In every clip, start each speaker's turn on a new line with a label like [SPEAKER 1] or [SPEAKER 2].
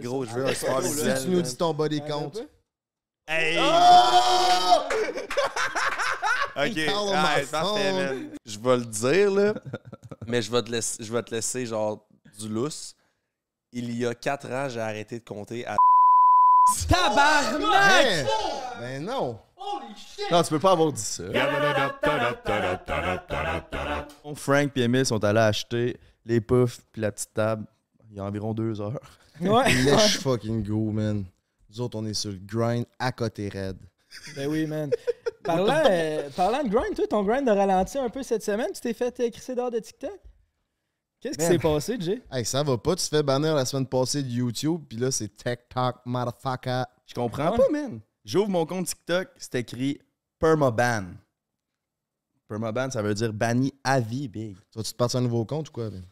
[SPEAKER 1] Gros, je veux un sport
[SPEAKER 2] Si
[SPEAKER 1] visuel.
[SPEAKER 2] tu nous dis ton body count.
[SPEAKER 1] Hey! Ok,
[SPEAKER 2] Call on
[SPEAKER 1] ah, parfait, man. Je vais le dire, là, mais je vais, te laisser, je vais te laisser, genre, du lousse. Il y a 4 ans, j'ai arrêté de compter à.
[SPEAKER 3] Tabarnak!
[SPEAKER 2] Hein? Ben non.
[SPEAKER 4] Non, tu peux pas avoir dit ça. Frank et Emile sont allés acheter les puffs puis la petite table il y a environ deux heures.
[SPEAKER 3] Ouais.
[SPEAKER 2] Let's fucking go, man. Nous autres, on est sur le grind à côté raide.
[SPEAKER 3] Ben oui, man. Parlant, euh, parlant de grind, toi, ton grind a ralenti un peu cette semaine. Tu t'es fait euh, crisser dehors de TikTok? Qu'est-ce qui s'est passé, Jay?
[SPEAKER 2] Hey, ça va pas. Tu te fais bannir la semaine passée de YouTube, puis là, c'est TikTok, motherfucker.
[SPEAKER 4] Je comprends
[SPEAKER 3] Ouais.
[SPEAKER 4] pas, man. J'ouvre mon compte TikTok, c'est écrit permaban. Permaban, ça veut dire banni à vie, big.
[SPEAKER 2] Tu vas-tu te partir un nouveau compte ou quoi, man?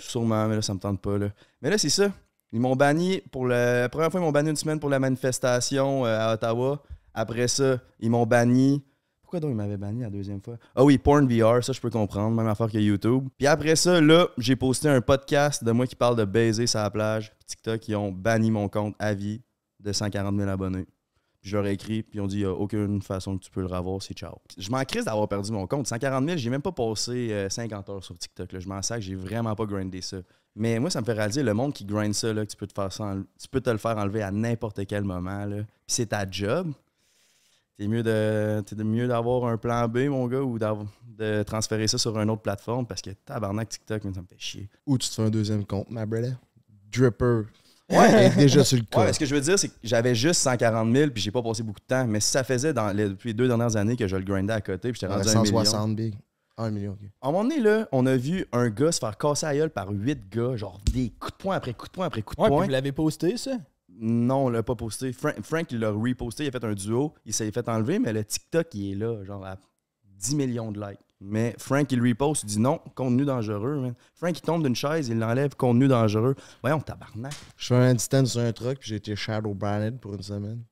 [SPEAKER 4] Sûrement, mais là, ça me tente pas. Là. Mais là, c'est ça. Ils m'ont banni pour le. La première fois, ils m'ont banni une semaine pour la manifestation euh, à Ottawa. Après ça, ils m'ont banni. Pourquoi donc ils m'avaient banni la deuxième fois? Ah oui, Porn VR, ça je peux comprendre, même affaire que YouTube. Puis après ça, là, j'ai posté un podcast de moi qui parle de baiser sur la plage. TikTok, ils ont banni mon compte à vie de 140 000 abonnés. Puis je leur ai écrit, puis ils ont dit, il n'y a aucune façon que tu peux le revoir, c'est ciao. Je m'en crise d'avoir perdu mon compte. 140 000, j'ai même pas passé euh, 50 heures sur TikTok. Je m'en sac, j'ai vraiment pas grindé ça. Mais moi, ça me fait réaliser le monde qui grind ça, là, que tu peux te faire ça tu peux te le faire enlever à n'importe quel moment. Là. Puis c'est ta job. T'es mieux de mieux d'avoir un plan B, mon gars, ou de transférer ça sur une autre plateforme parce que tabarnak TikTok, ça me fait chier.
[SPEAKER 2] Ou tu te fais un deuxième compte, ma brother? Dripper. Ouais. est déjà sur le
[SPEAKER 4] Ouais, mais ce que je veux dire, c'est que j'avais juste 140 000 puis j'ai pas passé beaucoup de temps. Mais si ça faisait dans les, depuis les deux dernières années que je le grindais à côté puis j'étais rendu à un million.
[SPEAKER 2] 160 big. 1 million, ok.
[SPEAKER 4] À un moment donné, là, on a vu un gars se faire casser la gueule par huit gars, genre des coups de poing après coups de poing après coups de
[SPEAKER 3] Ouais, puis
[SPEAKER 4] poing.
[SPEAKER 3] vous l'avez posté, ça?
[SPEAKER 4] Non, on l'a pas posté. Frank, Frank, il l'a reposté, il a fait un duo, il s'est fait enlever, mais le TikTok, il est là, genre à 10 millions de likes. Mais Frank, il reposte, il dit non, contenu dangereux, man. Frank, il tombe d'une chaise, il l'enlève, contenu dangereux. Voyons, tabarnak.
[SPEAKER 2] Je fais un handstand sur un truck, puis j'ai été shadow branded pour une semaine.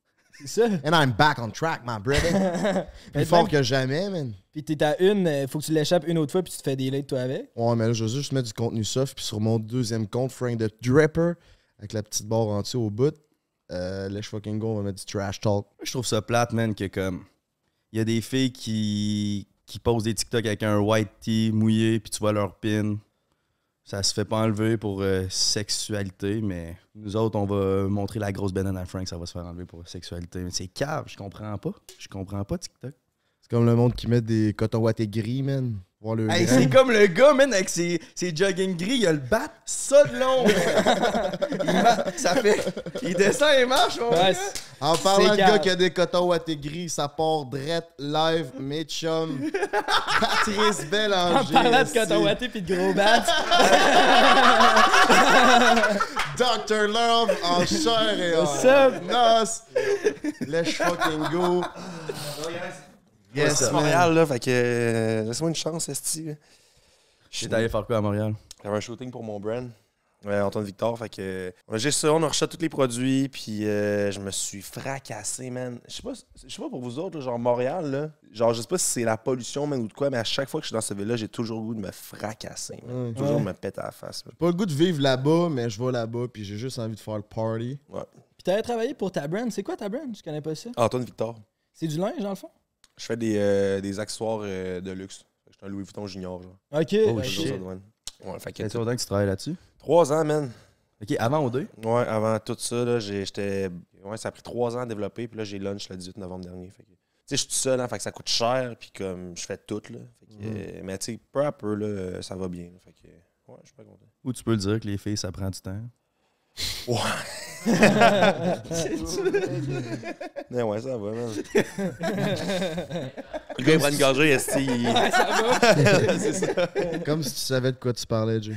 [SPEAKER 3] C'est ça.
[SPEAKER 2] And I'm back on track, my brother.
[SPEAKER 3] Mais
[SPEAKER 2] Plus fort
[SPEAKER 3] même-
[SPEAKER 2] que jamais, man.
[SPEAKER 3] Puis t'es à une, euh, faut que tu l'échappes une autre fois, puis tu te fais des toi avec.
[SPEAKER 2] Ouais, mais là, je veux juste mettre du contenu soft, puis sur mon deuxième compte, Frank de Dripper, avec la petite barre en dessous au bout, euh, let's fucking go, on va mettre du trash talk.
[SPEAKER 4] Je trouve ça plate, man, que comme. Il y a des filles qui, qui posent des TikTok avec un white tee mouillé, puis tu vois leur pin. Ça se fait pas enlever pour euh, sexualité, mais nous autres, on va montrer la grosse banane à Frank, ça va se faire enlever pour sexualité. Mais c'est cave, je comprends pas. Je comprends pas TikTok.
[SPEAKER 2] C'est comme le monde qui met des cotons wattés gris, man. Voir le
[SPEAKER 4] Hey, c'est comme le gars, man, avec ses, ses jogging gris, il a le bat, ça de long. il ça fait. Il descend et marche, mon gars.
[SPEAKER 2] En parlant de
[SPEAKER 3] grave.
[SPEAKER 2] gars qui a des cotons wattés gris, ça part drette live, mes chums. Patrice
[SPEAKER 3] en
[SPEAKER 2] Bélanger.
[SPEAKER 3] parlant de coton watté puis de gros bats.
[SPEAKER 2] Dr. Love en chair et en
[SPEAKER 3] What's up?
[SPEAKER 2] os. Let's fucking go.
[SPEAKER 1] Yes,
[SPEAKER 4] ça?
[SPEAKER 1] Montréal, là, fait que. euh, Laisse-moi une chance, Esti.
[SPEAKER 4] J'étais allé faire quoi à Montréal?
[SPEAKER 1] J'avais un shooting pour mon brand. Ouais, Antoine Victor, fait que. euh, On a juste ça, on a reçu tous les produits, puis euh, je me suis fracassé, man. Je sais pas, je sais pas pour vous autres, là, genre Montréal, là. Genre, je sais pas si c'est la pollution, man, ou de quoi, mais à chaque fois que je suis dans cette ville-là, j'ai toujours le goût de me fracasser, man.
[SPEAKER 2] Ouais.
[SPEAKER 1] Toujours
[SPEAKER 3] Ouais.
[SPEAKER 1] me péter à la face, man.
[SPEAKER 2] Pas le goût de vivre là-bas, mais je vais là-bas, puis j'ai juste envie de faire le party.
[SPEAKER 3] Puis t'avais travaillé pour ta brand. C'est quoi ta brand? Je connais pas ça.
[SPEAKER 1] Antoine Victor.
[SPEAKER 3] C'est du linge, dans le fond?
[SPEAKER 1] Je fais des, euh, des accessoires euh, de luxe. Je suis un Louis Vuitton junior, genre.
[SPEAKER 3] Ok.
[SPEAKER 4] Oh, shit.
[SPEAKER 1] Toujours ça. Ouais, fait que
[SPEAKER 4] Ça fait longtemps que tu travailles là-dessus?
[SPEAKER 1] Trois ans, man.
[SPEAKER 4] Ok, avant ou deux?
[SPEAKER 1] Ouais, avant tout ça, là, j'ai- j'étais. Ouais, ça a pris trois ans à développer, puis là, j'ai lunch le 18 novembre dernier. Fait que- Tu sais, je suis tout seul, hein, fait que ça coûte cher, puis comme je fais tout, là. Fait que, euh, mais tu sais, peu à peu, là, ça va bien. là. fait que, ouais, je suis pas content.
[SPEAKER 4] Ou tu peux le dire que les filles, ça prend du temps.
[SPEAKER 1] Mais ouais, ça va, man. Le gars, il prend une gorgée, esti, il- C'est ça.
[SPEAKER 2] Comme si tu savais de quoi tu parlais, Jay.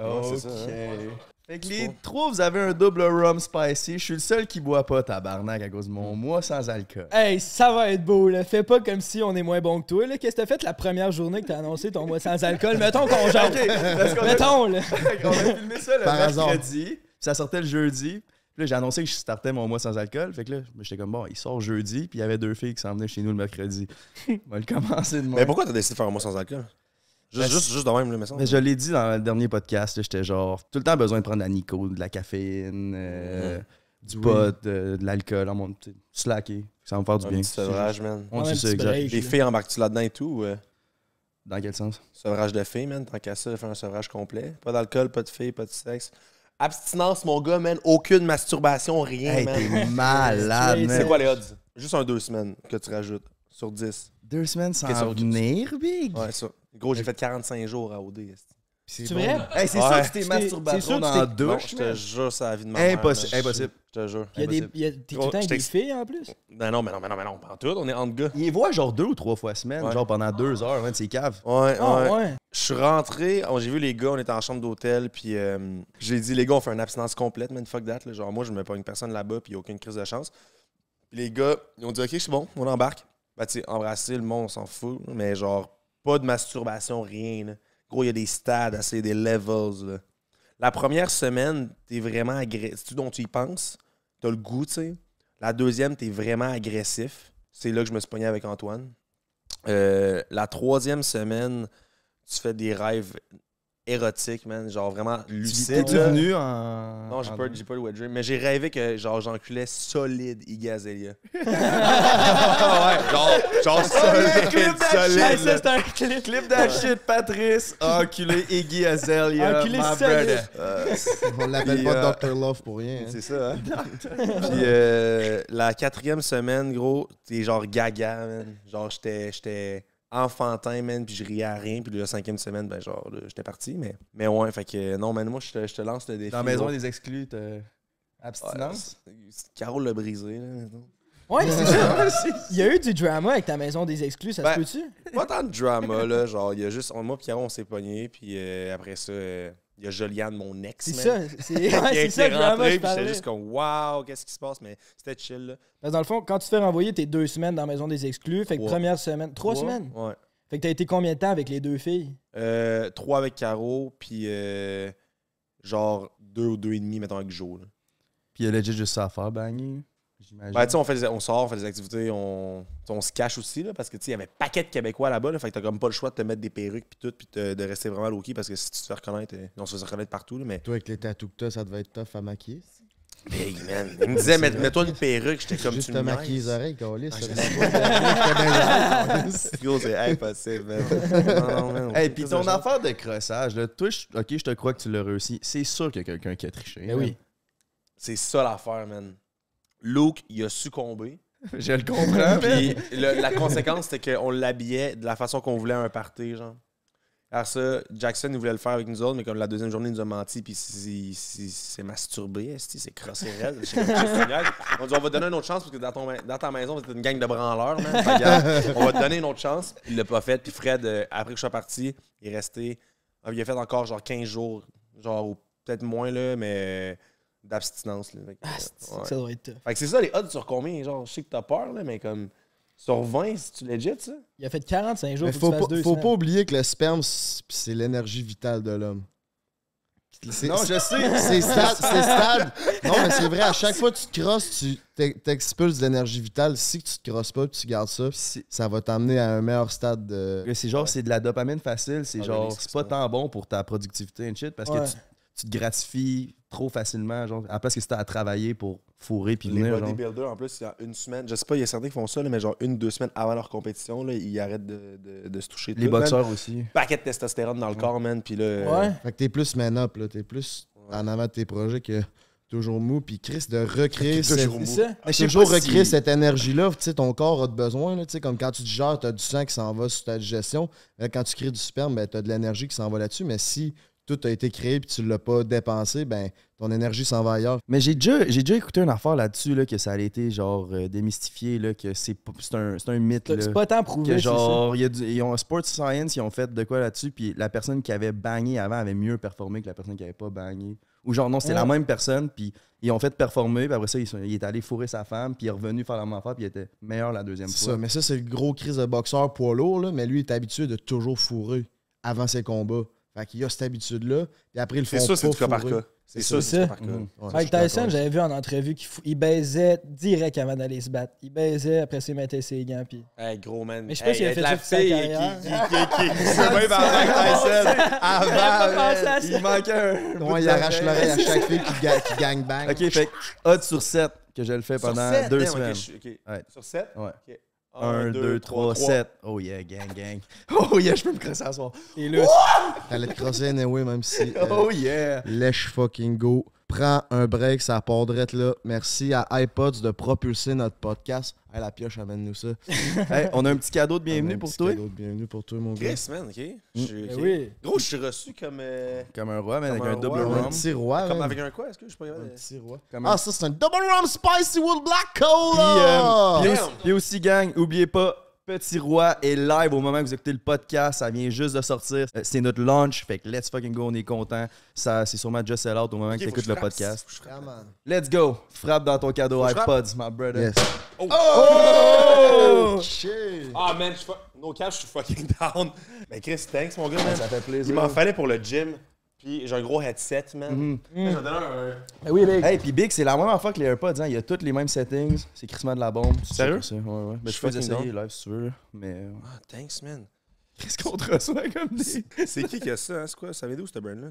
[SPEAKER 1] Ouais, c'est ça, hein.
[SPEAKER 4] Fait que les trois, vous avez un double rum spicy. Je suis le seul qui boit pas, tabarnak, à cause de mon mois sans alcool.
[SPEAKER 3] Hey, ça va être beau, là. Fais pas comme si on est moins bon que toi, là. Qu'est-ce que t'as fait la première journée que t'as annoncé ton mois sans alcool? Mettons qu'on
[SPEAKER 4] a-
[SPEAKER 3] Mettons, là.
[SPEAKER 4] on a filmé ça le
[SPEAKER 2] Par hasard.
[SPEAKER 4] mercredi. puis Ça sortait le jeudi. Puis là, j'ai annoncé que je startais mon mois sans alcool. Fait que là, j'étais comme, bon, il sort jeudi. Puis il y avait deux filles qui s'en venaient chez nous le mercredi. On va le commencer de
[SPEAKER 1] Mais pourquoi t'as décidé de faire un mois sans alcool? Juste, juste, juste de même, là, mais ça.
[SPEAKER 4] Mais je l'ai dit dans le dernier podcast, j'étais genre tout le temps besoin de prendre de la nico, de la caféine, euh, du
[SPEAKER 2] Oui.
[SPEAKER 4] pot, de, de l'alcool, en mon slacker. Ça va me faire du
[SPEAKER 1] Un
[SPEAKER 4] bien.
[SPEAKER 1] petit sevrage, man.
[SPEAKER 4] On
[SPEAKER 3] Ouais,
[SPEAKER 4] dit ça, exact.
[SPEAKER 3] break.
[SPEAKER 1] Les filles embarquent-tu là-dedans et tout? ou, euh,
[SPEAKER 4] Dans quel sens?
[SPEAKER 1] Sevrage de filles, man. Tant qu'à ça, faire un sevrage complet. Pas d'alcool, pas de filles, pas de sexe. Abstinence, mon gars, man. Aucune masturbation, rien,
[SPEAKER 4] Hey,
[SPEAKER 1] man.
[SPEAKER 4] t'es malade, man.
[SPEAKER 1] C'est quoi les odds? Juste un deux semaines que tu rajoutes sur 10.
[SPEAKER 4] Deux semaines sans venir, big?
[SPEAKER 1] Ouais, ça. Gros, j'ai fait 45 jours à OD.
[SPEAKER 3] C'est vrai?
[SPEAKER 4] Hey, c'est
[SPEAKER 1] Ouais.
[SPEAKER 4] sûr que tu t'es
[SPEAKER 3] C'est-
[SPEAKER 4] masturbé trop dans
[SPEAKER 3] c'est-
[SPEAKER 4] la douche,
[SPEAKER 1] je te jure, c'est la vie de ma mère.
[SPEAKER 4] Impossible,
[SPEAKER 1] man.
[SPEAKER 4] impossible.
[SPEAKER 1] Je te jure.
[SPEAKER 3] T'es tout le temps avec des filles en plus?
[SPEAKER 1] Ben non, mais non, mais non, mais non, pas en tout. On est entre gars.
[SPEAKER 4] Il les voit genre deux ou trois fois semaine,
[SPEAKER 1] Ouais.
[SPEAKER 4] genre pendant deux heures, c'est cave.
[SPEAKER 1] Ouais,
[SPEAKER 3] Ah
[SPEAKER 1] ouais.
[SPEAKER 3] ouais.
[SPEAKER 1] Je suis rentré, oh, j'ai vu les gars, on était en chambre d'hôtel, puis euh, j'ai dit, les gars, on fait une abstinence complète, man, fuck that. là. Genre, moi, je me mets pas une personne là-bas, puis il a aucune crise de chance. Puis les gars, ils ont dit, OK, c'est bon, on embarque. Ben, tu sais, embrasser le monde, on s'en fout, mais genre, pas de masturbation, rien. Gros, il y a des stades, assez, des levels. La première semaine, t'es vraiment agressif. C'est-tu dont tu y penses? T'as le goût, tu sais. La deuxième, t'es vraiment agressif. C'est là que je me suis pogné avec Antoine. Euh, la troisième semaine, tu fais des rêves érotiques, man. Genre vraiment lucides.
[SPEAKER 4] T'es-tu
[SPEAKER 1] là.
[SPEAKER 4] venu en.
[SPEAKER 1] Non, j'ai pas, j'ai pas le wet dream, mais j'ai rêvé que genre j'enculais solide Iggy Azalea. ouais, genre, genre solide,
[SPEAKER 4] clip
[SPEAKER 1] solide.
[SPEAKER 3] Ça, c'est un clip.
[SPEAKER 4] Clip de shit, Patrice. Enculé Iggy Azalea.
[SPEAKER 3] Enculé solide.
[SPEAKER 2] On l'appelle
[SPEAKER 1] Puis,
[SPEAKER 2] pas
[SPEAKER 1] euh,
[SPEAKER 2] Dr. Love pour rien. hein.
[SPEAKER 1] C'est ça, hein? Puis euh, la quatrième semaine, gros, t'es genre gaga, man. Genre, j'étais j'étais enfantin, man, puis je riais à rien. Puis la cinquième semaine, ben genre, j'étais parti, mais... Mais ouais, fait que non, man, moi, je te, je te lance le défi.
[SPEAKER 4] Dans la maison des exclus, t'as abstinence?
[SPEAKER 1] Ouais, Carole l'a brisé, là.
[SPEAKER 3] Ouais, c'est ça. Il y a eu du drama avec ta maison des exclus, ça
[SPEAKER 1] Ben,
[SPEAKER 3] se peut-tu?
[SPEAKER 1] Pas tant de drama, là. Genre, il y a juste... Moi, Pierre, on s'est pognés, puis euh, après ça, euh, il y a Joliane, mon ex,
[SPEAKER 3] C'est ça. C'est ouais,
[SPEAKER 1] qui
[SPEAKER 3] c'est ça
[SPEAKER 1] est rentré, puis j'étais juste comme, waouh, qu'est-ce qui se passe? Mais c'était chill, là.
[SPEAKER 3] Parce que dans le fond, quand tu te fais renvoyer tes deux semaines dans la maison des exclus, fait que
[SPEAKER 1] Trois.
[SPEAKER 3] première semaine. Trois
[SPEAKER 1] Trois?
[SPEAKER 3] semaines?
[SPEAKER 1] Ouais.
[SPEAKER 3] Fait que t'as été combien de temps avec les deux filles?
[SPEAKER 1] Euh, trois avec Caro, puis euh, genre deux ou deux et demi, mettons, avec Joe. là.
[SPEAKER 4] Puis il y a legit juste ça à faire, bagner. J'imagine.
[SPEAKER 1] Ben, tu sais, on, fait des- on sort, on fait des activités, on, tu sais, on se cache aussi, là, parce que, tu sais, il y avait paquet de Québécois là-bas, là, fait que t'as comme pas le choix de te mettre des perruques, puis tout, puis te- de rester vraiment low-key, parce que si tu te fais reconnaître, euh, on se fait reconnaître partout, là, mais...
[SPEAKER 2] Toi, avec les tatous que t'as, ça devait être tough à maquiller.
[SPEAKER 1] Hey, man, il me disait, mets- mets-toi une perruque, j'étais comme
[SPEAKER 2] Juste
[SPEAKER 1] tu
[SPEAKER 2] te
[SPEAKER 1] me
[SPEAKER 2] maquiller les
[SPEAKER 1] niaises.
[SPEAKER 2] oreilles, Calis.
[SPEAKER 1] Ah, je. Gros, c'est impossible, man. Non, non, man,
[SPEAKER 4] Hey,
[SPEAKER 1] on
[SPEAKER 4] puis ton affaire de crossage, là, toi, je- ok, je te crois que tu l'as réussi. C'est sûr qu'il y a quelqu'un qui a triché.
[SPEAKER 3] Ben oui.
[SPEAKER 1] C'est ça l'affaire, man. Luke, il a succombé.
[SPEAKER 4] Je le comprends.
[SPEAKER 1] Puis le- la conséquence, c'était qu'on l'habillait de la façon qu'on voulait à un party, genre. Alors ça, Jackson, il voulait le faire avec nous autres, mais comme la deuxième journée, il nous a menti, puis il il s'est masturbé, esti, c'est crossé raide. J'étais comme, C'est génial. On dit, on va te donner une autre chance, parce que dans, ton ma- dans ta maison, c'était une gang de branleurs, man. Fait que, regarde, on va te donner une autre chance. Puis il l'a pas fait. Puis Fred, euh, après que je sois parti, il est resté... ah, Il a fait encore genre 15 jours, genre, ou peut-être moins, là, mais d'abstinence. là. Fait que,
[SPEAKER 3] Ah,
[SPEAKER 1] euh, ouais.
[SPEAKER 3] ça doit être tough.
[SPEAKER 1] Fait que c'est ça, les odds sur combien? Genre, je sais que t'as peur, là, mais comme sur 20, si tu legit, ça?
[SPEAKER 3] Il a fait 45 jours,
[SPEAKER 2] Mais
[SPEAKER 3] faut,
[SPEAKER 2] pas, faut pas oublier que le sperme, c'est l'énergie vitale de l'homme. C'est-
[SPEAKER 4] Non, je sais.
[SPEAKER 2] C'est stable, c'est stable. Non, mais c'est vrai, à chaque fois que tu te crosses, tu t'ex- t'expulses de l'énergie vitale. Si tu te crosses pas, tu gardes ça, ça va t'amener à un meilleur stade de.
[SPEAKER 4] C'est genre, c'est de la dopamine facile. C'est
[SPEAKER 1] Ah,
[SPEAKER 4] genre, c'est pas tant bon pour ta productivité et shit parce que tu te gratifies trop facilement. Genre, à la place que t'as à travailler pour fourrer puis
[SPEAKER 1] Les
[SPEAKER 4] venir. Genre.
[SPEAKER 1] bodybuilders, en plus, il y a une semaine, je sais pas, il y a certains qui font ça, là, mais genre une, deux semaines avant leur compétition, là, ils arrêtent de, de- de se toucher.
[SPEAKER 4] Les
[SPEAKER 1] tout, man.
[SPEAKER 4] boxeurs aussi.
[SPEAKER 1] Paquet de testostérone dans le corps, man, puis là...
[SPEAKER 3] Ouais.
[SPEAKER 2] Fait que t'es plus man-up, là. T'es plus en avant de tes projets que toujours mou. Puis Chris, de recréer cette,
[SPEAKER 4] sais
[SPEAKER 2] toujours recréer
[SPEAKER 4] si-
[SPEAKER 2] cette énergie-là. Tu sais, ton corps a de besoin. Là, tu sais, comme quand tu digères, tu as du sang qui s'en va sur ta digestion. Là, quand tu crées du sperme, ben, tu as de l'énergie qui s'en va là-dessus. Mais si tout a été créé et tu l'as pas dépensé, ben, ton énergie s'en va ailleurs.
[SPEAKER 4] Mais j'ai déjà, j'ai déjà écouté une affaire là-dessus, là, que ça a été genre euh, démystifié, là, que c'est, un, c'est un mythe. Là.
[SPEAKER 3] C'est pas tant prouvé,
[SPEAKER 4] Que
[SPEAKER 3] c'est ça.
[SPEAKER 4] genre, il y a du- ils ont Sports Science, ils ont fait de quoi là-dessus, puis la personne qui avait bagné avant avait mieux performé que la personne qui avait pas bagné. Ou genre, non, c'était la même personne, puis ils ont fait performer, puis après ça, ils sont- il est allé fourrer sa femme, puis il est revenu faire la même affaire, puis il était meilleur la deuxième
[SPEAKER 2] C'est
[SPEAKER 4] fois.
[SPEAKER 2] ça. Mais ça, c'est le gros crise de boxeur poids lourd. Là, mais lui, il est habitué de toujours fourrer avant ses combats. Fait qu'il y a cette habitude-là. Puis après, ils le
[SPEAKER 1] C'est
[SPEAKER 2] font
[SPEAKER 1] c'est
[SPEAKER 2] pas
[SPEAKER 1] du cas par cas. C'est
[SPEAKER 2] C'est
[SPEAKER 3] ça.
[SPEAKER 1] c'est du cas par cas.
[SPEAKER 2] Ouais,
[SPEAKER 3] Mike Tyson,
[SPEAKER 2] ça.
[SPEAKER 3] j'avais vu en entrevue qu'il fou- il baisait direct avant d'aller se battre. Il baisait, après ça, il mettait ses gants. Puis...
[SPEAKER 1] Hey, gros man.
[SPEAKER 3] Mais je sais pas
[SPEAKER 1] Hey,
[SPEAKER 3] s'il a fait
[SPEAKER 1] la
[SPEAKER 3] ça toute sa
[SPEAKER 1] fille
[SPEAKER 3] carrière.
[SPEAKER 1] qui, qui, qui, qui, qui se met par Mike Tyson avant.
[SPEAKER 3] ça.
[SPEAKER 4] Il manquait un.
[SPEAKER 2] Comment il arrache
[SPEAKER 4] l'oreille.
[SPEAKER 2] à chaque fille qui, ga- qui gangbang.
[SPEAKER 4] Ok, fait que odd sur 7 que je le fais pendant deux semaines.
[SPEAKER 1] Sur 7?
[SPEAKER 4] Ouais.
[SPEAKER 1] Ok.
[SPEAKER 4] 1, 2, 3, 7. Oh yeah, gang, gang. Oh yeah, je peux me crosser à soir.
[SPEAKER 3] Et là,
[SPEAKER 2] T'allais te crosser anyway, même si. euh,
[SPEAKER 4] Oh yeah.
[SPEAKER 2] Lèche fucking go. Prends un break, ça part là. Merci à iPods de propulser notre podcast. Hey, la pioche, amène-nous ça.
[SPEAKER 4] Hey, on a un petit cadeau de bienvenue
[SPEAKER 2] Un
[SPEAKER 4] pour
[SPEAKER 2] petit
[SPEAKER 4] toi.
[SPEAKER 2] cadeau de Bienvenue pour toi, mon gars.
[SPEAKER 1] Chris, man, ok. Je ok.
[SPEAKER 3] oui.
[SPEAKER 1] Gros, je suis reçu comme. euh,
[SPEAKER 4] Comme un roi, mais avec un
[SPEAKER 1] un
[SPEAKER 4] double
[SPEAKER 1] roi,
[SPEAKER 2] Un
[SPEAKER 4] rum.
[SPEAKER 2] petit roi.
[SPEAKER 1] Comme
[SPEAKER 2] man.
[SPEAKER 1] avec un quoi Est-ce que je pas
[SPEAKER 2] Un petit roi.
[SPEAKER 4] Comme
[SPEAKER 2] Ah,
[SPEAKER 4] un-
[SPEAKER 2] ça, c'est un double rum spicy with black cola.
[SPEAKER 4] euh, puis puis aussi, gang, oubliez pas, Petit Roi est live au moment que vous écoutez le podcast. Ça vient juste de sortir. Euh, C'est notre launch. Fait que let's fucking go, on est content. Ça, c'est sûrement just sell out au moment
[SPEAKER 1] Ok,
[SPEAKER 4] que tu écoutes le
[SPEAKER 1] frappe.
[SPEAKER 4] podcast. Let's go. Frappe dans ton cadeau iPods, my brother.
[SPEAKER 2] Yes.
[SPEAKER 1] Oh!
[SPEAKER 2] Shit.
[SPEAKER 1] Ah, man, je suis no cap, je suis fucking down. Mais Chris, thanks, mon gars, man.
[SPEAKER 4] Ça fait
[SPEAKER 1] Il
[SPEAKER 4] plaisir.
[SPEAKER 1] m'en fallait pour le gym. Puis j'ai un gros headset, man. Donner un.
[SPEAKER 3] Ben oui, Big.
[SPEAKER 4] Hey, puis Big, c'est la même affaire que les AirPods. Hein. Il y a tous les mêmes settings. C'est crissement de la bombe.
[SPEAKER 1] Sérieux?
[SPEAKER 4] ça. Ouais, ouais. Mais je peux essayer live si tu veux. là. Mais. euh,
[SPEAKER 1] Ah, thanks, man.
[SPEAKER 4] Qu'est-ce qu'on te reçoit comme des.
[SPEAKER 1] C'est qui qui a ça, hein? C'est quoi? Ça vient d'où, ce brand-là?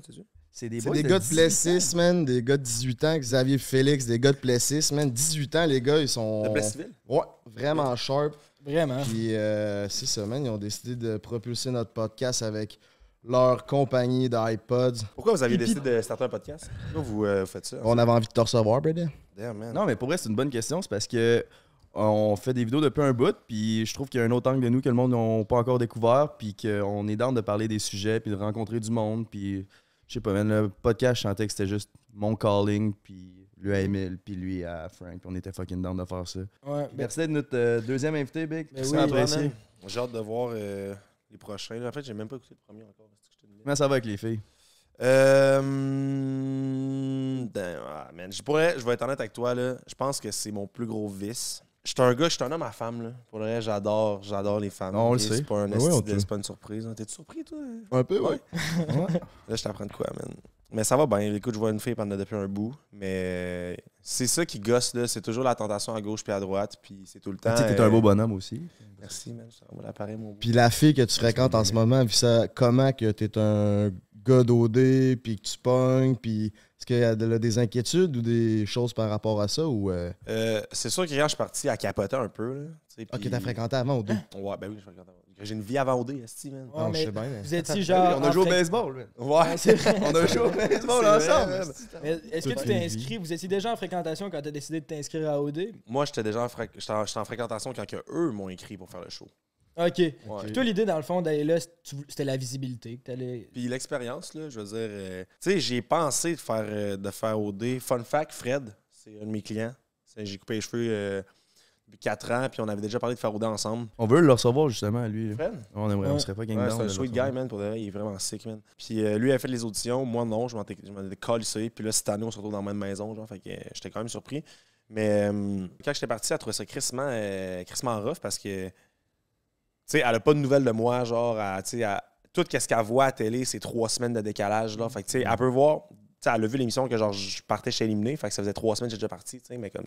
[SPEAKER 4] C'est des
[SPEAKER 2] des gars de
[SPEAKER 4] 10
[SPEAKER 2] Plessis, man. Des gars de 18 ans. Xavier Félix, des gars de Plessis, man. 18 ans, les gars, ils sont.
[SPEAKER 1] De Plessisville?
[SPEAKER 2] Ouais, vraiment sharp.
[SPEAKER 3] Vraiment.
[SPEAKER 2] Puis euh, c'est ça, man. Ils ont décidé de propulser notre podcast avec leur compagnie d'iPods.
[SPEAKER 1] Pourquoi vous avez décidé de starter un podcast? Pourquoi vous, euh, vous faites ça?
[SPEAKER 2] On avait envie de te recevoir.
[SPEAKER 1] Damn, man.
[SPEAKER 4] Non, mais pour vrai, c'est une bonne question. C'est parce que on fait des vidéos depuis un bout, puis je trouve qu'il y a un autre angle de nous que le monde n'a pas encore découvert, puis qu'on est dans de parler des sujets, puis de rencontrer du monde, puis je sais pas, man, le podcast, je sentais que c'était juste mon calling, puis lui à Emile, puis lui à Frank, puis on était fucking down de faire ça.
[SPEAKER 3] Ouais, ben,
[SPEAKER 4] Merci d'être notre euh, deuxième invité, Big.
[SPEAKER 3] Ben oui.
[SPEAKER 1] J'ai hâte de voir euh, les prochains. En fait, j'ai même pas écouté le premier encore.
[SPEAKER 4] Comment ça va avec les filles?
[SPEAKER 1] Euh. hum, damn, ah, man. Je pourrais, je vais être honnête avec toi, là. Je pense que c'est mon plus gros vice. Je suis un gars, je suis un homme à femme, là. Pour le reste, j'adore, j'adore les femmes.
[SPEAKER 4] Non, on le sait.
[SPEAKER 1] C'est pas, un
[SPEAKER 2] ouais,
[SPEAKER 1] de- pas une surprise. hein. T'es-tu surpris, toi?
[SPEAKER 2] Un peu,
[SPEAKER 1] ouais.
[SPEAKER 2] ouais.
[SPEAKER 1] Là, je t'apprends de quoi, man? Mais ça va bien. Écoute, je vois une fille pendant depuis un bout. Mais c'est ça qui gosse, là. C'est toujours la tentation à gauche puis à droite. Puis c'est tout le temps.
[SPEAKER 4] Tu sais, t'es
[SPEAKER 1] euh,
[SPEAKER 4] un beau bonhomme aussi.
[SPEAKER 1] Merci, man. Ça va l'appareil, mon.
[SPEAKER 2] Puis la fille que tu fréquentes en ce moment, vu ça, comment que t'es un gars d'OD, puis que tu pognes, puis est-ce qu'il y a de- des inquiétudes ou des choses par rapport à ça ou euh,
[SPEAKER 1] Euh, c'est sûr que quand je suis parti à capoter un peu, là.
[SPEAKER 2] Ok, t'as fréquenté avant OD.
[SPEAKER 1] Ouais, ben oui, je fréquente avant. J'ai une vie avant OD, esti, man.
[SPEAKER 3] ouais,
[SPEAKER 2] Non, je
[SPEAKER 3] mais
[SPEAKER 2] sais bien, mais-
[SPEAKER 3] vous étiez genre.
[SPEAKER 4] on a joué au baseball, man.
[SPEAKER 1] Ouais.
[SPEAKER 3] c'est vrai.
[SPEAKER 4] On a joué au baseball
[SPEAKER 1] C'est vrai,
[SPEAKER 4] ensemble.
[SPEAKER 1] man.
[SPEAKER 4] man.
[SPEAKER 3] Mais Est-ce que
[SPEAKER 2] Toute
[SPEAKER 3] tu t'es
[SPEAKER 2] vie.
[SPEAKER 3] inscrit Vous étiez déjà en fréquentation quand tu as décidé de t'inscrire à OD
[SPEAKER 1] Moi, j'étais déjà en, j'étais en, j'étais en fréquentation quand que eux m'ont écrit pour faire le show.
[SPEAKER 3] Ok.
[SPEAKER 1] Ouais.
[SPEAKER 3] Puis toi, l'idée, dans le fond, d'aller là, tu- c'était la visibilité. que t'allais-
[SPEAKER 1] Puis l'expérience, là, je veux dire, euh, tu sais, j'ai pensé de faire, euh, de faire OD. Fun fact, Fred, c'est un de mes clients. C'est- J'ai coupé les cheveux euh, depuis 4 ans, puis on avait déjà parlé de faire OD ensemble.
[SPEAKER 4] On veut le recevoir justement, lui.
[SPEAKER 1] Fred?
[SPEAKER 4] On aimerait, on serait pas gang
[SPEAKER 1] Ouais, c'est un
[SPEAKER 4] de
[SPEAKER 1] sweet guy, man, pour de vrai, il est vraiment sick, man. Puis euh, lui, il a fait les auditions, moi non, je m'en étais je m'en étais calissé. Puis là, cette année, on se retrouve dans la même maison, genre, fait que euh, j'étais quand même surpris. Mais euh, quand j'étais parti, elle trouvait ça crissement, euh, crissement rough parce que, tu sais, elle a pas de nouvelles de moi, genre, tu sais, tout ce qu'elle voit à la télé, c'est trois semaines de décalage, là. Fait que, tu sais, elle peut voir, elle a vu l'émission que, genre, je partais chez éliminé, fait que ça faisait trois semaines que j'étais déjà parti, mais comme,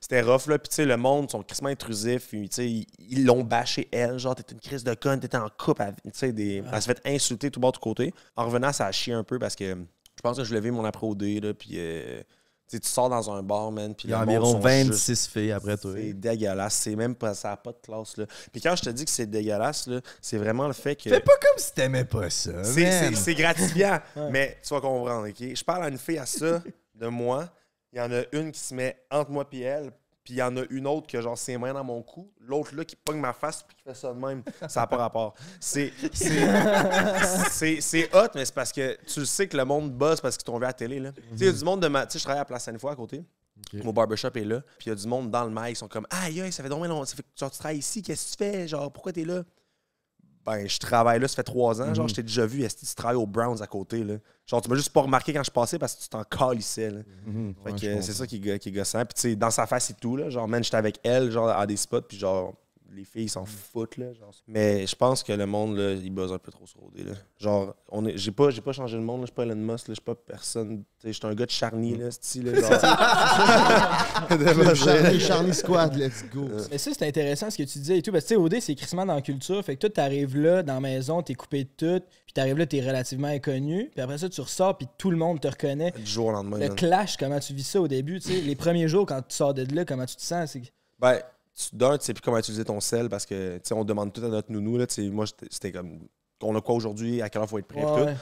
[SPEAKER 1] c'était rough, là. Puis, tu sais, le monde sont crissement intrusifs, puis, tu sais, ils- l'ont bâché, elle, genre, t'étais une crise de conne, t'étais en couple, sais, des... elle s'est fait insulter tout bas, tout côté. En revenant, ça a chié un peu parce que je pense que je levais mon après-OD, là, puis, euh, tu sors dans un bar, man, puis
[SPEAKER 4] Il y a environ
[SPEAKER 1] sont
[SPEAKER 4] 26
[SPEAKER 1] juste-
[SPEAKER 4] filles après toi.
[SPEAKER 1] c'est dégueulasse. C'est même pas, ça n'a pas de classe. Là. Puis quand je te dis que c'est dégueulasse, c'est vraiment le fait que.
[SPEAKER 4] Fais pas comme si t'aimais pas ça.
[SPEAKER 1] C'est- gratifiant,
[SPEAKER 3] Ouais.
[SPEAKER 1] mais tu vas comprendre, OK? Je parle à une fille à ça, de moi. Il y en a une qui se met entre moi et elle, puis il y en a une autre qui a genre ses mains dans mon cou, l'autre là qui pogne ma face puis qui fait ça de même. Ça n'a pas rapport. C'est hot, mais c'est parce que tu le sais que le monde buzz parce qu'ils t'ont vu à la télé. là. Tu sais, il y a du monde de ma. Tu sais, je travaille à Place Sainte-Foy à côté. Mon barbershop est là. Puis il y a du monde dans le mic. Ils sont comme Aïe, aïe, ça fait bien longtemps. Ça fait que genre, tu travailles ici. Qu'est-ce que tu fais? Genre, pourquoi t'es là? Ben, je travaille là, ça fait trois ans. Genre,
[SPEAKER 4] Mhm.
[SPEAKER 1] je t'ai déjà vu. Est-ce que tu travailles aux Browns à côté? Là? Genre, tu m'as juste pas remarqué quand je passais parce que tu t'en calissais. Là.
[SPEAKER 4] Mhm.
[SPEAKER 2] Ouais,
[SPEAKER 1] c'est ça qui, est qui est gossant. Puis, tu sais, dans sa face et tout, là, genre, man, j'étais avec elle, genre, à des spots, puis genre, les filles ils s'en foutent là. Genre. Mais je pense que le monde là, il buzz un peu trop sur OD là. Genre, on est, j'ai pas, j'ai pas changé le monde, là, je suis pas Elon Musk, là, je suis pas personne. Tu sais, Je suis un gars de Charny là, style genre.
[SPEAKER 2] Charny, Charny Squad, let's go.
[SPEAKER 3] Mais ça, c'est intéressant ce que tu disais et tout. Parce que, tu sais, OD, c'est crissement dans la culture. Fait que toi, t'arrives là, dans la maison, t'es coupé de tout. Puis t'arrives là, t'es relativement inconnu. Puis après ça, tu ressors, puis tout le monde te reconnaît.
[SPEAKER 1] du jour au lendemain.
[SPEAKER 3] Le
[SPEAKER 1] man.
[SPEAKER 3] clash, comment tu vis ça au début, tu sais, les premiers jours quand tu sors de là, comment tu te sens? C'est...
[SPEAKER 1] Ben, tu, d'un, tu sais plus comment utiliser ton sel parce que, tu sais, on demande tout à notre nounou, là, tu sais, moi, c'était comme, on a quoi aujourd'hui, à quelle heure faut être prêt,
[SPEAKER 3] Ouais,
[SPEAKER 1] tout.
[SPEAKER 3] ouais.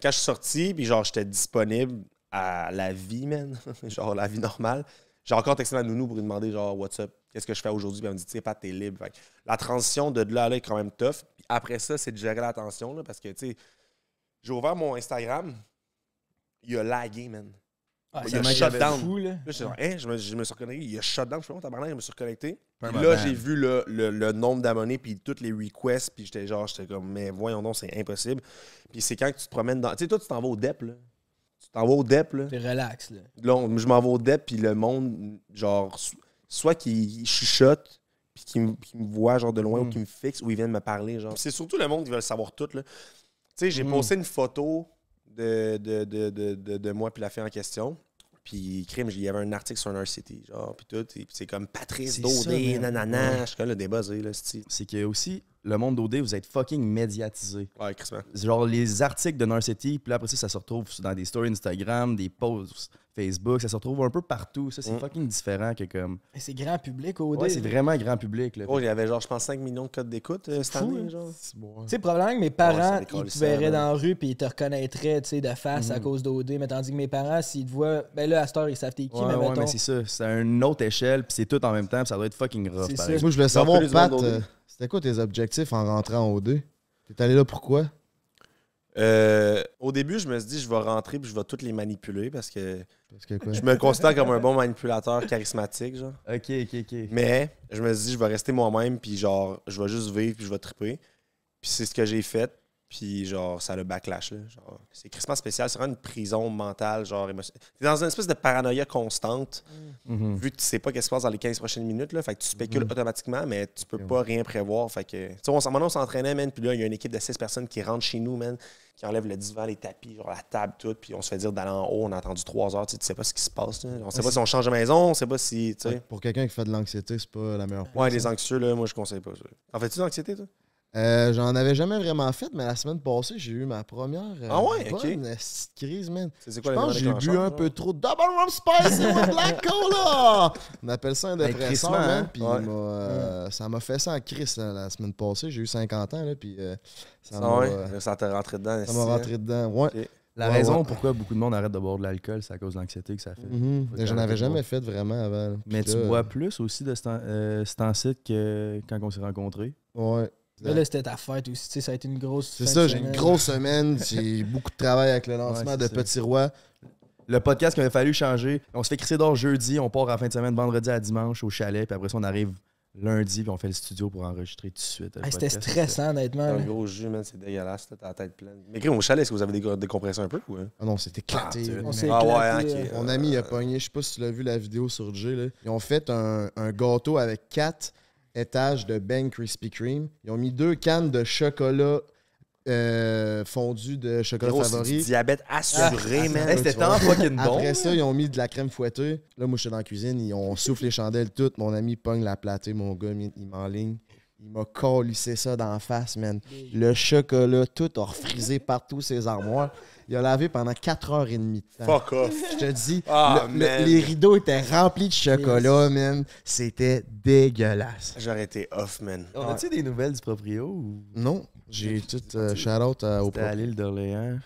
[SPEAKER 1] Quand je suis sorti, puis genre, j'étais disponible à la vie, man, genre la vie normale, j'ai encore texté ma nounou pour lui demander, genre, what's up, qu'est-ce que je fais aujourd'hui, puis elle me dit, tu sais, pas, t'es libre. Fait que la transition de là à là est quand même tough. Puis après ça, c'est de gérer l'attention, là, parce que, tu sais, j'ai ouvert mon Instagram, il a lagué, man.
[SPEAKER 3] Ah,
[SPEAKER 1] Il a
[SPEAKER 3] m'a
[SPEAKER 1] shut down.
[SPEAKER 3] fou, là.
[SPEAKER 1] Là, j'étais genre, hein, je me, je me suis reconnecté. Il a shut down. Je fais, oh, tabarnak, je me suis reconnecté. Puis là, j'ai vu le, le- le nombre d'abonnés, puis toutes les requests, puis j'étais genre, j'étais comme, mais voyons donc, c'est impossible. Puis c'est quand que tu te promènes dans. Tu sais, toi, tu t'en vas au DEP, là. Tu t'en vas au DEP, là.
[SPEAKER 3] T'es relax, là.
[SPEAKER 1] Là, on- je m'en vais au DEP, puis le monde, genre, so- soit qu'il chuchote, puis qu'il me, qu'il me voit, genre, de loin,
[SPEAKER 4] Mm.
[SPEAKER 1] ou qu'il me fixe, ou il vient de me parler, genre. C'est surtout le monde qui veut le savoir tout, là. Tu sais, j'ai
[SPEAKER 4] Mm.
[SPEAKER 1] posté une photo de, de, de, de, de, de moi, puis la fille en question. Puis, crime, il y avait un article sur City, genre, puis tout. Et puis c'est comme Patrice Daudé, nanana. Je suis là, débuzzé, là, c'est
[SPEAKER 4] C'est que aussi, le monde d'OD, vous êtes fucking médiatisé.
[SPEAKER 1] Ouais, Chris,
[SPEAKER 4] Genre les articles de Narcity, puis là après ça, ça se retrouve dans des stories Instagram, des posts Facebook, ça se retrouve un peu partout. Ça, c'est
[SPEAKER 1] Mm.
[SPEAKER 4] fucking différent que comme.
[SPEAKER 3] C'est grand public, OD.
[SPEAKER 4] Ouais, c'est vraiment grand public. Là.
[SPEAKER 1] Oh, il y avait genre, je pense, 5 millions de codes d'écoute euh, cette
[SPEAKER 3] fou,
[SPEAKER 1] année,
[SPEAKER 3] hein.
[SPEAKER 2] bon, hein.
[SPEAKER 3] Tu sais, probablement que mes
[SPEAKER 1] Ouais,
[SPEAKER 3] parents,
[SPEAKER 1] c'est
[SPEAKER 3] ils te verraient dans la rue puis ils te reconnaîtraient, tu sais, de face à
[SPEAKER 4] Mhm.
[SPEAKER 3] cause d'OD. Mais tandis que mes parents, s'ils te voient, ben là, à cette heure, ils savent t'es qui,
[SPEAKER 4] Ouais,
[SPEAKER 3] mais
[SPEAKER 4] ouais,
[SPEAKER 3] mettons.
[SPEAKER 4] mais c'est ça. C'est à une autre échelle, puis c'est tout en même temps, puis ça doit être fucking rough.
[SPEAKER 2] Moi, je voulais savoir, Pat, euh, c'était quoi tes objectifs en rentrant au 2? T'es allé là pourquoi?
[SPEAKER 1] Euh, au début, je me suis dit, je vais rentrer puis je vais toutes les manipuler parce que
[SPEAKER 2] Parce que quoi?
[SPEAKER 1] je me considère comme un bon manipulateur charismatique, genre.
[SPEAKER 4] Ok, ok, ok.
[SPEAKER 1] Mais je me suis dit, je vais rester moi-même, puis genre, je vais juste vivre, puis je vais triper. Puis c'est ce que j'ai fait, puis genre, ça a le backlash, là. Genre, c'est crissement spécial, c'est vraiment une prison mentale, genre, émotionnelle. T'es dans une espèce de paranoïa constante,
[SPEAKER 4] Mhm.
[SPEAKER 1] vu que tu sais pas qu'est-ce qui se passe dans les 15 prochaines minutes, là. Fait que tu spécules
[SPEAKER 2] Mhm.
[SPEAKER 1] automatiquement, mais tu peux pas rien prévoir. Fait que, tu sais, on s'en maintenant, on s'entraînait, man, puis là, il y a une équipe de 6 personnes qui rentrent chez nous, man, qui enlèvent le divan, les tapis, genre la table, tout, puis on se fait dire d'aller en haut, on a attendu 3 heures, tu sais, tu sais pas ce qui se passe, là. On sait
[SPEAKER 2] Ouais,
[SPEAKER 1] pas si on change de maison, on sait pas si, tu sais.
[SPEAKER 2] Pour quelqu'un qui fait de l'anxiété, c'est pas la meilleure
[SPEAKER 1] Ouais,
[SPEAKER 2] place,
[SPEAKER 1] les
[SPEAKER 2] hein.
[SPEAKER 1] anxieux, là, moi, je conseille pas ça. En fais-tu de l'anxiété, toi?
[SPEAKER 2] Euh, J'en avais jamais vraiment fait, mais la semaine passée, j'ai eu ma première euh,
[SPEAKER 1] Ah ouais,
[SPEAKER 2] bonne crise, man. Je pense que j'ai bu un peu trop de Double Rum Spicy with Black Cola! On appelle ça un
[SPEAKER 4] Ben,
[SPEAKER 2] dépresseur, man.
[SPEAKER 4] hein?
[SPEAKER 2] Puis
[SPEAKER 1] Ouais.
[SPEAKER 2] euh, ça m'a fait ça en crise la semaine passée. J'ai eu 50 ans, là, puis euh, ça
[SPEAKER 1] Ah
[SPEAKER 2] m'a
[SPEAKER 1] ouais? Ça t'a rentré dedans.
[SPEAKER 2] ça m'a rentré dedans. Ouais.
[SPEAKER 4] La
[SPEAKER 2] Ouais,
[SPEAKER 4] raison
[SPEAKER 2] ouais.
[SPEAKER 4] pourquoi beaucoup de monde arrête de boire de l'alcool, c'est à cause de l'anxiété que ça fait.
[SPEAKER 2] Mhm. J'en avais jamais fait vraiment avant.
[SPEAKER 4] Mais tu bois plus aussi de euh, ce temps-ci que quand on s'est rencontrés?
[SPEAKER 2] Ouais.
[SPEAKER 3] Là, là, c'était ta fête aussi, tu sais, ça a été une grosse.
[SPEAKER 2] C'est ça, j'ai une grosse semaine. J'ai beaucoup de travail avec le lancement
[SPEAKER 4] Ouais,
[SPEAKER 2] de
[SPEAKER 4] ça.
[SPEAKER 2] Petit Roi.
[SPEAKER 4] Le podcast qu'il a fallu changer. On se fait crisser d'or jeudi, on part à la fin de semaine, vendredi à dimanche au chalet, puis après ça, on arrive lundi, puis on fait le studio pour enregistrer tout de suite.
[SPEAKER 3] C'était stressant, honnêtement.
[SPEAKER 1] Un gros jus, man, c'est dégueulasse, là, t'as la tête pleine. Mais gris, au chalet, est-ce que vous avez déco- décompressé un peu ou hein?
[SPEAKER 2] Ah non, c'était éclaté.
[SPEAKER 4] Ah.
[SPEAKER 3] On s'est
[SPEAKER 1] Ah ouais.
[SPEAKER 2] Mon ami il a pogné, je sais pas si tu l'as vu la vidéo sur Jay, là. Ils ont fait un, un gâteau avec quatre étages de Ben Krispy Kreme. Ils ont mis deux cannes de chocolat euh, fondu de chocolat
[SPEAKER 1] Gros, c'est du
[SPEAKER 2] favori.
[SPEAKER 1] diabète assuré,
[SPEAKER 2] Ah,
[SPEAKER 1] man.
[SPEAKER 4] Hey, c'était
[SPEAKER 2] Tu vois.
[SPEAKER 4] tant fucking bon.
[SPEAKER 2] Après ça, ils ont mis de la crème fouettée. Là, moi, j'étais dans la cuisine. Ils ont soufflé les chandelles toutes. Mon ami pogne la platée. Mon gars, il m'enligne. Il m'a collissé ça d'en face, man. Le chocolat, tout a refrisé partout ses armoires. Il a lavé pendant 4h30 de temps.
[SPEAKER 1] Fuck off.
[SPEAKER 2] Je te dis,
[SPEAKER 1] Ah,
[SPEAKER 2] le- le-
[SPEAKER 1] man.
[SPEAKER 2] les rideaux étaient remplis de chocolat, man. C'était dégueulasse.
[SPEAKER 1] J'aurais été off, man.
[SPEAKER 4] On a-tu des nouvelles du proprio ou?
[SPEAKER 2] Non, j'ai tout euh, shout-out à- au
[SPEAKER 4] c'était à l'île d'Orléans?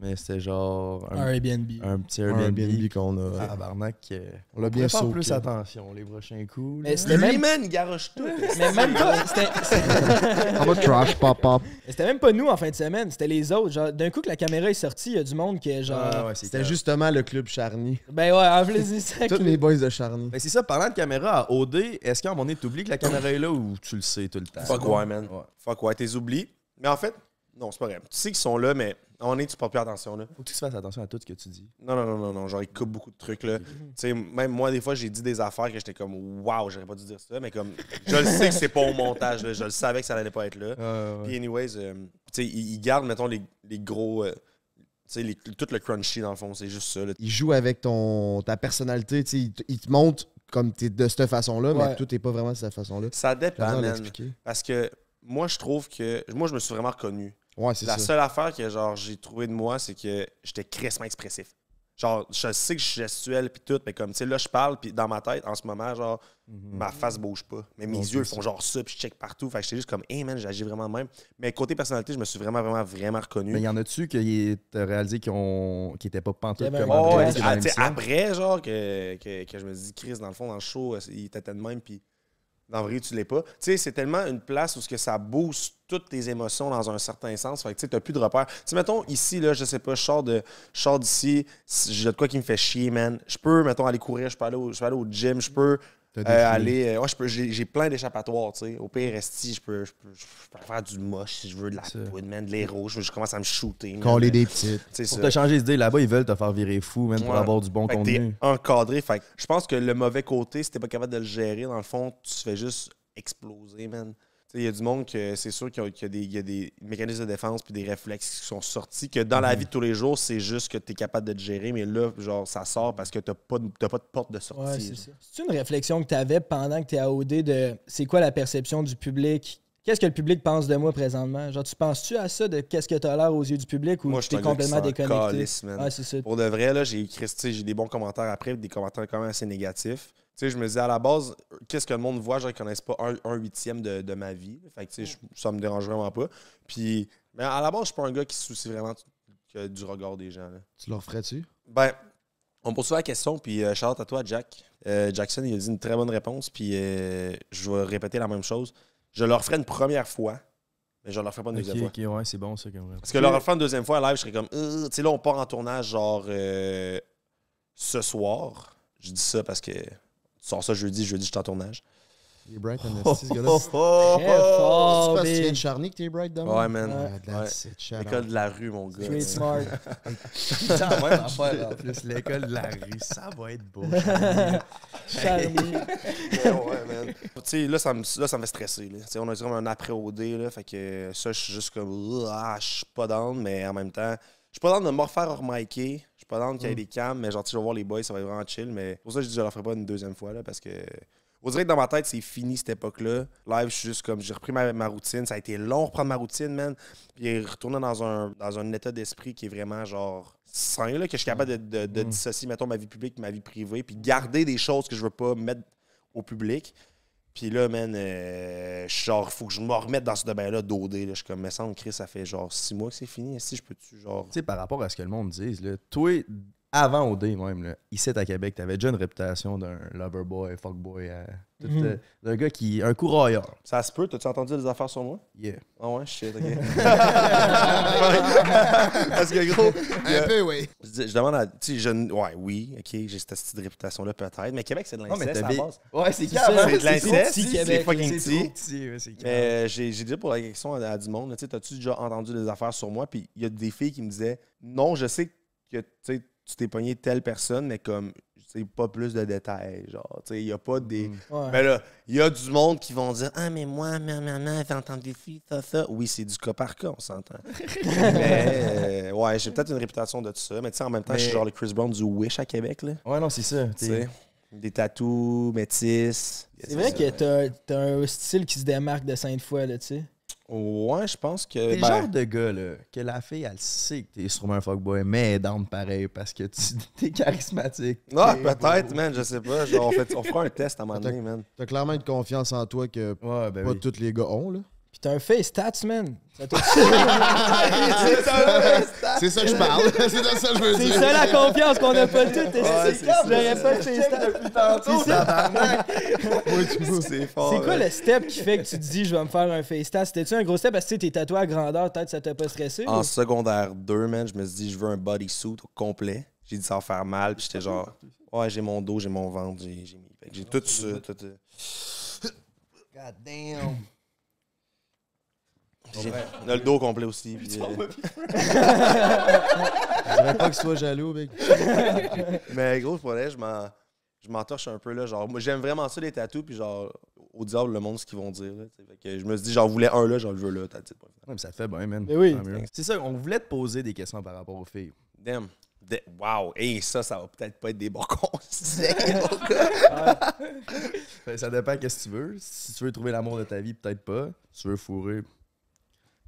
[SPEAKER 4] Mais c'était genre
[SPEAKER 3] Un
[SPEAKER 4] un,
[SPEAKER 3] Airbnb.
[SPEAKER 4] un petit Airbnb.
[SPEAKER 2] Airbnb qu'on a.
[SPEAKER 4] Tabarnak. euh,
[SPEAKER 2] On l'a
[SPEAKER 4] on
[SPEAKER 2] bien sauvé.
[SPEAKER 4] plus attention les prochains coups. là.
[SPEAKER 3] Mais c'était même,
[SPEAKER 1] man, garoche tout.
[SPEAKER 3] mais même pas. C'était c'était-
[SPEAKER 2] On va trash pop-up.
[SPEAKER 3] c'était même pas nous en fin de semaine, c'était les autres. Genre, d'un coup que la caméra est sortie, il y a du monde qui est genre.
[SPEAKER 4] Ah, ouais, c'est
[SPEAKER 2] C'était justement le club Charny.
[SPEAKER 3] Ben ouais, en plus, c'est ça.
[SPEAKER 2] Tous mes boys de Charny.
[SPEAKER 4] Mais c'est ça, parlant de caméra à OD, est-ce qu'à un moment donné, t'oublies que la caméra est là ou tu le sais tout le temps?
[SPEAKER 1] Fuck ouais, man.
[SPEAKER 4] Ouais.
[SPEAKER 1] Fuck ouais, t'es oublié. Mais en fait, Non, c'est pas vrai. Tu sais qu'ils sont là, mais moment donné, tu portes plus attention. Là.
[SPEAKER 4] Faut que tu fasses attention à tout ce que tu dis.
[SPEAKER 1] Non, non, non, non, non. Genre, ils coupent beaucoup de trucs, là. Tu sais, même moi, des fois, j'ai dit des affaires que j'étais comme, waouh, j'aurais pas dû dire ça, mais comme, je le sais que c'est pas au montage, là. Je le savais que ça allait pas être là. Puis, anyways, euh, tu sais, ils, ils gardent, mettons, les, les gros. euh, tu sais, les- tout le crunchy, dans le fond, c'est juste ça, là.
[SPEAKER 2] Il joue avec ton, ta personnalité. tu sais, Il, te- il te montre comme t'es de cette façon-là,
[SPEAKER 3] Ouais.
[SPEAKER 2] mais tout n'est pas vraiment de cette façon-là.
[SPEAKER 1] Ça dépend, man. Parce que moi, je trouve que. Moi, je me suis vraiment reconnu.
[SPEAKER 2] Ouais, c'est
[SPEAKER 1] La
[SPEAKER 2] ça.
[SPEAKER 1] seule affaire que genre j'ai trouvé de moi, c'est que j'étais crissement expressif. Genre, je sais que je suis gestuel puis tout, mais comme, tu sais, là, je parle, puis dans ma tête, en ce moment, genre, ma face bouge pas. Mais mes yeux font genre ça, puis je check partout. Fait que j'étais juste comme, hey man, j'agis vraiment de même. Mais côté personnalité, je me suis vraiment, vraiment, vraiment reconnu.
[SPEAKER 4] Mais y en a-tu qui t'as réalisé qu'ils ont... qui étaient pas pantoute
[SPEAKER 3] Il
[SPEAKER 4] comme
[SPEAKER 1] Oh, ouais, après, genre, que, que, que je me dis, Chris, dans le fond, dans le show, euh, il était de même, puis dans vrai, tu l'es pas. Tu sais, c'est tellement une place où ce que ça booste toutes tes émotions dans un certain sens. Fait que tu t'as plus de repères. Tu sais, mettons, ici, là, je sais pas, je sors de, je sors d'ici, j'ai de quoi qui me fait chier, man. Je peux, mettons, aller courir, je peux aller au, je peux aller au gym, je peux. Aller. euh, ouais, je peux, j'ai, j'ai plein d'échappatoires, tu sais. Au pire, resti, je peux, je, peux, je peux faire du moche si je veux, de la poudre, man, de l'héros. Je, je commence à me shooter.
[SPEAKER 2] Coller des petites.
[SPEAKER 4] Pour
[SPEAKER 1] ça.
[SPEAKER 4] te changer d'idée, là-bas, ils veulent te faire virer fou, même pour avoir du bon
[SPEAKER 1] Fait que t'es
[SPEAKER 4] contenu.
[SPEAKER 1] encadré. Fait je pense que le mauvais côté, si t'es pas capable de le gérer, dans le fond, tu te fais juste exploser, man. Il y a du monde que c'est sûr qu'il y a, y des, il y a des mécanismes de défense puis des réflexes qui sont sortis, que dans la vie de tous les jours, c'est juste que tu es capable de te gérer, mais là, genre, ça sort parce que t'as pas, de- t'as pas de porte de sortie.
[SPEAKER 3] Ouais, c'est une réflexion que tu avais pendant que tu es à OD de c'est quoi la perception du public? Qu'est-ce que le public pense de moi présentement? Genre, tu penses-tu à ça de qu'est-ce que tu as l'air aux yeux du public ou
[SPEAKER 1] Moi, je
[SPEAKER 3] tu
[SPEAKER 1] suis
[SPEAKER 3] es
[SPEAKER 1] un gars qui
[SPEAKER 3] complètement déconnecté?
[SPEAKER 1] calisse, man.
[SPEAKER 3] Ouais, ça.
[SPEAKER 1] Pour de vrai, là, j'ai tu j'ai des bons commentaires après, des commentaires quand même assez négatifs. Tu sais, je me dis à la base, qu'est-ce que le monde voit, genre, ils connaissent pas un, un huitième de, de ma vie. Fait que, tu sais, je- ça me dérange vraiment pas. Puis, mais à la base, je suis pas un gars qui se soucie vraiment que du regard des gens. là.
[SPEAKER 2] Tu leur ferais-tu?
[SPEAKER 1] Ben, on me pose souvent la question, puis euh, out à toi, Jack. Euh, Jackson, il a dit une très bonne réponse, puis euh, je vais répéter la même chose. Je leur ferai une première fois, mais je leur ferai pas une deuxième fois.
[SPEAKER 4] ouais, c'est bon ça. Comme...
[SPEAKER 1] Parce que leur le faire une deuxième fois live, je serais comme, Euh, tu sais, là, on part en tournage genre euh, ce soir. Je dis ça parce que sors ça jeudi, jeudi, je suis en tournage.
[SPEAKER 2] Il est bright,
[SPEAKER 4] Oh,
[SPEAKER 2] en esti, ce gars-là.
[SPEAKER 4] oh,
[SPEAKER 2] C'est
[SPEAKER 4] oh, oh.
[SPEAKER 3] fort,
[SPEAKER 2] parce que tu viens de Charny que t'es bright demain?
[SPEAKER 1] Ouais, man.
[SPEAKER 2] Shout
[SPEAKER 1] L'école de la rue, mon gars.
[SPEAKER 3] Street smart.
[SPEAKER 4] C'est affaire en plus. L'école de la rue, ça va être beau.
[SPEAKER 3] Charmy.
[SPEAKER 1] Ouais, ouais, man. Tu sais, là, ça me, là, ça me fait stresser. Là. On a comme un après-OD, là. Fait que ça, je suis juste comme, ah, je suis pas down, mais en même temps, je suis pas down de me refaire remiker. Pas down qu'il y ait des cams, mais genre, tu vais voir les boys, ça va être vraiment chill. Mais pour ça, je dis, je le ferai pas une deuxième fois, là, parce que. On dirait que dans ma tête, c'est fini cette époque-là. Live, je suis juste comme, j'ai repris ma, ma routine. Ça a été long de reprendre ma routine, man. Puis retourner dans un, dans un état d'esprit qui est vraiment genre sain, là, que je suis capable de, de- de
[SPEAKER 4] Mm.
[SPEAKER 1] dissocier, mettons, ma vie publique et ma vie privée, puis garder des choses que je veux pas mettre au public. Puis là, man, euh, genre, faut que je me remette dans ce domaine-là d'OD. Je suis comme, me semble, Chris, ça fait genre six mois que c'est fini. Si je peux-tu, genre.
[SPEAKER 4] Tu sais, par rapport à ce que le monde dise, là, toi, avant OD même, là, ici à Québec, t'avais déjà une réputation d'un lover boy, fuck boy, euh, tout,
[SPEAKER 3] Mhm.
[SPEAKER 4] euh, d'un gars qui. un courailleur.
[SPEAKER 1] Ça se peut, t'as-tu entendu des affaires sur moi?
[SPEAKER 4] Yeah.
[SPEAKER 1] Ah ouais, shit, ok. Parce que gros,
[SPEAKER 2] Un peu, oui.
[SPEAKER 1] je, demande à. Tu sais, je. Ouais, oui, ok, j'ai cette petite réputation-là peut-être. Mais Québec, c'est de
[SPEAKER 4] Non, mais
[SPEAKER 1] l'inceste à la base.
[SPEAKER 4] Ouais, c'est
[SPEAKER 3] ça,
[SPEAKER 4] hein,
[SPEAKER 1] C'est de l'inceste, c'est
[SPEAKER 3] Québec,
[SPEAKER 1] fucking petit. Mais euh, j'ai j'ai dit pour la question à, à du monde, tu sais, t'as-tu déjà entendu des affaires sur moi? Puis il y a des filles qui me disaient Non, je sais que tu sais, tu t'es pogné telle personne, mais comme, tu sais, pas plus de détails. Genre, tu sais, il n'y a pas des.
[SPEAKER 4] Mm.
[SPEAKER 3] Ouais.
[SPEAKER 1] Mais là, il y a du monde qui vont dire Ah, mais moi, ma maman, j'ai entendu ci, ça, ça. Oui, c'est du cas par cas, on s'entend. mais, euh, ouais, j'ai peut-être une réputation de tout ça. Mais tu sais, en même temps, je suis genre le Chris Brown du Wish à Québec, là.
[SPEAKER 4] Ouais, non, c'est ça.
[SPEAKER 1] Tu
[SPEAKER 4] t'es-
[SPEAKER 1] sais, des tatous, métis.
[SPEAKER 3] C'est vrai que t'as t'as un style qui se démarque de Sainte-Foy, là, tu sais.
[SPEAKER 1] Ouais, je pense que.
[SPEAKER 4] T'es le
[SPEAKER 1] ben,
[SPEAKER 4] genre de gars, là, que la fille, elle sait que t'es sûrement un fuckboy, mais elle down pareil parce que tu t'es charismatique.
[SPEAKER 1] Ah, peut-être, man, je sais pas. Genre, on, fait, on fera un test à un moment donné, man.
[SPEAKER 2] T'as clairement une confiance en toi que
[SPEAKER 4] Ouais, ben
[SPEAKER 2] pas
[SPEAKER 4] oui.
[SPEAKER 2] tous les gars ont, là.
[SPEAKER 3] Puis t'as un face tats, man.
[SPEAKER 2] C'est ça que je parle. c'est ça que je veux
[SPEAKER 3] C'est
[SPEAKER 2] dire.
[SPEAKER 3] ça la confiance qu'on a pas tout. C'est
[SPEAKER 1] c'est
[SPEAKER 3] ça.
[SPEAKER 1] ça.
[SPEAKER 3] J'aurais pas de face tats. C'est ça.
[SPEAKER 1] C'est fort.
[SPEAKER 3] C'est quoi le step qui fait que tu te dis je vais me faire un face tat? C'était-tu un gros step? Parce que tu sais, t'es tatoué à grandeur, peut-être ça t'a pas stressé?
[SPEAKER 1] En secondaire 2, man, je me suis dit, je veux un bodysuit au complet. J'ai dit, ça va faire mal. Puis j'étais genre, ouais, j'ai mon dos, j'ai mon ventre, j'ai j'ai tout ça. tout, euh.
[SPEAKER 4] God damn.
[SPEAKER 1] On a le dos complet aussi. puis, euh,
[SPEAKER 2] Je dirais pas que tu sois jaloux, Big.
[SPEAKER 1] mais gros, pour vrai, je m'en. Je m'entorche un peu là, genre moi j'aime vraiment ça les tatous puis genre au diable le monde ce qu'ils vont dire là, tu sais. Fait que je me suis dit j'en voulais un là, j'en veux là, t'as dit.
[SPEAKER 4] Ouais, mais ça te fait bien, man.
[SPEAKER 3] Mais oui.
[SPEAKER 4] C'est ça, on voulait te poser des questions par rapport aux filles.
[SPEAKER 1] Damn. Da- Wow, hey, ça ça va peut-être pas être des bons conseils. mon gars.
[SPEAKER 4] Ben, ça dépend qu'est-ce que tu veux. Si tu veux trouver l'amour de ta vie, peut-être pas. Si tu veux fourrer,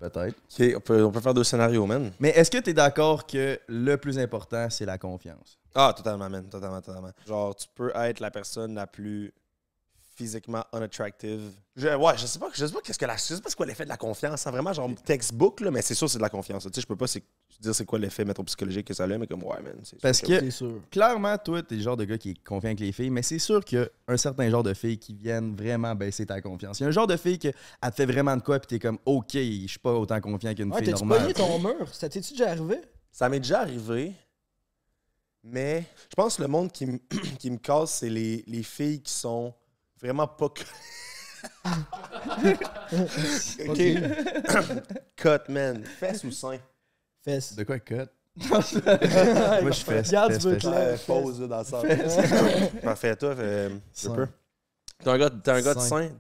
[SPEAKER 4] peut-être.
[SPEAKER 1] OK, on peut, on peut faire deux scénarios, man.
[SPEAKER 4] Mais est-ce que tu es d'accord que le plus important, c'est la confiance?
[SPEAKER 1] Ah, totalement, man. Totalement, totalement. Genre, tu peux être la personne la plus physiquement unattractive. Je, ouais, je sais pas, je sais pas qu'est-ce que la, je sais pas c'est quoi l'effet de la confiance. C'est vraiment genre textbook, là, mais c'est sûr c'est de la confiance. Tu sais, je peux pas dire c'est quoi l'effet, mettons, psychologique que ça a, mais comme, ouais, man. c'est sûr
[SPEAKER 4] Parce
[SPEAKER 1] que-
[SPEAKER 4] que
[SPEAKER 3] C'est sûr.
[SPEAKER 4] clairement, toi, t'es le genre de gars qui est confiant avec les filles, mais c'est sûr qu'il y a un certain genre de filles qui viennent vraiment baisser ta confiance. Il y a un genre de fille que elle te fait vraiment de quoi, puis t'es comme, OK, je suis pas autant confiant qu'une
[SPEAKER 3] Ouais,
[SPEAKER 4] fille
[SPEAKER 3] t'as-tu
[SPEAKER 4] normale.
[SPEAKER 3] pogné ton mur? Ça t'es-tu déjà arrivé?
[SPEAKER 1] Ça m'est déjà arrivé, mais je pense que le monde qui, me- qui me casse, c'est les, les filles qui sont vraiment pas. ok. Cut, man. Fesse ou sein?
[SPEAKER 3] Fesse.
[SPEAKER 4] De quoi cut? Moi, je fais
[SPEAKER 3] Regarde, tu veux Fesse.
[SPEAKER 1] pause là, dans ça. Parfait, toi, euh, un peu. T'es un gars, t'es un gars de
[SPEAKER 2] Sein.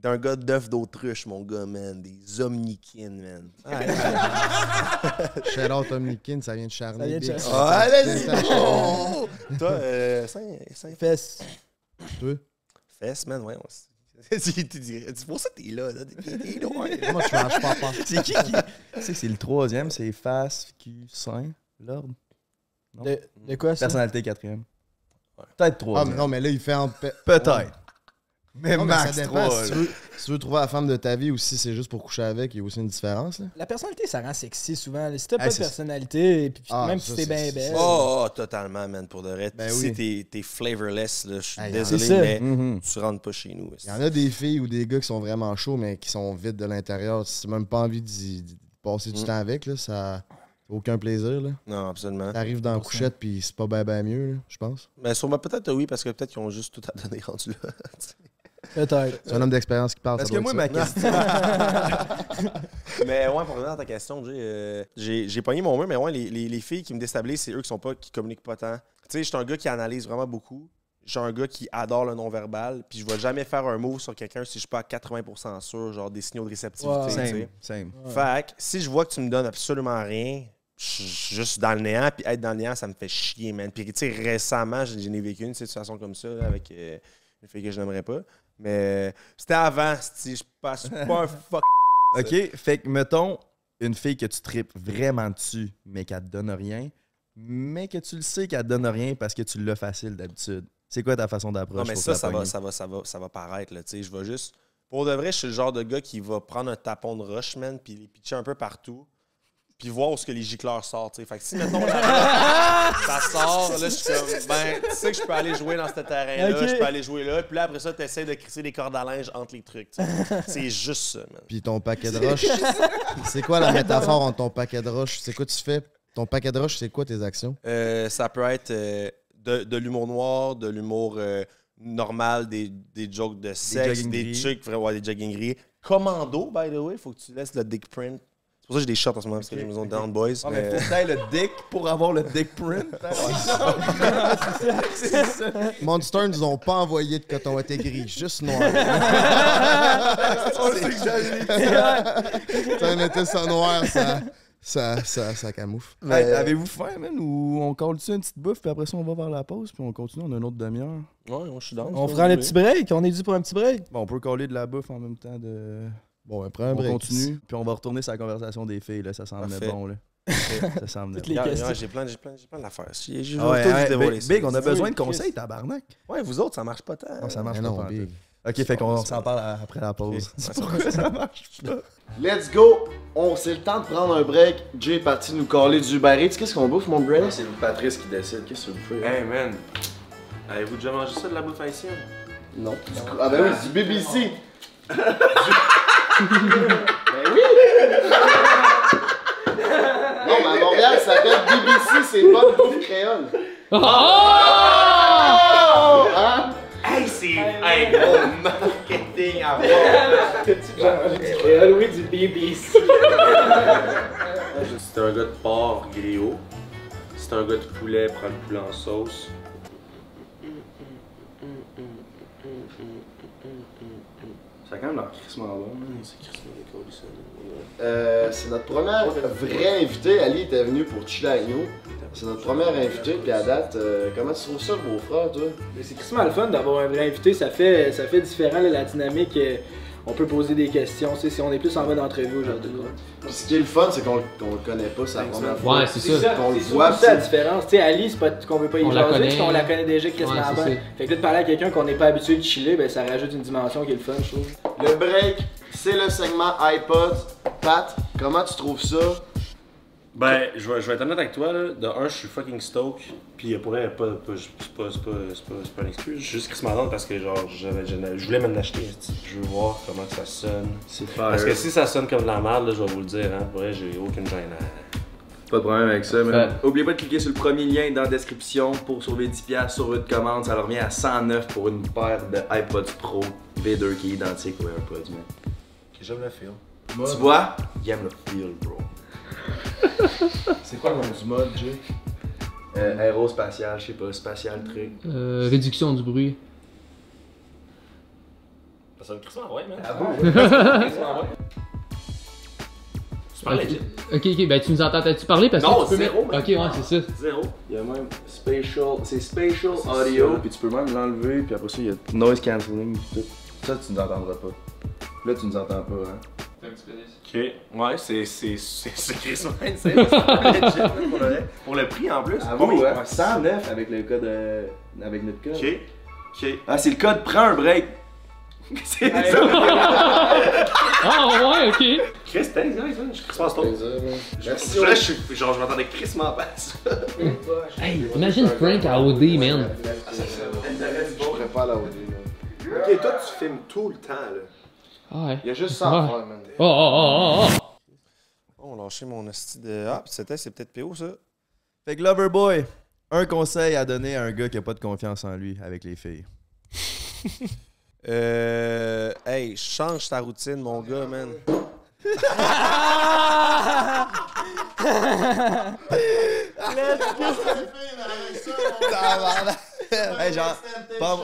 [SPEAKER 1] T'es un gars d'œufs d'autruche, mon gars, man. Des omnikins, man.
[SPEAKER 2] Shout out Omnikin, ça vient de Charny.
[SPEAKER 3] Ça vient de
[SPEAKER 2] Big.
[SPEAKER 3] Charny.
[SPEAKER 1] Ah, allez-y!
[SPEAKER 2] C'est un!
[SPEAKER 1] Toi, euh, sein, sein,
[SPEAKER 3] Fesse.
[SPEAKER 2] Toi?
[SPEAKER 1] Fesse, man, ouais. on C'est pour ça que t'es là. là. T'es- loin.
[SPEAKER 2] Moi, je mange pas pas.
[SPEAKER 4] C'est qui qui? Tu sais, c'est le troisième, c'est face, Q, sein, l'ordre.
[SPEAKER 3] De, de quoi ça?
[SPEAKER 4] Personnalité quatrième. Peut-être
[SPEAKER 2] Ah,
[SPEAKER 4] troisième.
[SPEAKER 2] mais non, mais là, il fait en paix.
[SPEAKER 4] Peut-être. Mais
[SPEAKER 2] Non, mais
[SPEAKER 4] max
[SPEAKER 2] ça dépend.
[SPEAKER 4] trois,
[SPEAKER 2] Si tu, veux, si tu veux trouver la femme de ta vie ou si c'est juste pour coucher avec, il y a aussi une différence. Là.
[SPEAKER 3] La personnalité, ça rend sexy souvent. Si t'as
[SPEAKER 4] Ah,
[SPEAKER 3] pas de personnalité, puis
[SPEAKER 2] Ah,
[SPEAKER 3] même
[SPEAKER 2] ça,
[SPEAKER 3] si t'es bien belle.
[SPEAKER 1] Oh, oh, totalement, man, pour de vrai.
[SPEAKER 2] Ben
[SPEAKER 1] si
[SPEAKER 2] oui.
[SPEAKER 1] t'es t'es flavorless, je suis désolé, mais
[SPEAKER 4] Mhm.
[SPEAKER 1] tu rentres pas chez nous.
[SPEAKER 2] Il y en a des filles ou des gars qui sont vraiment chauds, mais qui sont vides de l'intérieur. Si tu n'as même pas envie d'y d'y passer du
[SPEAKER 1] Mm.
[SPEAKER 2] temps avec, là, ça aucun plaisir. Là.
[SPEAKER 1] Non, absolument.
[SPEAKER 2] T'arrives dans la couchette, puis c'est pas bien ben mieux, je pense.
[SPEAKER 1] Mais sûrement, peut-être oui, parce que peut-être qu'ils ont juste tout à donner rendu là.
[SPEAKER 3] Peut-être.
[SPEAKER 2] C'est un homme d'expérience qui parle.
[SPEAKER 4] Parce
[SPEAKER 2] ça
[SPEAKER 4] que moi, ma question.
[SPEAKER 1] mais ouais, pour revenir à ta question, euh, j'ai j'ai pogné mon mur, mais ouais, les, les- les filles qui me déstabilisent, c'est eux qui sont pas, qui communiquent pas tant. Tu sais, je suis un gars qui analyse vraiment beaucoup. Je suis un gars qui adore le non-verbal, puis je vais jamais faire un mot sur quelqu'un si je suis pas à 80% sûr, genre des signaux de réceptivité.
[SPEAKER 4] Same, same.
[SPEAKER 3] Ouais.
[SPEAKER 1] Fait que si je vois que tu me donnes absolument rien, je suis juste dans le néant, puis être dans le néant, ça me fait chier, man. Puis tu sais, récemment, j'ai j'ai vécu une situation comme ça avec euh, une fille que je n'aimerais pas. Mais c'était avant, si je passe pas un fuck.
[SPEAKER 4] OK, fait que, mettons, une fille que tu tripes vraiment dessus, mais qu'elle te donne rien, mais que tu le sais qu'elle te donne rien parce que tu l'as facile d'habitude. C'est quoi ta façon d'approche?
[SPEAKER 1] Non, mais ça, ça va, ça, va, ça, va, ça va paraître, là, tu sais. Je vais juste... Pour de vrai, je suis le genre de gars qui va prendre un tapon de rush, man, puis les pitcher un peu partout, puis voir où ce que les gicleurs sortent. Fait que si, mettons, la- ça sort, là, je suis comme, ben, tu sais que je peux aller jouer dans ce terrain-là, je peux aller jouer là, puis là, après ça, tu essaies de crisser des cordes à linge entre les trucs. C'est juste ça, man.
[SPEAKER 2] Puis ton paquet de roches. c'est quoi la métaphore entre ton paquet de roches? C'est quoi tu fais? Ton paquet de roches, c'est quoi tes actions?
[SPEAKER 1] Euh, ça peut être euh, de, de l'humour noir, de l'humour euh, normal, des, des jokes de sexe, des,
[SPEAKER 4] gris.
[SPEAKER 1] trucs, vraiment, des jogging gris. Commando, by the way, faut que tu laisses le dick print. C'est pour ça que j'ai des shorts en ce moment, parce que j'ai une maison Down Boys.
[SPEAKER 4] Ah, mais
[SPEAKER 1] mais-
[SPEAKER 4] faut que le dick pour avoir le dick print. c'est ça.
[SPEAKER 2] Monster nous ont pas envoyé de coton été gris, juste noir.
[SPEAKER 4] On sait que j'allais
[SPEAKER 2] Ça en était ça noir, ça, ça, ça, ça camoufle.
[SPEAKER 4] Hey, Avez-vous faim, man? Ou on colle dessus une petite bouffe, puis après ça, on va vers la pause, puis on continue, on a une autre demi-heure.
[SPEAKER 1] Ouais, moi, je suis down.
[SPEAKER 3] On prend le petit break. On est dû pour un petit break.
[SPEAKER 4] Bon, on peut coller de la bouffe en même temps de.
[SPEAKER 2] Bon, ben, prends un
[SPEAKER 4] On
[SPEAKER 2] break.
[SPEAKER 4] continue, puis on va retourner sur la conversation des filles, là. Ça semble bon, là. ça semble
[SPEAKER 3] Toutes
[SPEAKER 4] bon.
[SPEAKER 1] J'ai plein, j'ai plein, j'ai plein d'affaires. Je vais
[SPEAKER 4] Ah ouais,
[SPEAKER 1] tout dévoiler
[SPEAKER 4] Big,
[SPEAKER 1] ça.
[SPEAKER 4] Big, on a besoin de conseils, tabarnak.
[SPEAKER 1] Ouais, vous autres, ça marche pas tant.
[SPEAKER 4] Non, ça marche
[SPEAKER 2] Mais
[SPEAKER 4] pas.
[SPEAKER 2] non, Big.
[SPEAKER 4] Ok, fait qu'on s'en parle après la pause. Pourquoi ça marche pas.
[SPEAKER 5] Let's go! On c'est le temps de prendre un break. Jay est parti nous coller du Uber Eats. Qu'est-ce qu'on bouffe, mon Bray?
[SPEAKER 4] C'est Patrice qui décide. Qu'est-ce que vous faites?
[SPEAKER 1] Hey, man. Avez-vous déjà mangé ça de la bouffe haïtienne?
[SPEAKER 5] Non. Du cou- Ah ben oui, du BBC. Du- ben oui! non, mais à Montréal, ça s'appelle BBC, c'est pas de bouffe créole. Oh! Hein?
[SPEAKER 1] Hey, c'est un gros marketing à voir.
[SPEAKER 3] Et Louis du BBC.
[SPEAKER 1] C'est un gars de porc griot. C'est un gars de poulet, prends le poulet en sauce.
[SPEAKER 4] Ça a quand même l'air crissement bon.
[SPEAKER 1] C'est Christmas de Cody, ça.
[SPEAKER 5] Euh, c'est notre première vraie invitée. Ali était venu pour chiller avec nous. C'est notre première invitée, puis à date, euh, comment tu trouves ça, le beau-frère, toi?
[SPEAKER 3] Mais C'est crissement le fun d'avoir un vrai invité, ça fait, ça fait différent là, la dynamique. euh, On peut poser des questions, tu sais, si on est plus en mode entrevue aujourd'hui.
[SPEAKER 5] Puis ce qui est le fun, c'est qu'on qu'on le connaît pas, c'est la première fois.
[SPEAKER 6] Ouais, c'est ça.
[SPEAKER 5] Qu'on le
[SPEAKER 3] C'est
[SPEAKER 5] voit,
[SPEAKER 3] ça la différence. Tu sais, Ali, c'est pas qu'on veut pas y
[SPEAKER 6] On
[SPEAKER 3] jaser, c'est qu'on la connaît déjà Chris
[SPEAKER 6] Ouais, c'est ça.
[SPEAKER 3] Fait que là, de parler à quelqu'un qu'on n'est pas habitué de chiller, ben ça rajoute une dimension qui est le fun, je trouve.
[SPEAKER 5] Le break, c'est le segment iPod. Pat, comment tu trouves ça?
[SPEAKER 1] Ben, je vais, je vais être honnête avec toi, là. De un, je suis fucking stoked. Puis pour vrai, pas, pas, c'est pas, c'est pas, c'est pas, c'est pas une excuse. Je suis juste Madon parce que, genre, j'avais, j'avais- je voulais me l'acheter. esti. Je veux voir comment ça sonne.
[SPEAKER 4] C'est
[SPEAKER 1] Parce que si ça sonne comme de la merde, là, je vais vous le dire, hein. Pour vrai, j'ai aucune gêne à.
[SPEAKER 4] Pas de problème avec ça, mais oubliez pas de cliquer sur le premier lien dans la description pour sauver 10$ sur votre commande. Ça leur revient à 109 pour une paire de iPods Pro V2 qui est identique aux AirPods, man.
[SPEAKER 1] J'aime le film.
[SPEAKER 4] Tu vois? Il aime le feel, bro.
[SPEAKER 5] C'est quoi le nom du mode, Jay?
[SPEAKER 4] Euh, aérospatial, je sais pas, spatial truc.
[SPEAKER 6] Euh, réduction du bruit.
[SPEAKER 1] Ça sonne Chris ouais, man.
[SPEAKER 4] Ah bon?
[SPEAKER 1] Super legit.
[SPEAKER 6] Ok, ok, ben tu nous entends, tu parler parce
[SPEAKER 1] Non,
[SPEAKER 6] que tu peux
[SPEAKER 1] zéro,
[SPEAKER 6] mettre-. Ok, ouais, c'est ça.
[SPEAKER 1] Zéro.
[SPEAKER 4] Il y a même spatial, c'est spatial audio, puis tu peux même l'enlever, puis après ça, il y a noise cancelling, tout. Ça, tu nous entendras pas. Là, tu nous entends pas, hein?
[SPEAKER 1] C'est. C'est. C'est Chris Wine, c'est. pour le, pour le prix en plus.
[SPEAKER 4] Ah hein? 109 avec le code, euh, avec notre code.
[SPEAKER 1] Ok. Ok.
[SPEAKER 4] Ah, c'est le code prends un break. c'est ça.
[SPEAKER 6] Ah, ouais, ok.
[SPEAKER 1] Chris, guys, man. Je suis Chris stoked.
[SPEAKER 5] Merci.
[SPEAKER 1] Là, je suis. Genre, je m'attendais crissement pas à ça.
[SPEAKER 6] Hey, imagine Frank à OD, man.
[SPEAKER 5] Je prépare la OD, là.
[SPEAKER 1] Ok, toi, tu filmes tout le temps, là.
[SPEAKER 6] Ouais.
[SPEAKER 5] Il y a juste ça à faire, man.
[SPEAKER 6] Oh, oh, oh, oh, oh.
[SPEAKER 1] On lâché mon hostie de. Ah, pis c'était, c'est peut-être PO, ça.
[SPEAKER 4] Fait que Loverboy, un conseil à donner à un gars qui a pas de confiance en lui avec les filles.
[SPEAKER 1] Euh. Hey, change ta routine, mon gars, man.
[SPEAKER 4] hey, genre,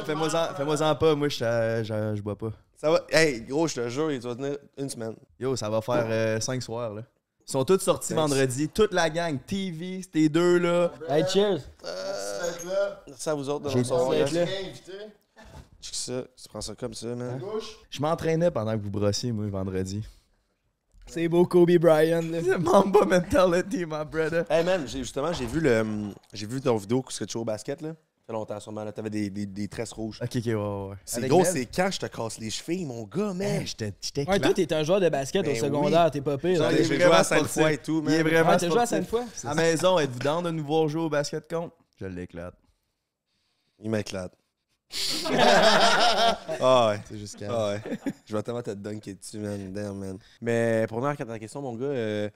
[SPEAKER 4] fais-moi-en pas, moi, je bois pas.
[SPEAKER 1] Ça va. Hey, gros, je te jure, il va tenir une semaine.
[SPEAKER 4] Yo, ça va faire 5 soirs, là. Ils sont tous sortis
[SPEAKER 1] Thanks.
[SPEAKER 4] vendredi, toute la gang, TV, c'était deux, là.
[SPEAKER 3] Hey, cheers!
[SPEAKER 5] Là.
[SPEAKER 1] Merci à vous autres de nous recevoir, ça. Tu prends ça comme ça, man.
[SPEAKER 5] Gauche.
[SPEAKER 4] Je m'entraînais pendant que vous brossiez, moi, vendredi.
[SPEAKER 3] C'est beau Kobe Bryant, là.
[SPEAKER 4] Mamba mentality, my brother.
[SPEAKER 1] Hey, man, justement, j'ai vu le. J'ai vu ton vidéo que tu joues au basket, là. Fait longtemps, sûrement, là. T'avais des, des, des tresses rouges.
[SPEAKER 4] Ok, ok, ouais, ouais.
[SPEAKER 1] C'est
[SPEAKER 4] Avec
[SPEAKER 1] gros, c'est quand je te casse les chevilles, mon gars, man?
[SPEAKER 4] Hey, j'étais j'étais
[SPEAKER 3] Ouais, toi,
[SPEAKER 4] clair.
[SPEAKER 3] t'es un joueur de basket
[SPEAKER 1] Ben
[SPEAKER 3] au secondaire, t'es pas pire. Hein.
[SPEAKER 4] il
[SPEAKER 1] ai
[SPEAKER 4] est
[SPEAKER 1] joué
[SPEAKER 4] vraiment
[SPEAKER 1] à cinq
[SPEAKER 4] sportif.
[SPEAKER 1] fois et tout,
[SPEAKER 4] Il est
[SPEAKER 1] man.
[SPEAKER 4] vraiment
[SPEAKER 3] Ouais, t'as joué à
[SPEAKER 4] sportif.
[SPEAKER 3] cinq fois?
[SPEAKER 4] À la maison, êtes-vous down de nous voir jouer au basket contre? Je l'éclate.
[SPEAKER 1] Il m'éclate. ah ouais.
[SPEAKER 2] C'est jusqu'à.
[SPEAKER 1] Ah ouais. Je vais tellement te dunker dessus, man. Damn, man. Mais pour revenir à ta question, mon gars, euh,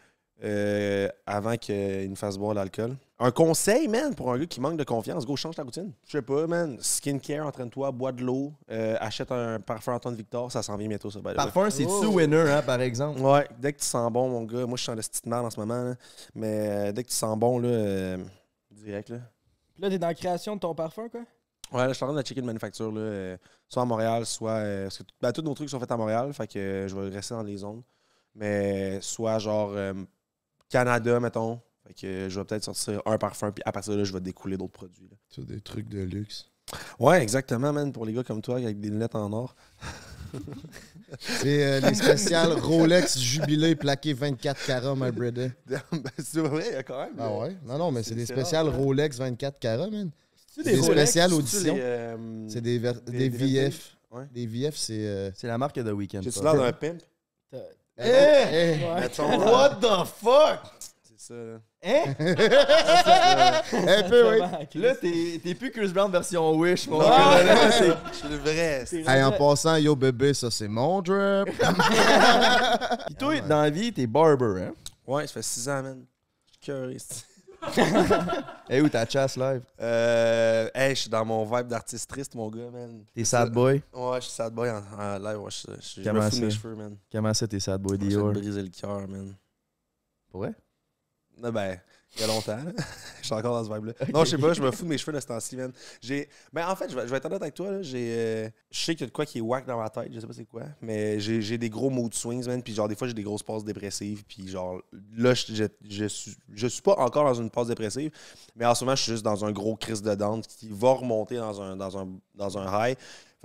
[SPEAKER 1] euh, avant qu'il nous fasse boire l'alcool, un conseil, man, pour un gars qui manque de confiance, go, change ta routine. Je sais pas, man. Skincare, entraîne-toi, bois de l'eau, euh, achète un parfum Antoine Victor, ça s'en vient bientôt, ça.
[SPEAKER 4] Parfum, c'est-tu
[SPEAKER 3] Oh.
[SPEAKER 4] winner, hein, par exemple?
[SPEAKER 1] Ouais, dès que tu sens bon, mon gars, moi je sens de petite merde en ce moment, là. mais euh, dès que tu sens bon, là, euh, direct, là.
[SPEAKER 3] Puis là, t'es dans la création de ton parfum, quoi?
[SPEAKER 1] Ouais, là, je suis en train de checker une manufacture, là, euh, soit à Montréal, soit. euh, parce que ben, tous nos trucs sont faits à Montréal, fait que euh, je vais rester dans les zones. Mais soit genre euh, Canada, mettons. Fait que euh, je vais peut-être sortir un parfum, puis à partir de là, je vais découler d'autres produits. là.
[SPEAKER 2] C'est des trucs de luxe.
[SPEAKER 1] Ouais, exactement, man, pour les gars comme toi, avec des lunettes en or.
[SPEAKER 2] C'est euh, les spéciales Rolex Jubilé plaqué 24 carats, my brother.
[SPEAKER 1] ben, c'est vrai, il y a quand même.
[SPEAKER 2] Ah ouais? Non, non, mais c'est des spéciales
[SPEAKER 1] rare.
[SPEAKER 2] Rolex 24 carats, man.
[SPEAKER 3] C'est
[SPEAKER 2] des spéciales
[SPEAKER 1] C'est-tu
[SPEAKER 2] auditions.
[SPEAKER 1] les, euh,
[SPEAKER 2] C'est des, ver-
[SPEAKER 1] des-
[SPEAKER 2] des
[SPEAKER 1] des
[SPEAKER 2] VF.
[SPEAKER 1] Ouais.
[SPEAKER 2] Des VF, c'est. euh,
[SPEAKER 4] C'est la marque de Weekend.
[SPEAKER 1] J'ai-tu l'air d'un pimp?
[SPEAKER 2] Eh! eh,
[SPEAKER 4] What the fuck?
[SPEAKER 1] C'est ça, là.
[SPEAKER 4] Hein?
[SPEAKER 2] Un peu, oui.
[SPEAKER 4] Là, t'es t'es plus Chris Brown version Wish, mon
[SPEAKER 1] Ah,
[SPEAKER 4] gars.
[SPEAKER 1] C'est-
[SPEAKER 4] c'est-
[SPEAKER 1] Je suis le vrai. c'est-
[SPEAKER 2] Hey, en passant, yo bébé, ça c'est mon drip.
[SPEAKER 4] Puis toi, dans la vie, t'es barber, hein?
[SPEAKER 1] Ouais, ça fait 6 ans, man. Je suis curieux.
[SPEAKER 4] Hey, où ta chasse live?
[SPEAKER 1] Euh, hey, je suis dans mon vibe d'artiste triste, mon gars, man.
[SPEAKER 4] T'es sad boy?
[SPEAKER 1] Ouais, je suis sad boy en, en live. Ouais, je, je, me fous mes cheveux, man.
[SPEAKER 4] Comment ça, t'es sad boy Dior?
[SPEAKER 1] briser le cœur, man.
[SPEAKER 4] Pour vrai?
[SPEAKER 1] Non, ben, il y a longtemps. je suis encore dans ce vibe-là. Non, je sais pas, je me fous de mes cheveux de ce temps-ci, man. J'ai... Ben, en fait, je vais, je vais être honnête avec toi. Là. J'ai, euh, Je sais qu'il y a de quoi qui est whack dans ma tête, je sais pas c'est quoi. Mais j'ai, j'ai des gros mood swings, man. Puis genre, des fois, j'ai des grosses passes dépressives. Puis genre, là, je, je, je suis, je suis pas encore dans une passe dépressive. Mais en ce moment, je suis juste dans un gros crise de dente qui va remonter dans un, dans un, dans un high.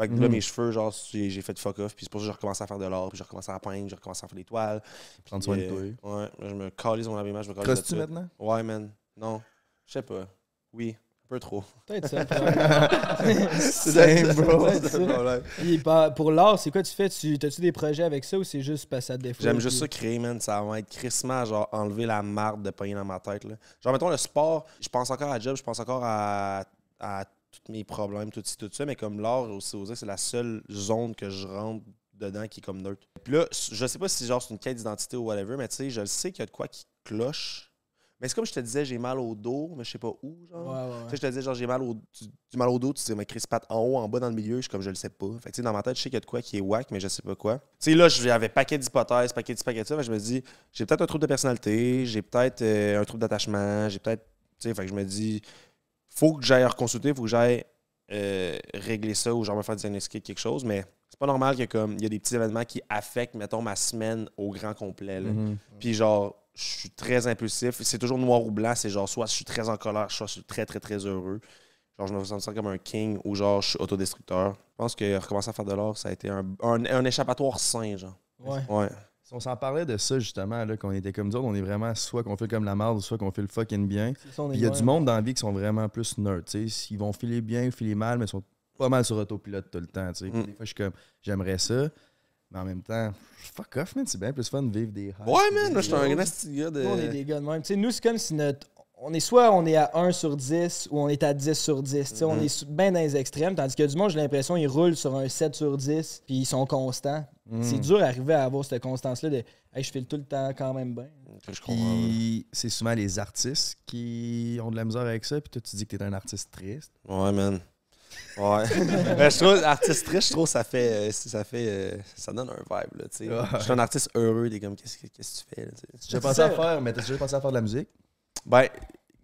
[SPEAKER 1] Fait que là,
[SPEAKER 4] Mhm.
[SPEAKER 1] mes cheveux, genre, j'ai, fait fuck off. Puis c'est pour ça que j'ai recommencé à faire de l'art. Puis j'ai recommencé à peindre. J'ai recommencé à faire des toiles.
[SPEAKER 4] Prendre soin de
[SPEAKER 1] Puis,
[SPEAKER 4] toi.
[SPEAKER 1] euh, Ouais, là, je me calise mon habillement. Je me calise tout.
[SPEAKER 4] maintenant?
[SPEAKER 1] Ouais, man. Non. Je sais pas. Oui. Un peu trop.
[SPEAKER 3] Peut-être ça.
[SPEAKER 4] Same, bro.
[SPEAKER 3] C'est ça. Puis, par- pour l'art, c'est quoi tu fais? Tu, as-tu des projets avec ça ou c'est juste parce que ça te défaut?
[SPEAKER 1] J'aime juste
[SPEAKER 3] puis-
[SPEAKER 1] ça créer, man. Ça va être crissement, genre, enlever la marde de pogner dans ma tête, là. Genre, mettons, le sport, je pense encore à job, je pense encore à, à tous mes problèmes, tout tout ça, mais comme l'art, aussi, c'est la seule zone que je rentre dedans qui est comme neutre. Puis là, je sais pas si, genre, c'est une quête d'identité ou whatever, mais tu sais, je le sais qu'il y a de quoi qui cloche. Mais c'est comme je te disais, j'ai mal au dos, mais je sais pas où, genre.
[SPEAKER 3] Ouais, ouais,
[SPEAKER 1] Tu sais, je te disais, genre, j'ai mal au, du, du mal au dos, tu sais, mais Chris Pat en haut, en bas, dans le milieu, je suis comme, je le sais pas. Fait que, tu sais, dans ma tête, je sais qu'il y a de quoi qui est whack, mais je sais pas quoi. Tu sais, là, j'avais paquet d'hypothèses, paquet de paquet de ça, mais je me dis, j'ai peut-être un trouble de personnalité, j'ai peut-être euh, un trouble d'attachement, j'ai peut-être. Tu sais, fait que je me dis, faut que j'aille reconsulter, faut que j'aille euh, régler ça ou genre me faire diagnostiquer quelque chose, mais c'est pas normal que, comme, il y a des petits événements qui affectent, mettons, ma semaine au grand complet, là.
[SPEAKER 4] Mhm.
[SPEAKER 1] Puis genre, je suis très impulsif. C'est toujours noir ou blanc. C'est genre, soit je suis très en colère, soit je suis très, très, très heureux. Genre, je me sens comme un king ou genre, je suis autodestructeur. Je pense que recommencer à faire de l'art, ça a été un, un, un échappatoire sain, genre.
[SPEAKER 3] Ouais.
[SPEAKER 1] Ouais.
[SPEAKER 4] Si on s'en parlait de ça justement, là, qu'on était comme nous autres, on est vraiment soit qu'on fait comme la merde, soit qu'on fait le fucking bien. Il y a du monde dans la vie qui sont vraiment plus nerds. tu sais. Ils vont filer bien ou filer mal, mais ils sont pas mal sur autopilote tout le temps. tu sais. Puis
[SPEAKER 1] Mm.
[SPEAKER 4] Des fois, je suis comme, j'aimerais ça. Mais en même temps, fuck off, man. C'est bien plus fun de vivre des highs
[SPEAKER 1] Ouais, man, moi, je suis un gars de.
[SPEAKER 3] On est des gars de même. Tu sais, nous, c'est comme si notre. On est soit on est à 1 sur 10 ou on est à 10 sur 10. Tu sais, On
[SPEAKER 1] Mhm.
[SPEAKER 3] est bien dans les extrêmes. Tandis que du monde, j'ai l'impression, ils roulent sur un 7 sur 10 puis ils sont constants.
[SPEAKER 4] Mm.
[SPEAKER 3] C'est dur d'arriver à avoir cette constance-là de hey, je file tout le temps quand même bien.
[SPEAKER 4] Puis c'est souvent les artistes qui ont de la misère avec ça. Puis toi, tu dis que t'es un artiste triste.
[SPEAKER 1] Ouais, man. Ouais. Mais je trouve, artiste triste, je trouve ça fait. euh, ça fait. euh, ça donne un vibe, là, tu sais.
[SPEAKER 4] Ouais.
[SPEAKER 1] Je suis un artiste heureux, t'es comme, qu'est-ce que tu fais, là,
[SPEAKER 3] C'est
[SPEAKER 4] pensé à faire, mais t'as déjà pensé à faire de la musique?
[SPEAKER 1] Ben,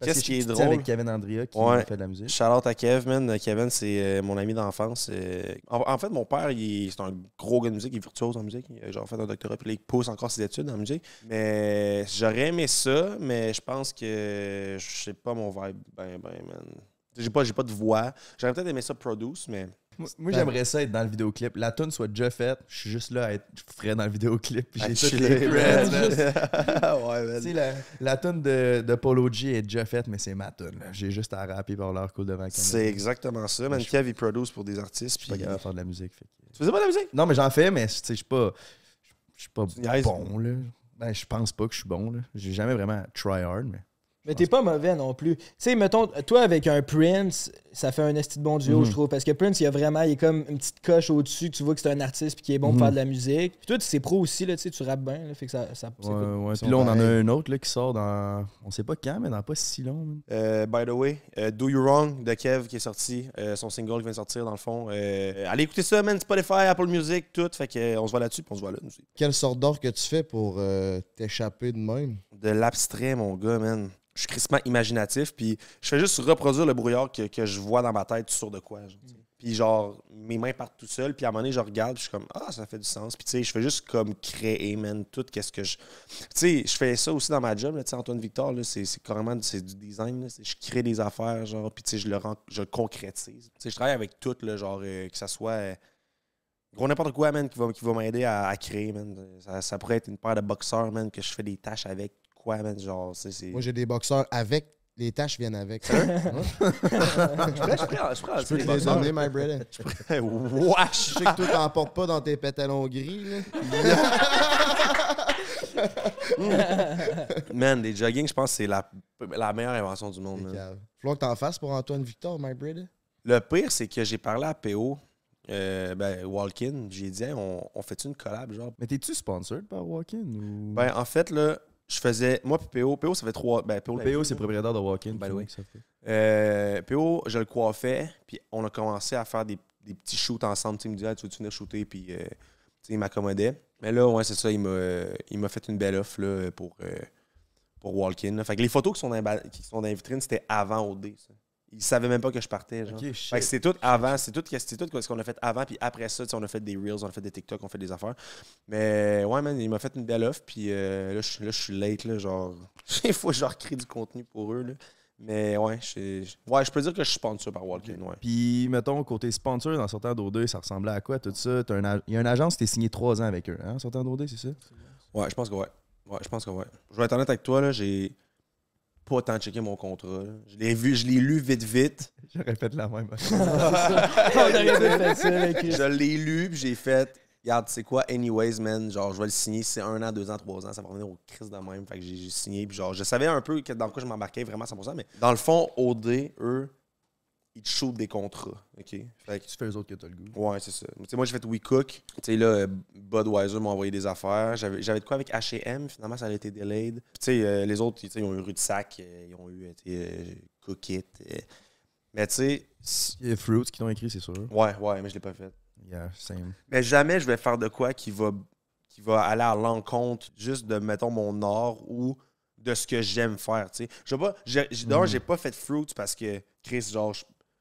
[SPEAKER 1] qu'est-ce
[SPEAKER 4] que
[SPEAKER 1] qui est drôle?
[SPEAKER 4] avec Kevin Andrea qui
[SPEAKER 1] Ouais.
[SPEAKER 4] fait de la musique.
[SPEAKER 1] Shout out à Kev, man. Kevin, c'est euh, mon ami d'enfance. euh. En, en fait, mon père, c'est un gros gars de musique, il est virtuose en musique. Il a genre fait un doctorat, puis là, il pousse encore ses études en musique. Mais j'aurais aimé ça, mais je pense que je sais pas mon vibe, ben, ben, man. J'ai pas, j'ai pas de voix. J'aurais peut-être aimé ça produce, mais.
[SPEAKER 4] Moi, moi, j'aimerais ça être dans le vidéoclip. La tune soit déjà faite. Je suis juste là à être frais dans le vidéoclip. J'ai toutes les creds,
[SPEAKER 1] ouais,
[SPEAKER 4] la, la tune de, de Polo G est déjà faite, mais c'est ma tune. J'ai juste à rapper par leur cool devant la caméra.
[SPEAKER 1] C'est exactement ça, man. Kev, il produce pour des artistes.
[SPEAKER 4] Je suis pas
[SPEAKER 1] Puis...
[SPEAKER 4] capable de faire de la musique. fait
[SPEAKER 1] Tu faisais pas de la musique?
[SPEAKER 4] Non, mais j'en fais, mais je suis pas, je suis pas bon. Là. Ben, je pense pas que je suis bon. là. J'ai jamais vraiment try hard, mais.
[SPEAKER 3] Mais t'es pas mauvais non plus. Tu sais, mettons, toi avec un Prince, ça fait un esti de bon duo,
[SPEAKER 4] Mhm.
[SPEAKER 3] je trouve. Parce que Prince, il y a vraiment, il est comme une petite coche au-dessus. Tu vois que c'est un artiste puis qui est bon
[SPEAKER 4] Mhm.
[SPEAKER 3] pour faire de la musique. Puis toi, tu sais pro aussi, là, tu sais, tu rappes bien. là, fait que ça, ça c'est
[SPEAKER 4] Ouais,
[SPEAKER 3] cool.
[SPEAKER 4] ouais.
[SPEAKER 2] Ils
[SPEAKER 4] Puis là, on en a un autre là, qui sort dans. On sait pas quand, mais dans pas si long.
[SPEAKER 1] Euh, by the way, euh, Do You Wrong de Kev qui est sorti, euh, son single qui vient de sortir dans le fond. Euh, allez écouter ça, man, Spotify, Apple Music, tout. Fait que, on se voit là-dessus, puis on se voit là. nous.
[SPEAKER 2] Quelle sorte d'or que tu fais pour euh, t'échapper de même?
[SPEAKER 1] De l'abstrait, mon gars, man. Je suis crissement imaginatif, puis je fais juste reproduire le brouillard que, que je vois dans ma tête sur de quoi. Puis genre, mes mains partent tout seul, puis à un moment donné, je regarde, puis je suis comme, ah, ça fait du sens. Puis tu sais, je fais juste comme créer, man, tout qu'est-ce que je... Tu sais, je fais ça aussi dans ma job, tu sais, Antoine Victor, c'est c'est carrément du design, là, je crée des affaires, genre, puis tu sais, je le, rends, je le concrétise. Tu sais, je travaille avec tout, là, genre, euh, que ça soit... euh, Gros n'importe quoi, man, qui va, qui va m'aider à, à créer, man. Ça, ça pourrait être une paire de boxeurs, man, que je fais des tâches avec. Quoi, man, genre, c'est... c'est-
[SPEAKER 2] Moi, j'ai des boxeurs avec. Les tâches viennent avec.
[SPEAKER 1] je pourrais- je pourrais- je pourrais
[SPEAKER 2] Je peux
[SPEAKER 1] les
[SPEAKER 2] te les donner, my brother.
[SPEAKER 1] Wesh!
[SPEAKER 2] Je sais que toi, t'en portes pas dans tes pétalons gris. Là.
[SPEAKER 1] Man, les jogging, je pense que c'est la, la meilleure invention du monde.
[SPEAKER 2] Faut que t'en fasses pour Antoine Victor, my brother.
[SPEAKER 1] Le pire, c'est que j'ai parlé à PO, euh, ben, Walkin. J'ai dit, Hey, on, on fait-tu une collab, genre?
[SPEAKER 4] Mais t'es-tu sponsored par Walkin ou?
[SPEAKER 1] Ben, en fait, là, je faisais. Moi, puis PO, PO, ça fait trois. Ben, PO,
[SPEAKER 4] PO, c'est propriétaire de Walk-in.
[SPEAKER 1] By the way.
[SPEAKER 4] ça fait.
[SPEAKER 1] Euh, PO, je le coiffais, puis on a commencé à faire des, des petits shoots ensemble. Il me disait, Ah, tu veux-tu venir shooter, puis euh, il m'accommodait. Mais là, ouais, c'est ça, il m'a, euh, il m'a fait une belle offre là, pour, euh, pour Walk-in. Fait que les photos qui sont dans, qui sont dans les vitrines, c'était avant OD. Ça. Ils savaient même pas que je partais. Genre.
[SPEAKER 4] Ok, shit.
[SPEAKER 1] Fait que c'est tout avant, c'est tout, c'est tout ce qu'on a fait avant, puis après ça, on a fait des Reels, on a fait des TikTok, on a fait des affaires. Mais ouais, man, il m'a fait une belle offre, puis euh, là, je suis late, là, genre, il faut que je du contenu pour eux, là. Mais ouais, je, ouais, je peux dire que je suis sponsor par Walk-in, ouais.
[SPEAKER 4] Puis, mettons, côté sponsor, dans sortant d'O2, ça ressemblait à quoi tout ça? A- Il y a une agence qui t'es signé trois ans avec eux, hein, sortant d'O2, c'est ça?
[SPEAKER 1] Ouais, je pense que ouais. Ouais, je pense que ouais. Je vais être honnête avec toi, là, j'ai pas tant checké mon contrat. là. Je l'ai vu, je l'ai lu vite, vite.
[SPEAKER 4] J'aurais fait la même.
[SPEAKER 3] On aurait dû faire ça, là, Chris.
[SPEAKER 1] Je l'ai lu, puis j'ai fait. Regarde, c'est quoi, anyways, man? Genre, je vais le signer. Si c'est un an, deux ans, trois ans, ça va revenir au Christ de même. Fait que j'ai j'ai signé. Puis genre, je savais un peu que- dans quoi je m'embarquais vraiment à 100%, mais dans le fond, OD, eux, ils te shootent des contrats. OK? Fait que,
[SPEAKER 4] tu fais eux autres que t'as le goût.
[SPEAKER 1] ouais, c'est ça. Moi, j'ai fait WeCook. Tu sais, là, Budweiser m'a envoyé des affaires. J'avais j'avais de quoi avec HM. Finalement, ça a été delayed. Puis, tu sais, euh, les autres, ils ont eu Rue de Sac. euh, ils ont eu, euh, euh, Cook It. euh. Mais tu sais,
[SPEAKER 4] Il y a Fruits qui t'ont écrit, c'est sûr.
[SPEAKER 1] ouais, ouais, mais je l'ai pas fait.
[SPEAKER 4] Yeah, same.
[SPEAKER 1] Mais jamais je vais faire de quoi qui va, qui va aller à l'encontre juste de, mettons, mon art ou de ce que j'aime faire, tu sais. Je sais pas, j'ai- j'ai- d'ailleurs, j'ai pas fait Fruits parce que, Chris, genre,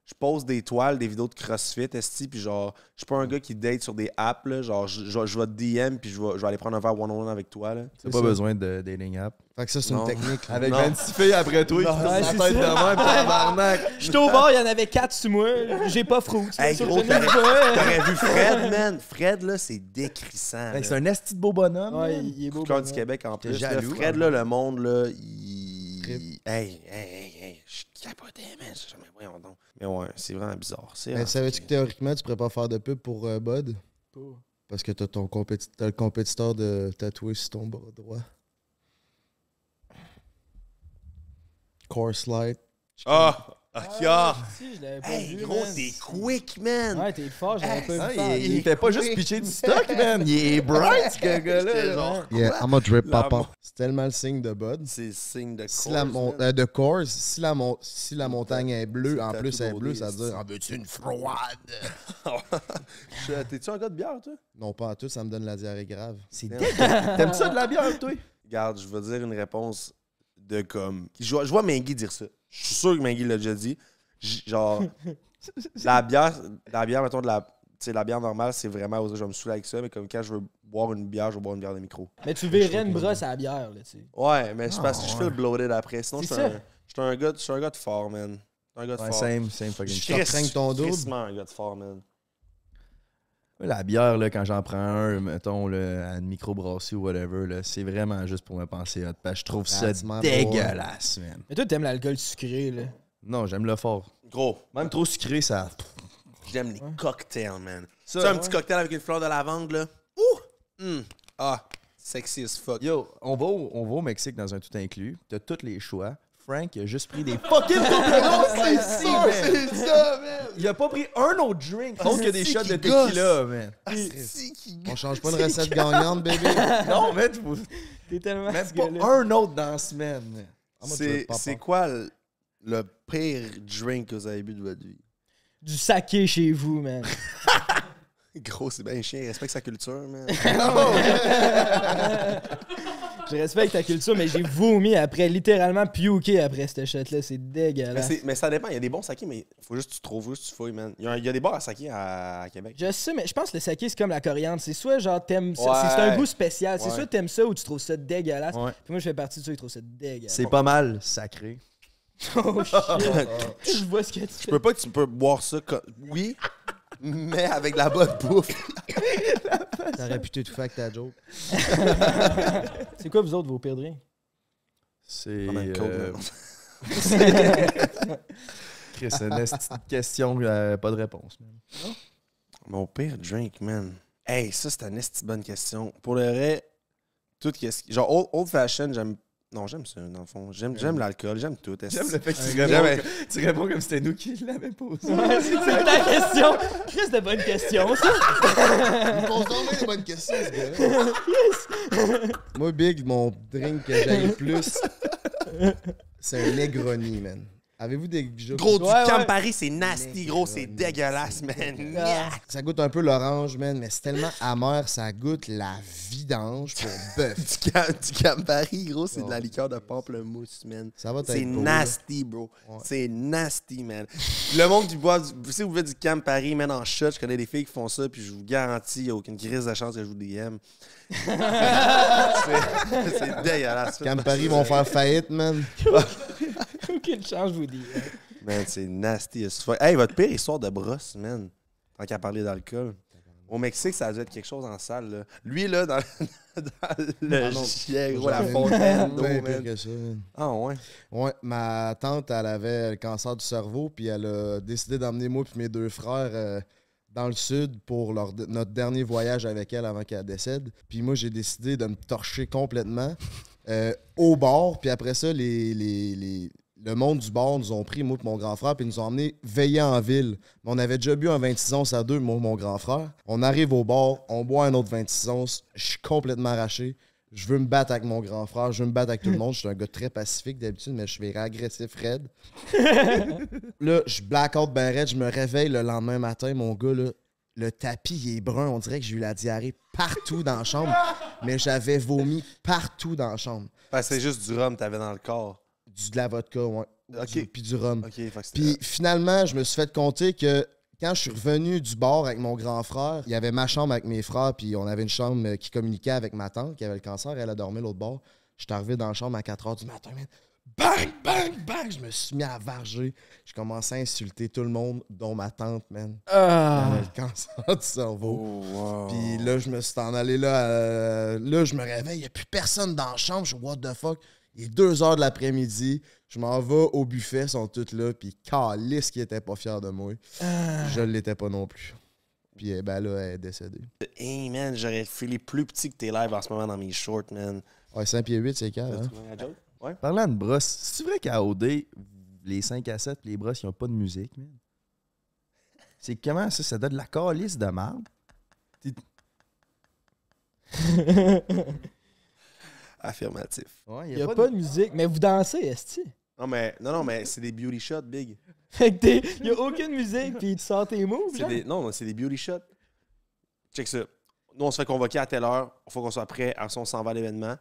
[SPEAKER 1] je, pose des toiles, des vidéos de CrossFit, esti, puis genre, je suis pas un gars qui date sur des apps, là, genre, je, je, je vais te DM, puis je vais, je vais aller prendre un verre one-on-one avec toi, là.
[SPEAKER 4] T'as pas
[SPEAKER 2] ça.
[SPEAKER 4] besoin de dating app.
[SPEAKER 2] Fait que ça, c'est une technique. là.
[SPEAKER 4] Avec
[SPEAKER 1] Non.
[SPEAKER 4] 26 filles après toi, qui
[SPEAKER 1] Non.
[SPEAKER 4] tournent la
[SPEAKER 3] Ouais,
[SPEAKER 4] tête de même, tabarnak.
[SPEAKER 3] J'étais au bar, il y en avait quatre sous moi. J'ai pas fruit.
[SPEAKER 1] Hey, gros, t'aurais t'aurais vu Fred, man. Fred, là, c'est décrissant.
[SPEAKER 4] Hey. C'est un esti de beau bonhomme.
[SPEAKER 3] Ouais,
[SPEAKER 4] man.
[SPEAKER 3] il est beau.
[SPEAKER 1] Coup de cœur
[SPEAKER 3] bon,
[SPEAKER 1] du Québec en plus. là.
[SPEAKER 4] jaloux,
[SPEAKER 1] Fred,
[SPEAKER 4] hein.
[SPEAKER 1] là, le monde, là, il. Hey, hey, hey, hey, capotais, man. Je- Mais voyons donc. Mais ouais, c'est vraiment bizarre. C'est
[SPEAKER 2] Mais savais-tu que théoriquement, tu pourrais pas faire de pub pour euh, Bud?
[SPEAKER 3] bon.
[SPEAKER 2] Parce que t'as ton compéti- t'as le compétiteur de tatoué sur ton bras droit. Course Light.
[SPEAKER 1] Ah! Ah,
[SPEAKER 3] Ah, si, je l'avais pas
[SPEAKER 1] Hey,
[SPEAKER 3] vu,
[SPEAKER 1] gros,
[SPEAKER 3] man.
[SPEAKER 1] t'es quick, man!
[SPEAKER 3] Ouais, t'es fort, j'avais
[SPEAKER 1] Hey,
[SPEAKER 3] pas
[SPEAKER 4] Ah,
[SPEAKER 3] vu
[SPEAKER 4] il, il fait pas juste pitcher du stock, man. Il est bright, ce gars-là.
[SPEAKER 1] Genre,
[SPEAKER 2] Yeah, I'm a drip
[SPEAKER 1] La
[SPEAKER 2] papa. C'est tellement le signe de Bud.
[SPEAKER 1] C'est le signe de
[SPEAKER 2] Si
[SPEAKER 1] course,
[SPEAKER 2] la, mon-
[SPEAKER 1] man.
[SPEAKER 2] euh, de course, si la, mon- si la montagne est bleue, en plus elle est bleue, ça veut dire En veux-tu une froide?
[SPEAKER 1] T'es-tu un gars de bière, toi?
[SPEAKER 2] Non, pas en tout, ça me donne la diarrhée grave.
[SPEAKER 4] C'est dégueulasse. T'aimes ça de la bière, toi?
[SPEAKER 1] Regarde, je vais dire une réponse de comme. Je vois, je vois dire ça. Je suis sûr que Mengui l'a déjà dit. Genre, la bière, la bière, mettons, de la. La bière normale, c'est vraiment. Je vais me saouler avec ça, mais comme quand je veux boire une bière, je vais boire une bière de micro.
[SPEAKER 3] Mais tu verrais une brosse à la bière, là, tu sais.
[SPEAKER 1] Ouais, mais c'est parce que je
[SPEAKER 4] Ah,
[SPEAKER 1] fais le bloated après. Sinon, je suis un,
[SPEAKER 3] ça.
[SPEAKER 1] je suis un, gars de- je suis un gars de fort, man. Je suis un gars de
[SPEAKER 4] Ouais,
[SPEAKER 1] fort.
[SPEAKER 4] same, same fucking
[SPEAKER 1] Je
[SPEAKER 4] shit.
[SPEAKER 1] suis
[SPEAKER 2] ton
[SPEAKER 1] crissement un gars de fort, man.
[SPEAKER 4] La bière, là, quand j'en prends un, mettons, là, à une microbrasserie ou whatever, là, c'est vraiment juste pour me penser hot. Parce que je trouve ça
[SPEAKER 2] my boy.
[SPEAKER 4] dégueulasse, man.
[SPEAKER 3] Mais toi, t'aimes l'alcool sucré, là.
[SPEAKER 4] Non, j'aime le fort.
[SPEAKER 1] Gros,
[SPEAKER 4] Même trop sucré, ça.
[SPEAKER 1] j'aime les cocktails, man.
[SPEAKER 4] Ça,
[SPEAKER 1] un
[SPEAKER 4] ouais.
[SPEAKER 1] petit cocktail avec une fleur de lavande, là. Ouh! Hum. Ah, sexy as fuck.
[SPEAKER 4] Yo, on va, au, on va au Mexique dans un tout inclus. T'as tous les choix. Frank, il a juste pris des fucking double
[SPEAKER 2] c'est ça, c'est ça, man!
[SPEAKER 4] Il a pas pris un autre drink autre que des shots de
[SPEAKER 1] gosse.
[SPEAKER 4] tequila, man.
[SPEAKER 1] Ah,
[SPEAKER 2] On change pas une recette gagnante, bébé.
[SPEAKER 4] Non, mais
[SPEAKER 3] T'es tellement
[SPEAKER 4] même pas un autre dans la semaine. man.
[SPEAKER 2] I'm a
[SPEAKER 1] C'est quoi le, le pire drink que vous avez bu de votre vie?
[SPEAKER 3] Du saké chez vous, man.
[SPEAKER 1] Gros, c'est bien chien. Respecte sa culture, man.
[SPEAKER 3] Je respecte ta culture, mais j'ai vomi après, littéralement puké après cette shot-là. C'est dégueulasse.
[SPEAKER 1] mais ça dépend. Il y a des bons sakés, mais faut juste que tu trouves, juste que tu fouilles, man. Il y a, il y a des bars à saké à, à Québec.
[SPEAKER 3] Je sais, mais je pense que le saké, c'est comme la coriandre. C'est soit genre t'aimes ça,
[SPEAKER 1] Ouais.
[SPEAKER 3] c'est c'est un goût spécial. C'est
[SPEAKER 1] Ouais.
[SPEAKER 3] soit t'aimes ça ou tu trouves ça dégueulasse.
[SPEAKER 4] Ouais.
[SPEAKER 3] Puis moi, je fais partie de ceux qui trouvent ça dégueulasse.
[SPEAKER 4] C'est pas mal sacré.
[SPEAKER 3] Oh shit. je vois ce que tu
[SPEAKER 1] Je peux pas que tu peux boire ça comme. Oui, mais avec la bonne bouffe.
[SPEAKER 2] T'aurais pu t'étouffer avec ta joke.
[SPEAKER 3] C'est quoi, vous autres, vos pires drinks?
[SPEAKER 4] C'est. Euh. Chris, c'est une esti de question, euh, pas de réponse. man.
[SPEAKER 1] Mon pire drink, man. Hey, ça, c'est une esti bonne question. Pour le vrai, tout qu'est-ce qui- Genre, old, old fashion, j'aime. Non, j'aime ça, dans le fond. J'aime, j'aime l'alcool, j'aime tout. est-ce-
[SPEAKER 4] J'aime le fait que tu réponds, comme, tu réponds comme c'était nous qui l'avons posé.
[SPEAKER 3] Ouais, c'est ta question. Chris, de bonne question, ça.
[SPEAKER 2] Pose donc des bonnes questions, ce gars-là. Moi, Big, mon drink que j'aime le plus, c'est un Negroni, man. Avez-vous des jeux
[SPEAKER 1] Gros, du
[SPEAKER 3] Ouais, ouais.
[SPEAKER 1] Campari, c'est nasty, gros, c'est dégueulasse, man.
[SPEAKER 2] Ça goûte un peu l'orange, man, mais c'est tellement amer, ça goûte la vidange pour bœuf.
[SPEAKER 1] Du, Cam- du Campari, gros, c'est de la
[SPEAKER 2] Oh.
[SPEAKER 1] liqueur de pamplemousse, man.
[SPEAKER 2] Ça va
[SPEAKER 1] C'est nasty, bro. C'est nasty, man. Le monde qui boit, du- vous savez, vous faites du Campari, man, en shot. Je connais des filles qui font ça, puis je vous garantis, il n'y a aucune crise de chance que je vous DM. c'est dégueulasse.
[SPEAKER 2] Campari vont faire faillite, man.
[SPEAKER 3] Aucune chance, je vous dis.
[SPEAKER 1] Man, c'est nasty as fuck. Hey, votre pire histoire de brosse, man. Tant qu'à parler d'alcool. Au Mexique, ça a dû être quelque chose en salle, là. Lui, là, dans, dans le
[SPEAKER 2] non.
[SPEAKER 1] chien, gros, la fontaine d'eau,
[SPEAKER 2] bien pire
[SPEAKER 1] man.
[SPEAKER 2] que ça, man.
[SPEAKER 1] Ah, ouais.
[SPEAKER 2] Ouais, ma tante, elle avait le cancer du cerveau, puis elle a décidé d'emmener moi et mes deux frères euh, dans le sud pour leur- notre dernier voyage avec elle avant qu'elle décède. Puis moi, j'ai décidé de me torcher complètement euh, au bord, puis après ça, les, les- les- le monde du bord nous ont pris, moi et mon grand frère, puis ils nous ont emmenés veiller en ville. Mais on avait déjà bu un 26 onces à deux, moi et mon grand frère. On arrive au bord, on boit un autre 26 onces, je suis complètement arraché. Je veux me battre avec mon grand frère, je veux me battre avec tout le monde. Je suis un gars très pacifique d'habitude, mais je suis agressif, raide. là, je blackout ben raide, je me réveille le lendemain matin, mon gars, là, le tapis il est brun. On dirait que j'ai eu la diarrhée partout dans la chambre, mais j'avais vomi partout dans la chambre.
[SPEAKER 1] Que c'est juste du rhum que t'avais dans le corps.
[SPEAKER 2] Du, de la vodka, ouais.
[SPEAKER 1] Ok.
[SPEAKER 2] Du- Puis du rhum. Puis finalement, je me suis fait compter que quand je suis revenu du bar avec mon grand frère, il y avait ma chambre avec mes frères, puis on avait une chambre euh, qui communiquait avec ma tante qui avait le cancer. Elle a dormi l'autre bord. Je suis arrivé dans la chambre à 4 h du matin, man. Bang, bang, bang! Je me suis mis à varger. Je commençais à insulter tout le monde, dont ma tante, man. Elle
[SPEAKER 3] Ah.
[SPEAKER 2] avait le cancer du cerveau.
[SPEAKER 1] Oh, wow.
[SPEAKER 2] Puis là, je me suis en allé là. euh, là, je me réveille. Il n'y a plus personne dans la chambre. Je suis what the fuck? Il est 2 heures de l'après-midi. Je m'en vais au buffet. Ils sont tous là. Puis Calice qui était pas fier de moi.
[SPEAKER 3] Ah.
[SPEAKER 2] Je l'étais pas non plus. Puis eh ben là, elle est décédée.
[SPEAKER 1] Hey, man, j'aurais filé plus petit que tes lives en ce moment dans mes shorts, man.
[SPEAKER 2] Ouais, 5 pieds 8, c'est calme. Hein?
[SPEAKER 1] Ouais.
[SPEAKER 4] Parlant de brosses, c'est vrai qu'à OD, les 5 à 7 les brosses, ils ont pas de musique, man? C'est comment ça? Ça donne de la calice de marde?
[SPEAKER 1] Affirmatif.
[SPEAKER 4] Ouais,
[SPEAKER 3] Il y a pas de musique, mais vous dansez, Esti.
[SPEAKER 1] Non, mais, non, non, mais c'est des beauty shots, big.
[SPEAKER 3] Fait que t'es. Y a aucune musique, puis tu sors tes moves,
[SPEAKER 1] C'est
[SPEAKER 3] genre?
[SPEAKER 1] des, non, non, c'est des beauty shots. Check ça. Nous, on se fait convoquer à telle heure. Il faut qu'on soit prêt. À on s'en va à l'événement.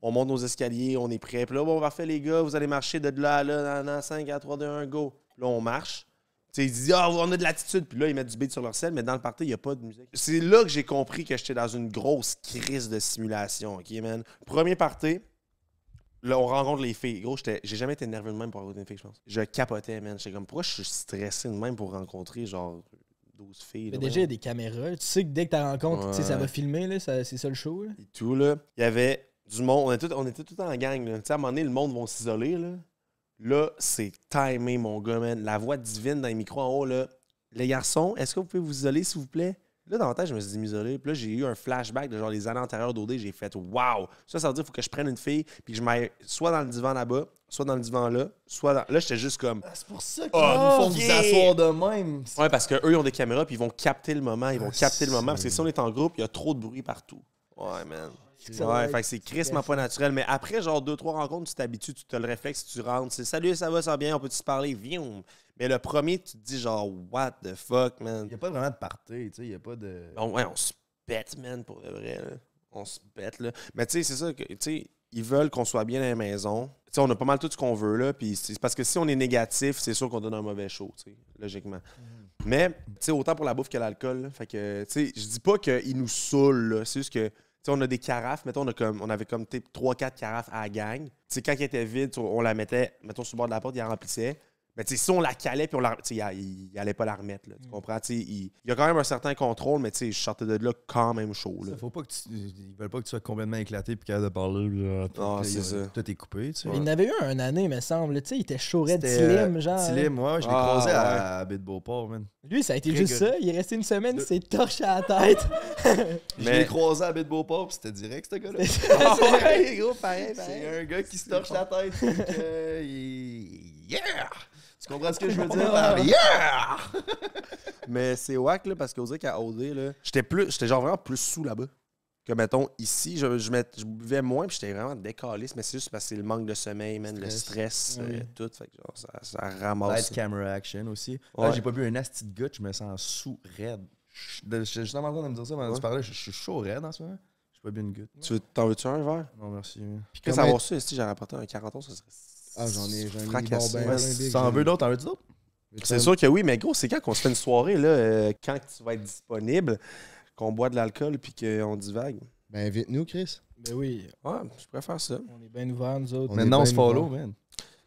[SPEAKER 1] On monte nos escaliers, on est prêt. Puis là, bon, parfait, les gars, vous allez marcher de là à là, dans, dans 5 à 3, 2, 1, go. Là, on marche. Tu sais, ils disent, ah, on a de l'attitude. Puis là, ils mettent du beat sur leur scène, mais dans le party, il n'y a pas de musique. C'est là que j'ai compris que j'étais dans une grosse crise de simulation, OK, man? Premier party, là, on rencontre les filles. Gros, j'étais- j'ai jamais été nerveux de même pour rencontrer une fille, je pense. Je capotais, man. J'étais comme, pourquoi je suis stressé de même pour rencontrer, genre, 12 filles?
[SPEAKER 3] Mais
[SPEAKER 1] là,
[SPEAKER 3] déjà, il y a des caméras. Tu sais que dès que tu sais, ça va filmer, là. C'est ça le show, là.
[SPEAKER 1] et tout, là. Il y avait du monde. On était tout, on était tout en gang, là. Tu sais, à un moment donné, le monde va s'isoler, là. Là, c'est timé, mon gars, man. La voix divine dans les micros en haut, là. Les garçons, est-ce que vous pouvez vous isoler, s'il vous plaît? Là, dans ma tête, je me suis dit m'isoler. Puis là, j'ai eu un flashback de genre les années antérieures d'OD. J'ai fait Waouh! Ça, ça veut dire qu'il faut que je prenne une fille, puis que je m'aille soit dans le divan là-bas, soit dans le divan là, soit dans. Là, j'étais juste comme.
[SPEAKER 4] C'est pour ça qu'ils
[SPEAKER 1] Oh,
[SPEAKER 4] nous font
[SPEAKER 1] ok.
[SPEAKER 4] vous asseoir de même.
[SPEAKER 1] Ouais, parce qu'eux, ils ont des caméras, puis ils vont capter le moment. Ils vont
[SPEAKER 4] Ah,
[SPEAKER 1] capter le moment. Parce que si on est en groupe, il y a trop de bruit partout. Ouais, man. Ouais, fait que c'est crissement pas naturel. Mais après, genre, deux, trois rencontres, tu t'habitues, tu te le réflexes, tu rentres. C'est salut, ça va, ça va bien, on peut se parler? Viens. Mais le premier, tu te dis, genre, what the fuck, man?
[SPEAKER 4] Il n'y a pas vraiment de party, tu sais, il n'y a pas de...
[SPEAKER 1] On, ouais, on se pète, man, pour de vrai. là. On se pète, là. Mais tu sais, c'est ça que, tu sais, ils veulent qu'on soit bien à la maison. Tu sais, on a pas mal tout ce qu'on veut, là. Puis c'est parce que si on est négatif, c'est sûr qu'on donne un mauvais show, tu sais, logiquement. Mais, tu sais, autant pour la bouffe que l'alcool. Fait que, tu sais, je dis pas qu'ils nous saoulent, là. C'est juste que, on a des carafes. Mettons, on, a comme, on avait comme 3-4 carafes à la gang. Tu sais, quand elle était vide, on la mettait, mettons, sur le bord de la porte, il la remplissait. Mais tu sais, si on la calait, puis on la. Il, il allait pas la remettre, là. Tu comprends? Tu sais, il, il y a quand même un certain contrôle, mais tu sais, je sortais de là quand même chaud, là.
[SPEAKER 4] Ça, Faut pas que tu, ils veulent pas que tu sois complètement éclaté puis capable de parler. Là, tout,
[SPEAKER 1] Ah, c'est
[SPEAKER 4] il-
[SPEAKER 1] ça.
[SPEAKER 4] Tout est coupé, tu sais.
[SPEAKER 3] Il en avait eu un année, me semble. Tu sais, il était chaud red
[SPEAKER 4] C'était, euh,
[SPEAKER 3] slim, genre.
[SPEAKER 4] Slim, ouais, je l'ai
[SPEAKER 1] Ah,
[SPEAKER 4] croisé
[SPEAKER 1] ouais.
[SPEAKER 4] à, à de Beauport, man.
[SPEAKER 3] Lui, ça a été
[SPEAKER 4] Très
[SPEAKER 3] juste
[SPEAKER 4] good.
[SPEAKER 3] ça. Il est resté une semaine, il s'est torché à la tête.
[SPEAKER 4] Je l'ai croisé à de Beauport puis c'était direct, ce gars-là. C'est un gars qui se torche la tête. puis que, il- Yeah! Tu comprends ce que je veux dire? là? Yeah!
[SPEAKER 1] Mais c'est whack, là, parce qu'on dirait qu'à OD, là, j'étais plus, j'étais genre vraiment plus sous là-bas. Que, mettons, ici, je, je, mett- je buvais moins, puis j'étais vraiment décalé. Mais c'est juste parce que c'est le manque de sommeil, man, le stress,
[SPEAKER 3] Oui.
[SPEAKER 1] euh, tout. Fait que, genre, ça, ça
[SPEAKER 4] Light
[SPEAKER 1] ramasse.
[SPEAKER 4] camera action aussi.
[SPEAKER 1] Ouais.
[SPEAKER 4] Ah, j'ai pas bu un asti de goutte, je me sens sous raide. Suis justement en train de me dire ça pendant que
[SPEAKER 1] Ouais.
[SPEAKER 4] tu parlais, je je suis chaud raide en ce moment. J'ai pas bu une goutte.
[SPEAKER 1] Tu veux, t'en veux-tu un verre?
[SPEAKER 4] Non, merci.
[SPEAKER 1] Puis que
[SPEAKER 2] Comment-
[SPEAKER 1] savoir ça, si j'aurais apporté un 40 ça serait.
[SPEAKER 2] Ah, j'en ai, j'en ai bon ben,
[SPEAKER 1] Ouais,
[SPEAKER 2] ben,
[SPEAKER 4] T'en veux d'autres? T'en veux d'autres?
[SPEAKER 1] C'est sûr que oui, mais gros, c'est quand qu'on se fait une soirée, là, euh, quand tu vas être disponible, qu'on boit de l'alcool, puis qu'on divague.
[SPEAKER 2] Ben, invite-nous, Chris.
[SPEAKER 3] Ben oui,
[SPEAKER 1] Ouais, je préfère ça.
[SPEAKER 3] on est bien ouverts, nous autres.
[SPEAKER 2] On
[SPEAKER 4] Maintenant,
[SPEAKER 2] est
[SPEAKER 4] on se follow, man.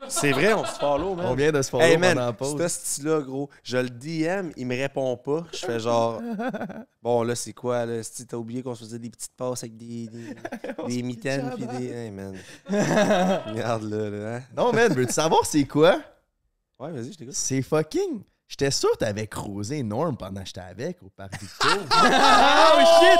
[SPEAKER 1] C'est vrai, on se follow, man.
[SPEAKER 4] On vient de se follow
[SPEAKER 1] Hey
[SPEAKER 4] pendant la
[SPEAKER 1] man,
[SPEAKER 4] pause.
[SPEAKER 1] ce style-là, gros, je le DM, il me répond pas. Je fais genre, bon là, c'est quoi, là? Si t'as oublié qu'on se faisait des petites passes avec des, des, des mitaines des. Hey man. Regarde là, là. hein?
[SPEAKER 4] Non, man, veux-tu savoir c'est quoi?
[SPEAKER 1] Ouais, vas-y, je t'écoute.
[SPEAKER 4] C'est fucking. J'étais sûr que t'avais croisé Norm pendant que j'étais avec au parc Victo.
[SPEAKER 3] Oh shit!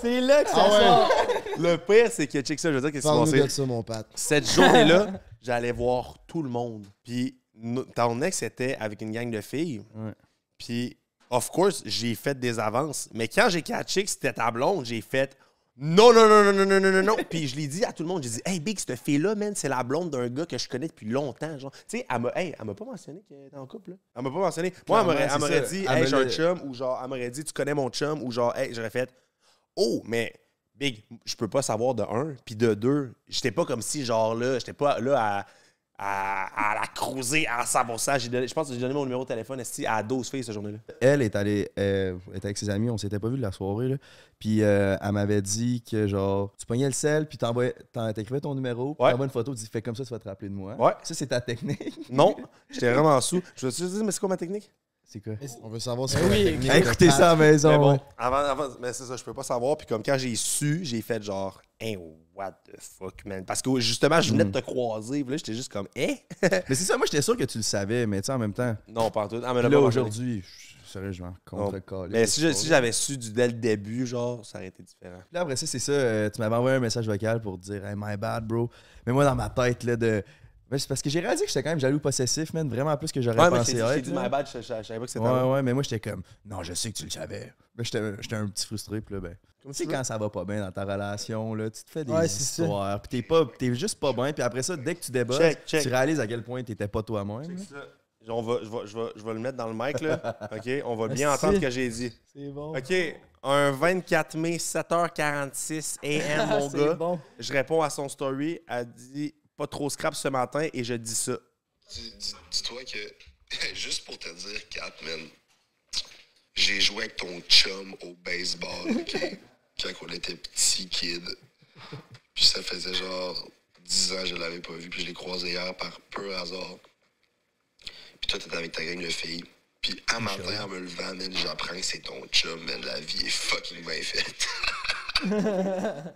[SPEAKER 3] C'est là que ça
[SPEAKER 2] Ah ouais.
[SPEAKER 3] sort.
[SPEAKER 1] Le pire, c'est que, check ça, je veux dire, qu'est-ce qui s'est passé?
[SPEAKER 2] de ça, mon Pat.
[SPEAKER 1] Cette journée-là, j'allais voir tout le monde. Puis no- ton ex était avec une gang de filles.
[SPEAKER 4] Ouais.
[SPEAKER 1] Puis, of course, j'ai fait des avances. Mais quand j'ai catché que c'était ta blonde, j'ai fait non, non, non, non, non, non, non, non, non. Puis je l'ai dit à tout le monde. J'ai dit, hey, Big, cette fille-là, man, c'est la blonde d'un gars que je connais depuis longtemps. Genre, tu sais, elle m'a hey, elle m'a pas mentionné qu'elle était en couple. Là. Elle m'a pas mentionné. Moi, elle m'aurait- elle dit, hey, j'ai un chum. Ou genre, elle m'aurait dit, tu connais mon chum. Ou genre, hey, j'aurais fait, oh, mais Big, je peux pas savoir de un. Puis de deux, j'étais pas comme si, genre là, j'étais pas là à, à, à la cruiser à 100%. J'ai donné- Je pense que j'ai donné mon numéro de téléphone à 12 filles cette journée-là.
[SPEAKER 4] Elle est allée euh, était avec ses amis, on s'était pas vu de la soirée. Là. Puis euh, elle m'avait dit que genre, tu pognais le sel, puis t'écrivais ton numéro, puis
[SPEAKER 1] Ouais.
[SPEAKER 4] t'envoies une photo, tu dis fais comme ça, tu vas te rappeler de moi.
[SPEAKER 1] Ouais.
[SPEAKER 4] Ça, c'est ta technique?
[SPEAKER 1] Non, j'étais vraiment sous. Je me suis dit, mais c'est quoi ma technique?
[SPEAKER 4] C'est quoi?
[SPEAKER 2] On veut savoir si c'est
[SPEAKER 3] oui,
[SPEAKER 2] la
[SPEAKER 4] Écoutez ça à la maison.
[SPEAKER 1] Mais bon,
[SPEAKER 4] ouais.
[SPEAKER 1] avant, avant, mais c'est ça, je peux pas savoir. Puis comme quand j'ai su, j'ai fait genre, hey, what the fuck, man. Parce que justement, je venais de te croiser. Puis là, j'étais juste comme, eh?
[SPEAKER 4] Mais c'est ça, moi j'étais sûr que tu le savais, mais tu sais, en même temps,
[SPEAKER 1] non, pas en tout. Ah, mais
[SPEAKER 4] là aujourd'hui, sérieusement, contre calé
[SPEAKER 1] Mais si j'avais su du dès le début, genre, ça aurait été différent.
[SPEAKER 4] Puis là, après ça, c'est ça. euh, tu m'avais envoyé un message vocal pour dire Hey, my bad, bro. Mais moi, dans ma tête, là, de. Mais c'est parce que j'ai réalisé que j'étais quand même jaloux possessif, man. Vraiment plus que j'aurais
[SPEAKER 1] Ouais, mais
[SPEAKER 4] pensé
[SPEAKER 1] j'ai j'ai dit my bad, je, je- je savais pas que c'était
[SPEAKER 4] Ouais, ouais, mais moi, j'étais comme Non, je sais que tu le savais. Mais j'étais j'étais un petit frustré, puis là, ben.
[SPEAKER 1] Comme
[SPEAKER 4] Tu sais, quand ça va pas bien dans ta relation, là, tu te fais des
[SPEAKER 3] Ouais,
[SPEAKER 4] histoires, puis t'es pas, t'es juste pas bien, puis après ça, dès que tu débats, tu réalises à quel point t'étais pas toi-même.
[SPEAKER 1] Check
[SPEAKER 4] là.
[SPEAKER 1] ça. On va, je, vais, je, vais, je vais le mettre dans le mic, là. OK? On va bien entendre ce que j'ai dit.
[SPEAKER 3] C'est bon.
[SPEAKER 1] OK. Un 24 mai, 7h46 AM, mon gars.
[SPEAKER 3] bon.
[SPEAKER 1] Je réponds à son story. Elle dit pas trop scrap ce matin et je dis ça.
[SPEAKER 7] Dis- dis- Dis-toi que, juste pour te dire, Kat, man, j'ai joué avec ton chum au baseball, OK? Quand on était petit kid. Puis ça faisait genre 10 ans que je l'avais pas vu, puis je l'ai croisé hier par peu hasard. Puis toi, t'étais avec ta gang de filles. Puis un matin, en me levant, j'apprends que c'est ton chum, man. La vie est fucking bien faite.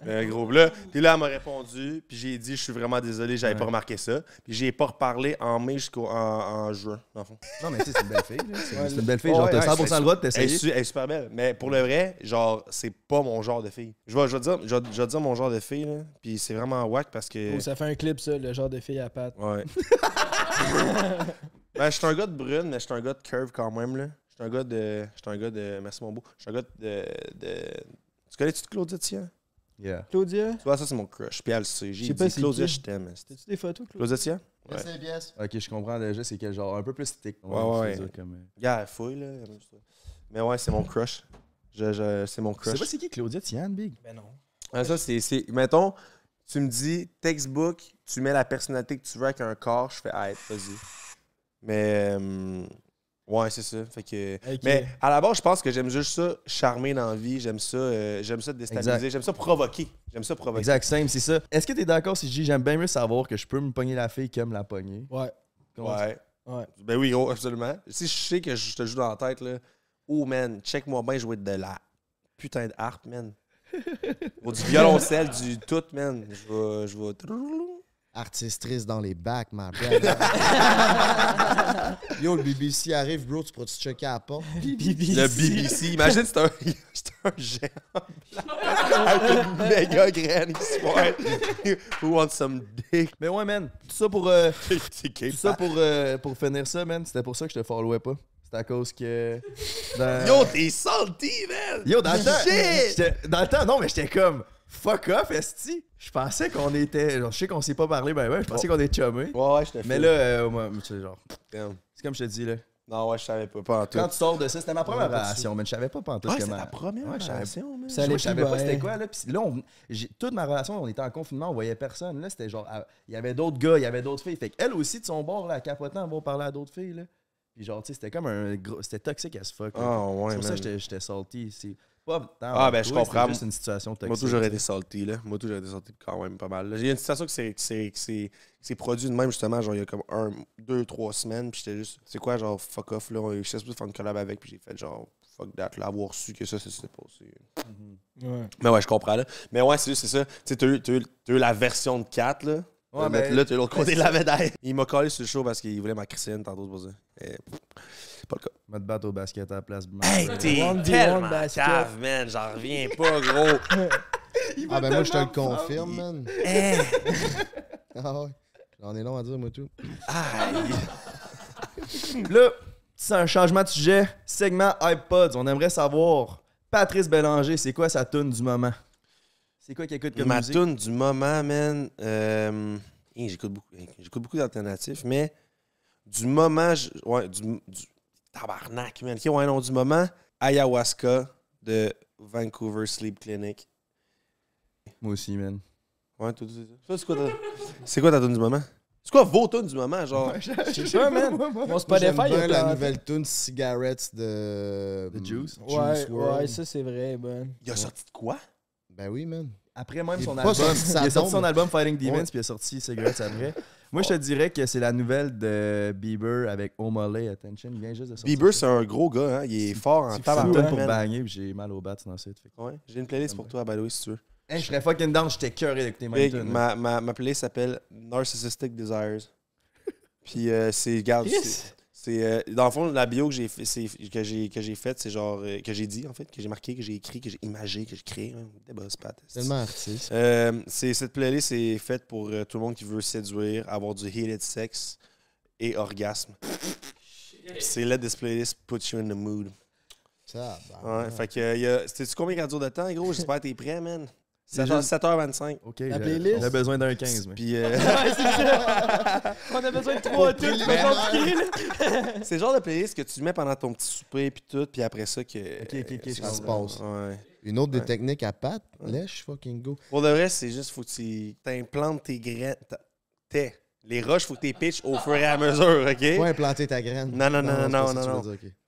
[SPEAKER 1] Euh, gros, là, puis là, elle m'a répondu, puis j'ai dit, je suis vraiment désolé, j'avais pas remarqué ça. Puis j'ai pas reparlé en mai jusqu'en en, en juin, dans le fond.
[SPEAKER 4] Non, mais tu sais, c'est une belle fille. là. C'est
[SPEAKER 3] Ouais,
[SPEAKER 4] une belle fille. Genre,
[SPEAKER 1] ouais,
[SPEAKER 4] t'as
[SPEAKER 1] ouais,
[SPEAKER 4] 100%
[SPEAKER 1] c'est-
[SPEAKER 4] le droit de
[SPEAKER 1] Elle est,
[SPEAKER 4] t'essayer.
[SPEAKER 1] su- elle est super belle. Mais pour le vrai, genre, c'est pas mon genre de fille. Je vais, je vais dire, je vais, je vais dire mon genre de fille, là. Puis c'est vraiment whack parce que.
[SPEAKER 3] Oh, ça fait un clip, ça, le genre de fille à pattes.
[SPEAKER 1] Ouais. ben, je suis un gars de brune, mais je suis un gars de curve quand même, là. Je suis un gars de. Je suis un gars de. Merci, mon beau. Je suis un gars de. de... Tu connais-tu Claudia Tian?
[SPEAKER 4] Yeah.
[SPEAKER 3] Claudia,
[SPEAKER 1] Tu vois, ça, c'est mon crush. Puis elle le sait.
[SPEAKER 3] Je
[SPEAKER 1] J'ai dit, Claudia, je t'aime.
[SPEAKER 3] t'as-tu des photos, Claudia?
[SPEAKER 1] Claudia Tian? Ouais.
[SPEAKER 4] Ok, je comprends déjà, c'est quel genre. Un peu plus thick.
[SPEAKER 1] Ouais, ouais.
[SPEAKER 4] comme,
[SPEAKER 1] elle fouille, là. Mais ouais, c'est mon crush. Je, je- c'est mon
[SPEAKER 4] Tu sais
[SPEAKER 1] crush.
[SPEAKER 4] pas c'est qui Claudia Tian, Big?
[SPEAKER 3] Ben non.
[SPEAKER 1] Ah, ça, c'est, c'est- Mettons, tu me dis textbook, tu mets la personnalité que tu veux avec un corps, je fais, ah, vas-y. Mais, euh, ouais, c'est ça. Fait que. Mais à la base, je pense que j'aime juste ça, charmer dans la vie. J'aime ça, euh, j'aime ça déstabiliser. J'aime ça provoquer. J'aime ça provoquer.
[SPEAKER 4] Exact, simple, c'est ça. Est-ce que t'es d'accord si je dis j'aime bien mieux savoir que je peux me pogner la fille que me la pogner?
[SPEAKER 3] Ouais.
[SPEAKER 4] Comment
[SPEAKER 1] Ouais.
[SPEAKER 3] Ouais.
[SPEAKER 1] Ben oui, gros, absolument. Si je sais que je te joue dans la tête, là, oh man, check-moi bien jouer de la putain de harpe, man. Ou du violoncelle, du tout, man. Je vais. Je vais.
[SPEAKER 2] Artistrice dans les bacs, ma belle. Yo, le BBC arrive, bro, tu pourras-tu checker à la porte?
[SPEAKER 1] Le BBC. Imagine, c'est un, c'est un géant avec une méga graine pointe. Who wants some dick?
[SPEAKER 4] Mais ouais, man. Tout ça pour, euh,
[SPEAKER 1] C'est
[SPEAKER 4] tout ça pour, euh, pour finir ça, man. C'était pour ça que je te followais pas. C'était à cause que. dans-
[SPEAKER 1] Yo, t'es salty, man!
[SPEAKER 4] Yo, dans le temps. Dans le temps, non, mais j'étais comme. Fuck off, Esti. Je pensais qu'on était. genre, je sais qu'on s'est pas parlé, ben ouais, je pensais qu'on était chummés.
[SPEAKER 1] Ouais, ouais, je te
[SPEAKER 4] Mais là, euh, moi, sais, genre.
[SPEAKER 1] Damn.
[SPEAKER 4] C'est comme je te dis, là.
[SPEAKER 1] Non, ouais, je savais pas. Pas en tout.
[SPEAKER 4] Quand tu sors de ça, c'était ma première
[SPEAKER 2] Ouais, pas
[SPEAKER 4] relation, mais je savais pas pantoute
[SPEAKER 1] Ouais, c'est
[SPEAKER 4] comment.
[SPEAKER 1] ta première
[SPEAKER 4] Ouais, je savais
[SPEAKER 1] relation, man.
[SPEAKER 3] Ça
[SPEAKER 4] Je, savais pas c'était quoi, là. Puis là, on- toute ma relation, on était en confinement, on voyait personne. Là, c'était genre, ah, il y avait d'autres gars, il y avait d'autres filles. Fait qu'elle aussi, de son bord, là, elle capotait en va parler à d'autres filles, là. Puis genre, tu sais, c'était comme un gros. C'était toxique as fuck.
[SPEAKER 1] Ah, ouais,
[SPEAKER 4] c'est pour ça que j'étais- salty. C'est pas tant
[SPEAKER 1] Ah, ben, je comprends.
[SPEAKER 4] juste une situation toxique.
[SPEAKER 1] Moi, tout, j'aurais été salty, là. Moi, tout, j'aurais été salty quand même pas mal. J'ai une situation que c'est- que c'est que c'est- que c'est produit de même, justement, genre, il y a comme un, deux, trois semaines, puis j'étais juste, c'est quoi, genre, fuck off, là? Je sais pas faire une collab avec, puis j'ai fait, genre, fuck that, là, avoir su que ça, ça s'était passé.
[SPEAKER 3] Ouais.
[SPEAKER 1] Mais ouais, je comprends, là. Mais ouais, c'est juste, c'est ça. Tu sais, t'as eu, t'as eu- t'as eu la version de 4, là.
[SPEAKER 4] Ouais,
[SPEAKER 1] mais
[SPEAKER 4] ben,
[SPEAKER 1] là, t'as eu l'autre côté de la médaille. Il m'a collé sur le show parce qu'il voulait ma Christine tantôt, c'est pour ça. Et, pas le cas.
[SPEAKER 4] Je vais te battre au basket à la place.
[SPEAKER 1] Hey, t'es tellement cave, man. J'en reviens pas, gros.
[SPEAKER 2] Ah, ben moi, je te le confirme, man.
[SPEAKER 1] Hey.
[SPEAKER 2] Ah ouais. J'en ai long à dire, moi, tout.
[SPEAKER 4] Là, c'est un changement de sujet. Segment iPods. On aimerait savoir, Patrice Bélanger, c'est quoi sa tune du moment? C'est quoi qu'il écoute comme
[SPEAKER 1] Ma
[SPEAKER 4] musique?
[SPEAKER 1] tune du moment, man. euh, hey, j'écoute beaucoup, hey, j'écoute beaucoup d'alternatifs, mais du moment, je- ouais, du, du tabarnak, man. Ok, ouais, non, du moment, ayahuasca de Vancouver Sleep Clinic.
[SPEAKER 4] Moi aussi, man.
[SPEAKER 1] Ouais, toi, c'est ça. Toi, c'est quoi ta, c'est quoi ta tune du moment? C'est quoi vos tunes du moment, genre?
[SPEAKER 3] Je sais pas, man. Mon Spotify, il y a
[SPEAKER 2] la nouvelle tune Cigarettes de...
[SPEAKER 4] De Juice?
[SPEAKER 3] Ouais, ouais, ça c'est vrai, bon.
[SPEAKER 1] Il a sorti de quoi?
[SPEAKER 2] Ben oui, man.
[SPEAKER 4] Après même son album,
[SPEAKER 2] sorti
[SPEAKER 4] il a sorti son album Fighting Demons, puis il a sorti Cigarettes après. Moi, je te dirais que c'est la nouvelle de Bieber avec O'Malley, Attention. Il vient juste de sortir.
[SPEAKER 1] Bieber, c'est un gros gars, hein. Il est fort en tabarnak,
[SPEAKER 3] hein,
[SPEAKER 4] pour banger, puis j'ai mal au bat dans cette.
[SPEAKER 1] Ouais, j'ai une playlist pour toi, by the way, si tu veux.
[SPEAKER 4] Hey, je serais fucking down, j'étais cœuré d'écouter tune.
[SPEAKER 1] ma, ma, ma playlist s'appelle Narcissistic Desires. Puis euh, c'est,
[SPEAKER 3] Yes.
[SPEAKER 1] C'est, euh, dans le fond, la bio que j'ai fait, c'est, que j'ai, que j'ai faite, c'est genre, euh, que j'ai dit, en fait, que j'ai marqué, que j'ai écrit, que j'ai imagé, que j'ai créé. hein. Des boss, Pat.
[SPEAKER 2] Tellement artiste.
[SPEAKER 1] Euh, c'est, cette playlist est faite pour euh, tout le monde qui veut séduire, avoir du heated sex et orgasme. C'est Let this playlist put you in the mood.
[SPEAKER 2] Ça,
[SPEAKER 1] Ouais, fait que, euh, y a, c'était-tu combien qu'elle dure de temps, gros? J'espère que t'es prêt, man.
[SPEAKER 4] C'est
[SPEAKER 1] 7h,
[SPEAKER 4] juste-
[SPEAKER 1] 7h25.
[SPEAKER 4] Ok,
[SPEAKER 3] La playlist?
[SPEAKER 4] J'avais besoin d'un 15, mais.
[SPEAKER 1] Puis, euh,
[SPEAKER 3] On a besoin de trois
[SPEAKER 2] Pour
[SPEAKER 3] tunes,
[SPEAKER 2] préliminaire.
[SPEAKER 3] c'est
[SPEAKER 1] le genre de playlist que tu mets pendant ton petit souper puis tout, puis après ça que.
[SPEAKER 4] Ok, ok, ok,
[SPEAKER 2] se passe.
[SPEAKER 1] Ouais.
[SPEAKER 2] Une autre des
[SPEAKER 1] Ouais.
[SPEAKER 2] techniques à Pat, lèche fucking go.
[SPEAKER 1] Pour de vrai, c'est juste faut que tu t'implantes tes graines. Les roches, faut que tu les pitches au fur et à mesure, ok?
[SPEAKER 2] Pas implanter ta graine.
[SPEAKER 1] Non, non, non, non, non,
[SPEAKER 2] que tu veux
[SPEAKER 1] non.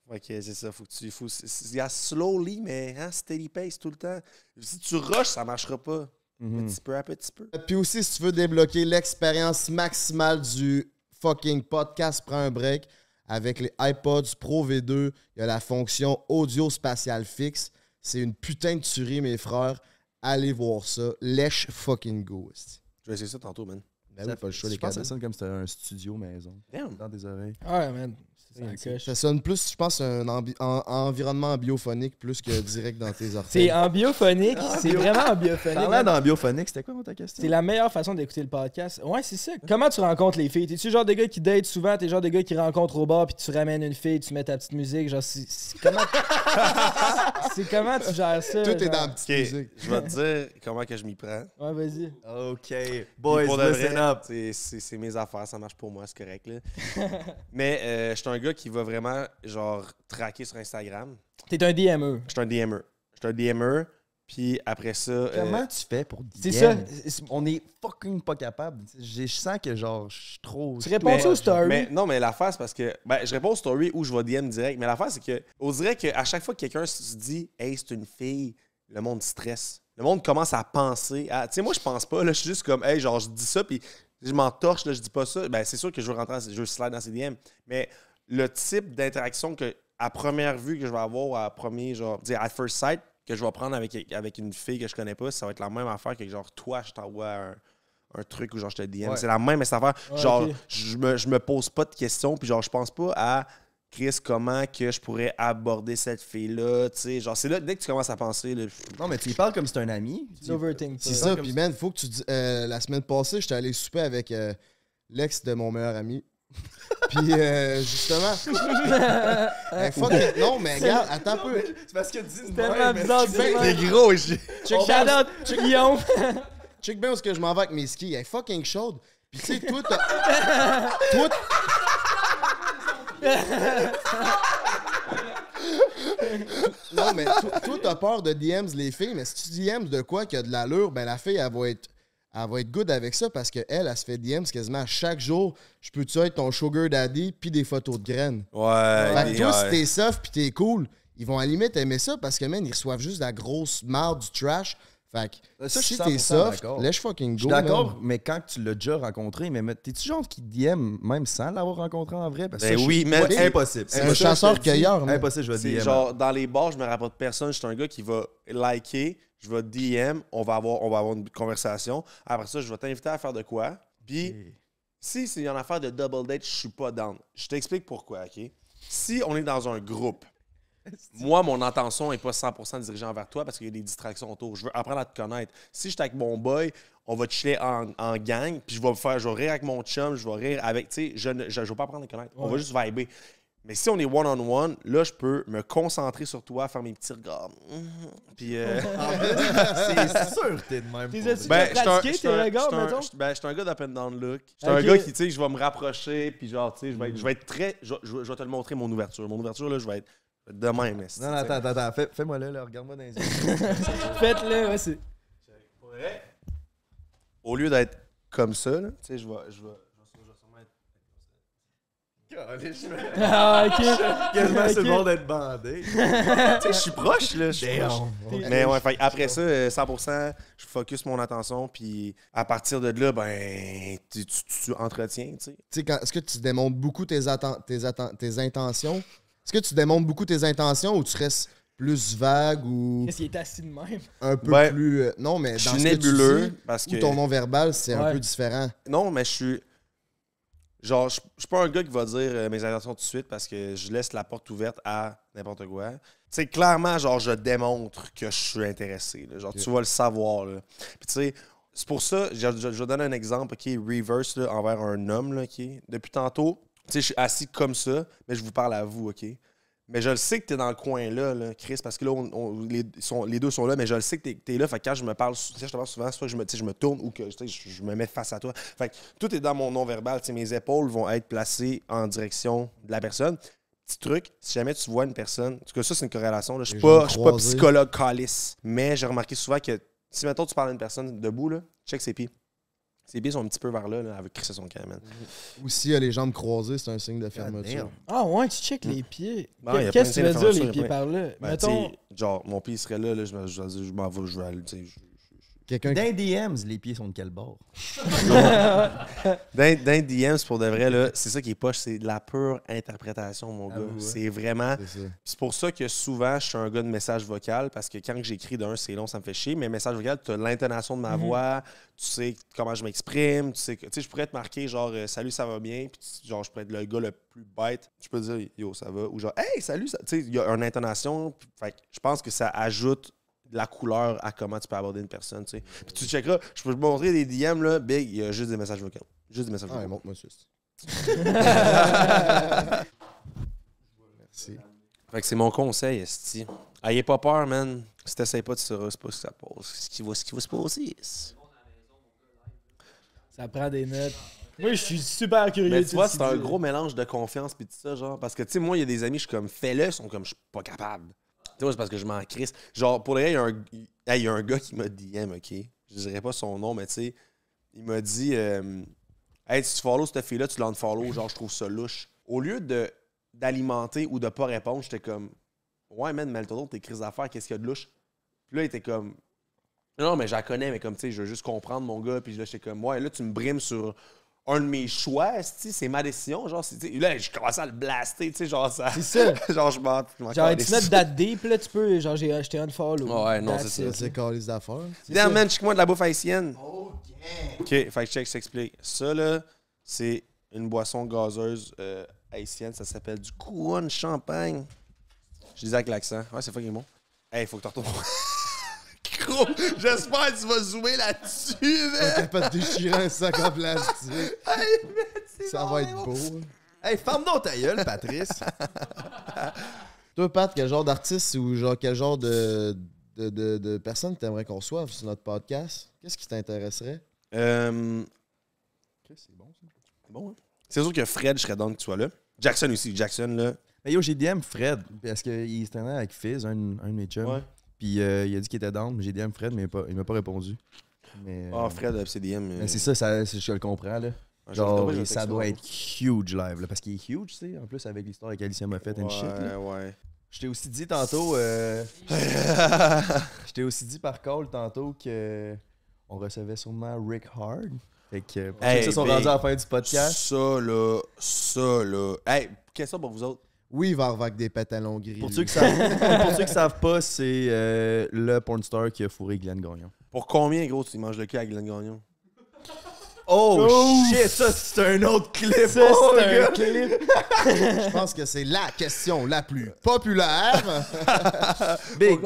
[SPEAKER 2] Ok.
[SPEAKER 1] C'est ça. Faut que tu. Faut, il y a slowly, mais hein, steady pace tout le temps. Si tu rushes, ça marchera pas.
[SPEAKER 4] Mhm.
[SPEAKER 1] Petit peu à petit peu.
[SPEAKER 2] Puis aussi, si tu veux débloquer l'expérience maximale du fucking podcast, prends un break. Avec les iPods Pro V2, il y a la fonction audio spatial fixe. C'est une putain de tuerie, mes frères. Allez voir ça. Lèche fucking go.
[SPEAKER 1] Je vais essayer ça tantôt, man.
[SPEAKER 2] Ben oui, pas le choix,
[SPEAKER 4] Je
[SPEAKER 2] les
[SPEAKER 4] pense que
[SPEAKER 2] cadeaux.
[SPEAKER 4] ça sonne comme si c'était un studio maison.
[SPEAKER 1] Damn.
[SPEAKER 4] Dans tes oreilles.
[SPEAKER 3] Ouais, man. Ça
[SPEAKER 2] sonne plus, je pense, un ambi- en- environnement biophonique plus que direct dans tes
[SPEAKER 3] C'est
[SPEAKER 2] orteils.
[SPEAKER 3] en biophonique. C'est vraiment en biophonique.
[SPEAKER 4] Parlant dans Biophonique, c'était quoi ta question?
[SPEAKER 3] C'est la meilleure façon d'écouter le podcast. Ouais, c'est ça. Comment tu rencontres les filles? T'es-tu le genre de gars qui date souvent? T'es le genre de gars qui rencontre au bar puis tu ramènes une fille, tu mets ta petite musique? Genre, c'est c'est- comment... c'est comment tu gères ça?
[SPEAKER 2] Tout est dans la petite musique.
[SPEAKER 1] je vais te dire comment que je m'y prends.
[SPEAKER 3] Ouais, vas-y.
[SPEAKER 4] Ok. Boys, listen up.
[SPEAKER 1] c'est- C'est c'est mes affaires, ça marche pour moi, c'est correct. Là. Mais euh, je suis un gars qui va vraiment, genre, traquer sur Instagram.
[SPEAKER 3] T'es un DME.
[SPEAKER 1] Je suis un DMer. Je suis un DMer, puis après ça... euh,
[SPEAKER 4] Comment tu fais pour
[SPEAKER 3] C'est
[SPEAKER 4] DM?
[SPEAKER 3] ça. C'est-
[SPEAKER 4] On est fucking pas capable. J'ai- Je sens que genre, je suis trop.
[SPEAKER 3] Tu réponds ça aux stories?
[SPEAKER 1] Mais non, mais l'affaire, c'est parce que. Ben, je réponds aux stories ou je vais DM direct. Mais l'affaire, c'est que. On dirait qu'à chaque fois que quelqu'un se dit, hey, c'est une fille, le monde stresse. Le monde commence à penser. à- Tu sais, moi, je pense pas. Là, je suis juste comme, hey, genre, je dis ça, puis je m'entorche, là, je dis pas ça. Ben, c'est sûr que je veux rentrer, dans- je veux slide dans ces DM. Mais le type d'interaction que, à première vue, que je vais avoir, à premier, genre, dire à first sight, que je vais prendre avec, avec une fille que je connais pas, ça va être la même affaire que, genre, toi, je t'envoie un, un truc ou genre, je te DM.
[SPEAKER 4] Ouais.
[SPEAKER 1] C'est la même affaire.
[SPEAKER 3] Ouais,
[SPEAKER 1] genre, je, me, je me pose pas de questions, puis genre, je pense pas à. Chris, comment que je pourrais aborder cette fille-là, tu sais, genre, c'est là, dès que tu commences à penser, là,
[SPEAKER 4] Non, mais tu y parles comme si c'est un ami.
[SPEAKER 2] C'est ça, puis man, faut que tu euh, la semaine passée, j'étais allé souper avec euh, l'ex de mon meilleur ami. Puis euh, justement. Eh, fuck it. Non, mais regarde, attends un peu.
[SPEAKER 4] C'est parce que dit
[SPEAKER 3] tellement bizarre,
[SPEAKER 2] je fais-
[SPEAKER 3] c'est
[SPEAKER 1] c'est gros, j'ai.
[SPEAKER 2] Check
[SPEAKER 3] Shout
[SPEAKER 2] bien,
[SPEAKER 3] out, Guillaume.
[SPEAKER 2] check bien où est-ce que je m'en vais avec mes skis. Elle est fucking chaude. Puis tu sais, toi, t'as. toi, non, mais toi, toi, t'as peur de DMs les filles, mais si tu DMs de quoi qui a de l'allure, ben la fille, elle va être. Elle va être good avec ça parce qu'elle, elle, elle se fait DMs quasiment chaque jour. Je peux-tu être ton sugar daddy puis des photos de graines?
[SPEAKER 1] Ouais,
[SPEAKER 2] Fait que toi, si t'es soft pis t'es cool, ils vont à la limite aimer ça parce que, man, ils reçoivent juste la grosse marde du trash. Fait que
[SPEAKER 4] Ça,
[SPEAKER 2] si t'es
[SPEAKER 4] 100%
[SPEAKER 2] soft,
[SPEAKER 4] d'accord.
[SPEAKER 2] laisse fucking
[SPEAKER 4] Je
[SPEAKER 2] go.
[SPEAKER 4] suis d'accord, mais quand tu l'as déjà rencontré, mais mais t'es-tu genre qui DM même sans l'avoir rencontré en vrai? Parce que
[SPEAKER 1] Ben
[SPEAKER 4] ça, je-
[SPEAKER 1] oui, mais-
[SPEAKER 4] Ouais, impossible.
[SPEAKER 2] C'est
[SPEAKER 4] Impossible,
[SPEAKER 2] un chasseur-cueilleur.
[SPEAKER 4] Impossible, je vais
[SPEAKER 1] C'est
[SPEAKER 4] DM.
[SPEAKER 1] genre dans les bars, je me rapporte personne. Je suis un gars qui va liker, je vais DM, on va avoir, on va avoir une conversation. Après ça, je vais t'inviter à faire de quoi? Puis si c'est une affaire de double date, je suis pas down. Je t'explique pourquoi, ok? Si on est dans un groupe, moi, mon intention n'est pas 100% dirigée envers toi parce qu'il y a des distractions autour. Je veux apprendre à te connaître. Si je suis avec mon boy, on va chiller en, en gang, puis je vais me faire, je vais rire avec mon chum, je vais rire avec, tu sais, je ne je, je vais pas apprendre à te connaître. On va juste vibrer. Mais si on est one-on-one, là, je peux me concentrer sur toi, faire mes petits regards. Mhm. Puis. euh,
[SPEAKER 4] C'est sûr que t'es de même.
[SPEAKER 3] T'es
[SPEAKER 1] j'étais
[SPEAKER 3] pratiqué
[SPEAKER 1] j'étais
[SPEAKER 3] tes
[SPEAKER 1] un-
[SPEAKER 3] regards,
[SPEAKER 1] j'étais
[SPEAKER 3] mettons?
[SPEAKER 1] j'étais- Ben, j'étais un gars d'up and down look. J'étais
[SPEAKER 3] Ok.
[SPEAKER 1] un gars qui, tu sais, je vais me rapprocher, puis genre, tu sais, je vais être, je vais être très. Je, je je vais te le montrer, mon ouverture. Mon ouverture, là, je vais être de même. esti,
[SPEAKER 4] Non, non, attends, attends, attends. Fais- Fais-moi là, là, regarde-moi dans les yeux.
[SPEAKER 3] Faites-le, ouais, c'est.
[SPEAKER 1] Au lieu d'être comme ça, là, tu sais, je vais. Je vais,
[SPEAKER 3] Ah, ok.
[SPEAKER 4] Quasiment sur le bord d'être bandé.
[SPEAKER 1] Tu sais, je suis proche, là. Je suis proche.
[SPEAKER 3] T'es-
[SPEAKER 1] Mais ouais, fait que après ça, euh, 100%, je focus mon attention, puis à partir de là, ben, tu, tu- tu entretiens, tu sais.
[SPEAKER 2] Tu sais, quand- est-ce que tu démontres beaucoup tes, atten- tes, atten- tes intentions? Est-ce que tu démontres beaucoup tes intentions ou tu restes plus vague ou
[SPEAKER 3] Qu'est-ce qu'il est assis de même?
[SPEAKER 2] un peu
[SPEAKER 1] Ben,
[SPEAKER 2] plus. euh, non, mais dans
[SPEAKER 1] Je
[SPEAKER 2] ce
[SPEAKER 1] suis
[SPEAKER 2] que tu
[SPEAKER 1] nébuleux
[SPEAKER 2] dis,
[SPEAKER 1] parce que.
[SPEAKER 2] ou ton non-verbal, c'est un peu différent.
[SPEAKER 1] Non, mais je suis. Genre, je je suis pas un gars qui va dire euh, mes intentions tout de suite parce que je laisse la porte ouverte à n'importe quoi. Tu sais, clairement, genre, je démontre que je suis intéressé. là. Genre, tu vas le savoir. là. Puis, tu sais, c'est pour ça, je, je- je vais donner un exemple, OK, reverse là, envers un homme, là, OK. Depuis tantôt, tu sais, je suis assis comme ça, mais je vous parle à vous, OK? Mais je le sais que tu es dans le coin là, là, Chris, parce que là, on- on- les, sont- les deux sont là, mais je le sais que tu es, là. Fait que quand je me parle, tu sais, je te parle souvent, soit je me, je me tourne ou que je, je me mets face à toi. Fait que tout est dans mon non-verbal. Tu sais, Mes épaules vont être placées en direction de la personne. Petit truc, si jamais tu vois une personne, en tout cas, ça, c'est une corrélation. là. Je suis pas, je suis pas
[SPEAKER 2] croisées.
[SPEAKER 1] psychologue calice, mais j'ai remarqué souvent que si, mettons, tu parles à une personne debout, là, check ses pieds. Ses pieds sont un petit peu vers là, là avec crisser son camp, man.
[SPEAKER 2] Ou si a les jambes croisées, c'est un signe de fermeture.
[SPEAKER 4] damn.
[SPEAKER 3] Ah, ouais, tu check les pieds.
[SPEAKER 1] Bon, il y a
[SPEAKER 3] Qu'est-ce que tu veux dire, les
[SPEAKER 1] il y a
[SPEAKER 3] pieds
[SPEAKER 1] plein.
[SPEAKER 3] par là?
[SPEAKER 1] Ben,
[SPEAKER 3] Mettons.
[SPEAKER 1] tu sais, genre, mon pied serait là, là je, me- je, je- je m'en vais, je vais aller, tu sais, je-
[SPEAKER 2] Quelqu'un
[SPEAKER 4] Dans DMs, les pieds sont de quel bord?
[SPEAKER 1] Dans, dans DMs, pour de vrai, là, c'est ça qui est poche, c'est de la pure interprétation, mon gars. C'est vraiment.
[SPEAKER 2] C'est
[SPEAKER 1] pour ça que souvent, je suis un gars de message vocal parce que quand j'écris d'un, c'est long, ça me fait chier. Mais message vocal, tu as l'intonation de ma
[SPEAKER 3] Mhm.
[SPEAKER 1] voix, tu sais comment je m'exprime, tu sais, que- tu sais, je pourrais te marquer genre euh, salut, ça va bien, puis genre je pourrais être le gars le plus bête. Je peux dire yo, ça va, ou genre hey, salut, ça... tu sais, il y a une intonation. puis- Fait que je pense que ça ajoute de la couleur à comment tu peux aborder une personne, tu sais. Puis tu checkeras, je peux te montrer des DM, là, big, il y a juste des messages vocaux. Juste des messages
[SPEAKER 2] Ah, ouais,
[SPEAKER 1] vocaux.
[SPEAKER 2] montre-moi ça. Merci.
[SPEAKER 1] Fait que c'est mon conseil, esti. Ayez pas peur, man. Si t'essayes pas, tu sauras c'est pas ce que ça passe. Ce qui va, ce qui va se passer.
[SPEAKER 3] Ça prend des notes. Moi, je suis super curieux.
[SPEAKER 1] Mais
[SPEAKER 3] de
[SPEAKER 1] tu vois,
[SPEAKER 3] ce
[SPEAKER 1] c'est un gros mélange de confiance pis tout ça, genre. Parce que, tu sais, moi, il y a des amis, je suis comme, fais-le, ils sont comme, je suis pas capable. Vois, c'est parce que je m'en crisse. Genre, pour le vrai, il y a un, gars qui m'a DM, OK? Je dirais pas son nom, mais tu sais, il m'a dit, euh, hey, si tu follow cette fille-là, tu l'unfollow, genre, je trouve ça louche. Au lieu de d'alimenter ou de pas répondre, j'étais comme, ouais, man, mets-le ton tes crises d'affaires, qu'est-ce qu'il y a de louche? Puis là, il était comme, Non, mais je la connais, mais comme, tu sais, je veux juste comprendre mon gars, puis là, j'étais comme, ouais, là, tu me brimes sur un de mes choix, c'est ma décision, genre, là, je commençais à le blaster, tu sais, genre, ça.
[SPEAKER 3] C'est ça.
[SPEAKER 1] genre, je m'en. je m'en
[SPEAKER 3] Genre, tu mets date deep, là, tu peux. Genre, j'ai acheté un follow.
[SPEAKER 1] Ouais, non, c'est.
[SPEAKER 2] Ça, c'est calice d'affaires.
[SPEAKER 1] Damn, man, check-moi de la bouffe haïtienne. OK, fait que check, je t'explique. Ça, là, c'est une boisson gazeuse euh, haïtienne. Ça s'appelle du couronne champagne. Je disais avec l'accent. Ouais, c'est fucking bon. Hey, faut que tu retournes. J'espère que tu vas zoomer là-dessus, man.
[SPEAKER 2] T'as pas de déchirer un sac en plastique. Ça va être beau. hein.
[SPEAKER 4] Hey, ferme donc ta gueule, Patrice.
[SPEAKER 2] Toi, Pat, quel genre d'artiste ou genre quel genre de, de, de, de personne t'aimerais qu'on reçoive sur notre podcast? Qu'est-ce qui t'intéresserait?
[SPEAKER 1] Euh,
[SPEAKER 4] c'est bon, ça.
[SPEAKER 1] bon, hein. C'est sûr que Fred, je serais dans que tu sois là. Jackson aussi. Jackson, là.
[SPEAKER 4] Mais yo, j'ai DM Fred, parce qu'il s'était allé avec Fizz, un, un de mes chums.
[SPEAKER 1] Ouais.
[SPEAKER 4] Puis euh, il a dit qu'il était down, mais j'ai DM Fred, mais il m'a pas, il m'a pas répondu. Mais,
[SPEAKER 1] Ah,
[SPEAKER 4] euh,
[SPEAKER 1] Fred, FCDM.
[SPEAKER 4] mais c'est ça, ça, c'est- je le comprends, là. Genre, ça doit être huge live, là, parce qu'il est huge, tu sais, en plus avec l'histoire avec Alicia Moffett and shit, là.
[SPEAKER 1] Ouais, ouais.
[SPEAKER 4] Je t'ai aussi dit tantôt, euh, je t'ai aussi dit par call tantôt que on recevait sûrement Rick Hard. Fait que pour ceux
[SPEAKER 1] Hey,
[SPEAKER 4] qui se sont
[SPEAKER 1] big.
[SPEAKER 4] rendus à la fin du podcast,
[SPEAKER 1] Ça, là, ça, là. Hey, question pour vous autres.
[SPEAKER 2] Oui, il va avoir avec des pantalons gris.
[SPEAKER 4] pour ceux qui savent, pour ceux qui savent pas, c'est euh, le porn star qui a fourré Glenn Gagnon.
[SPEAKER 1] Pour combien, gros, tu manges le cul avec Glenn Gagnon?
[SPEAKER 4] Oh, shit, ça c'est un autre clip.
[SPEAKER 3] Ça,
[SPEAKER 4] oh,
[SPEAKER 3] c'est un
[SPEAKER 4] gars.
[SPEAKER 3] clip.
[SPEAKER 2] Je pense que c'est la question la plus populaire.
[SPEAKER 4] Big.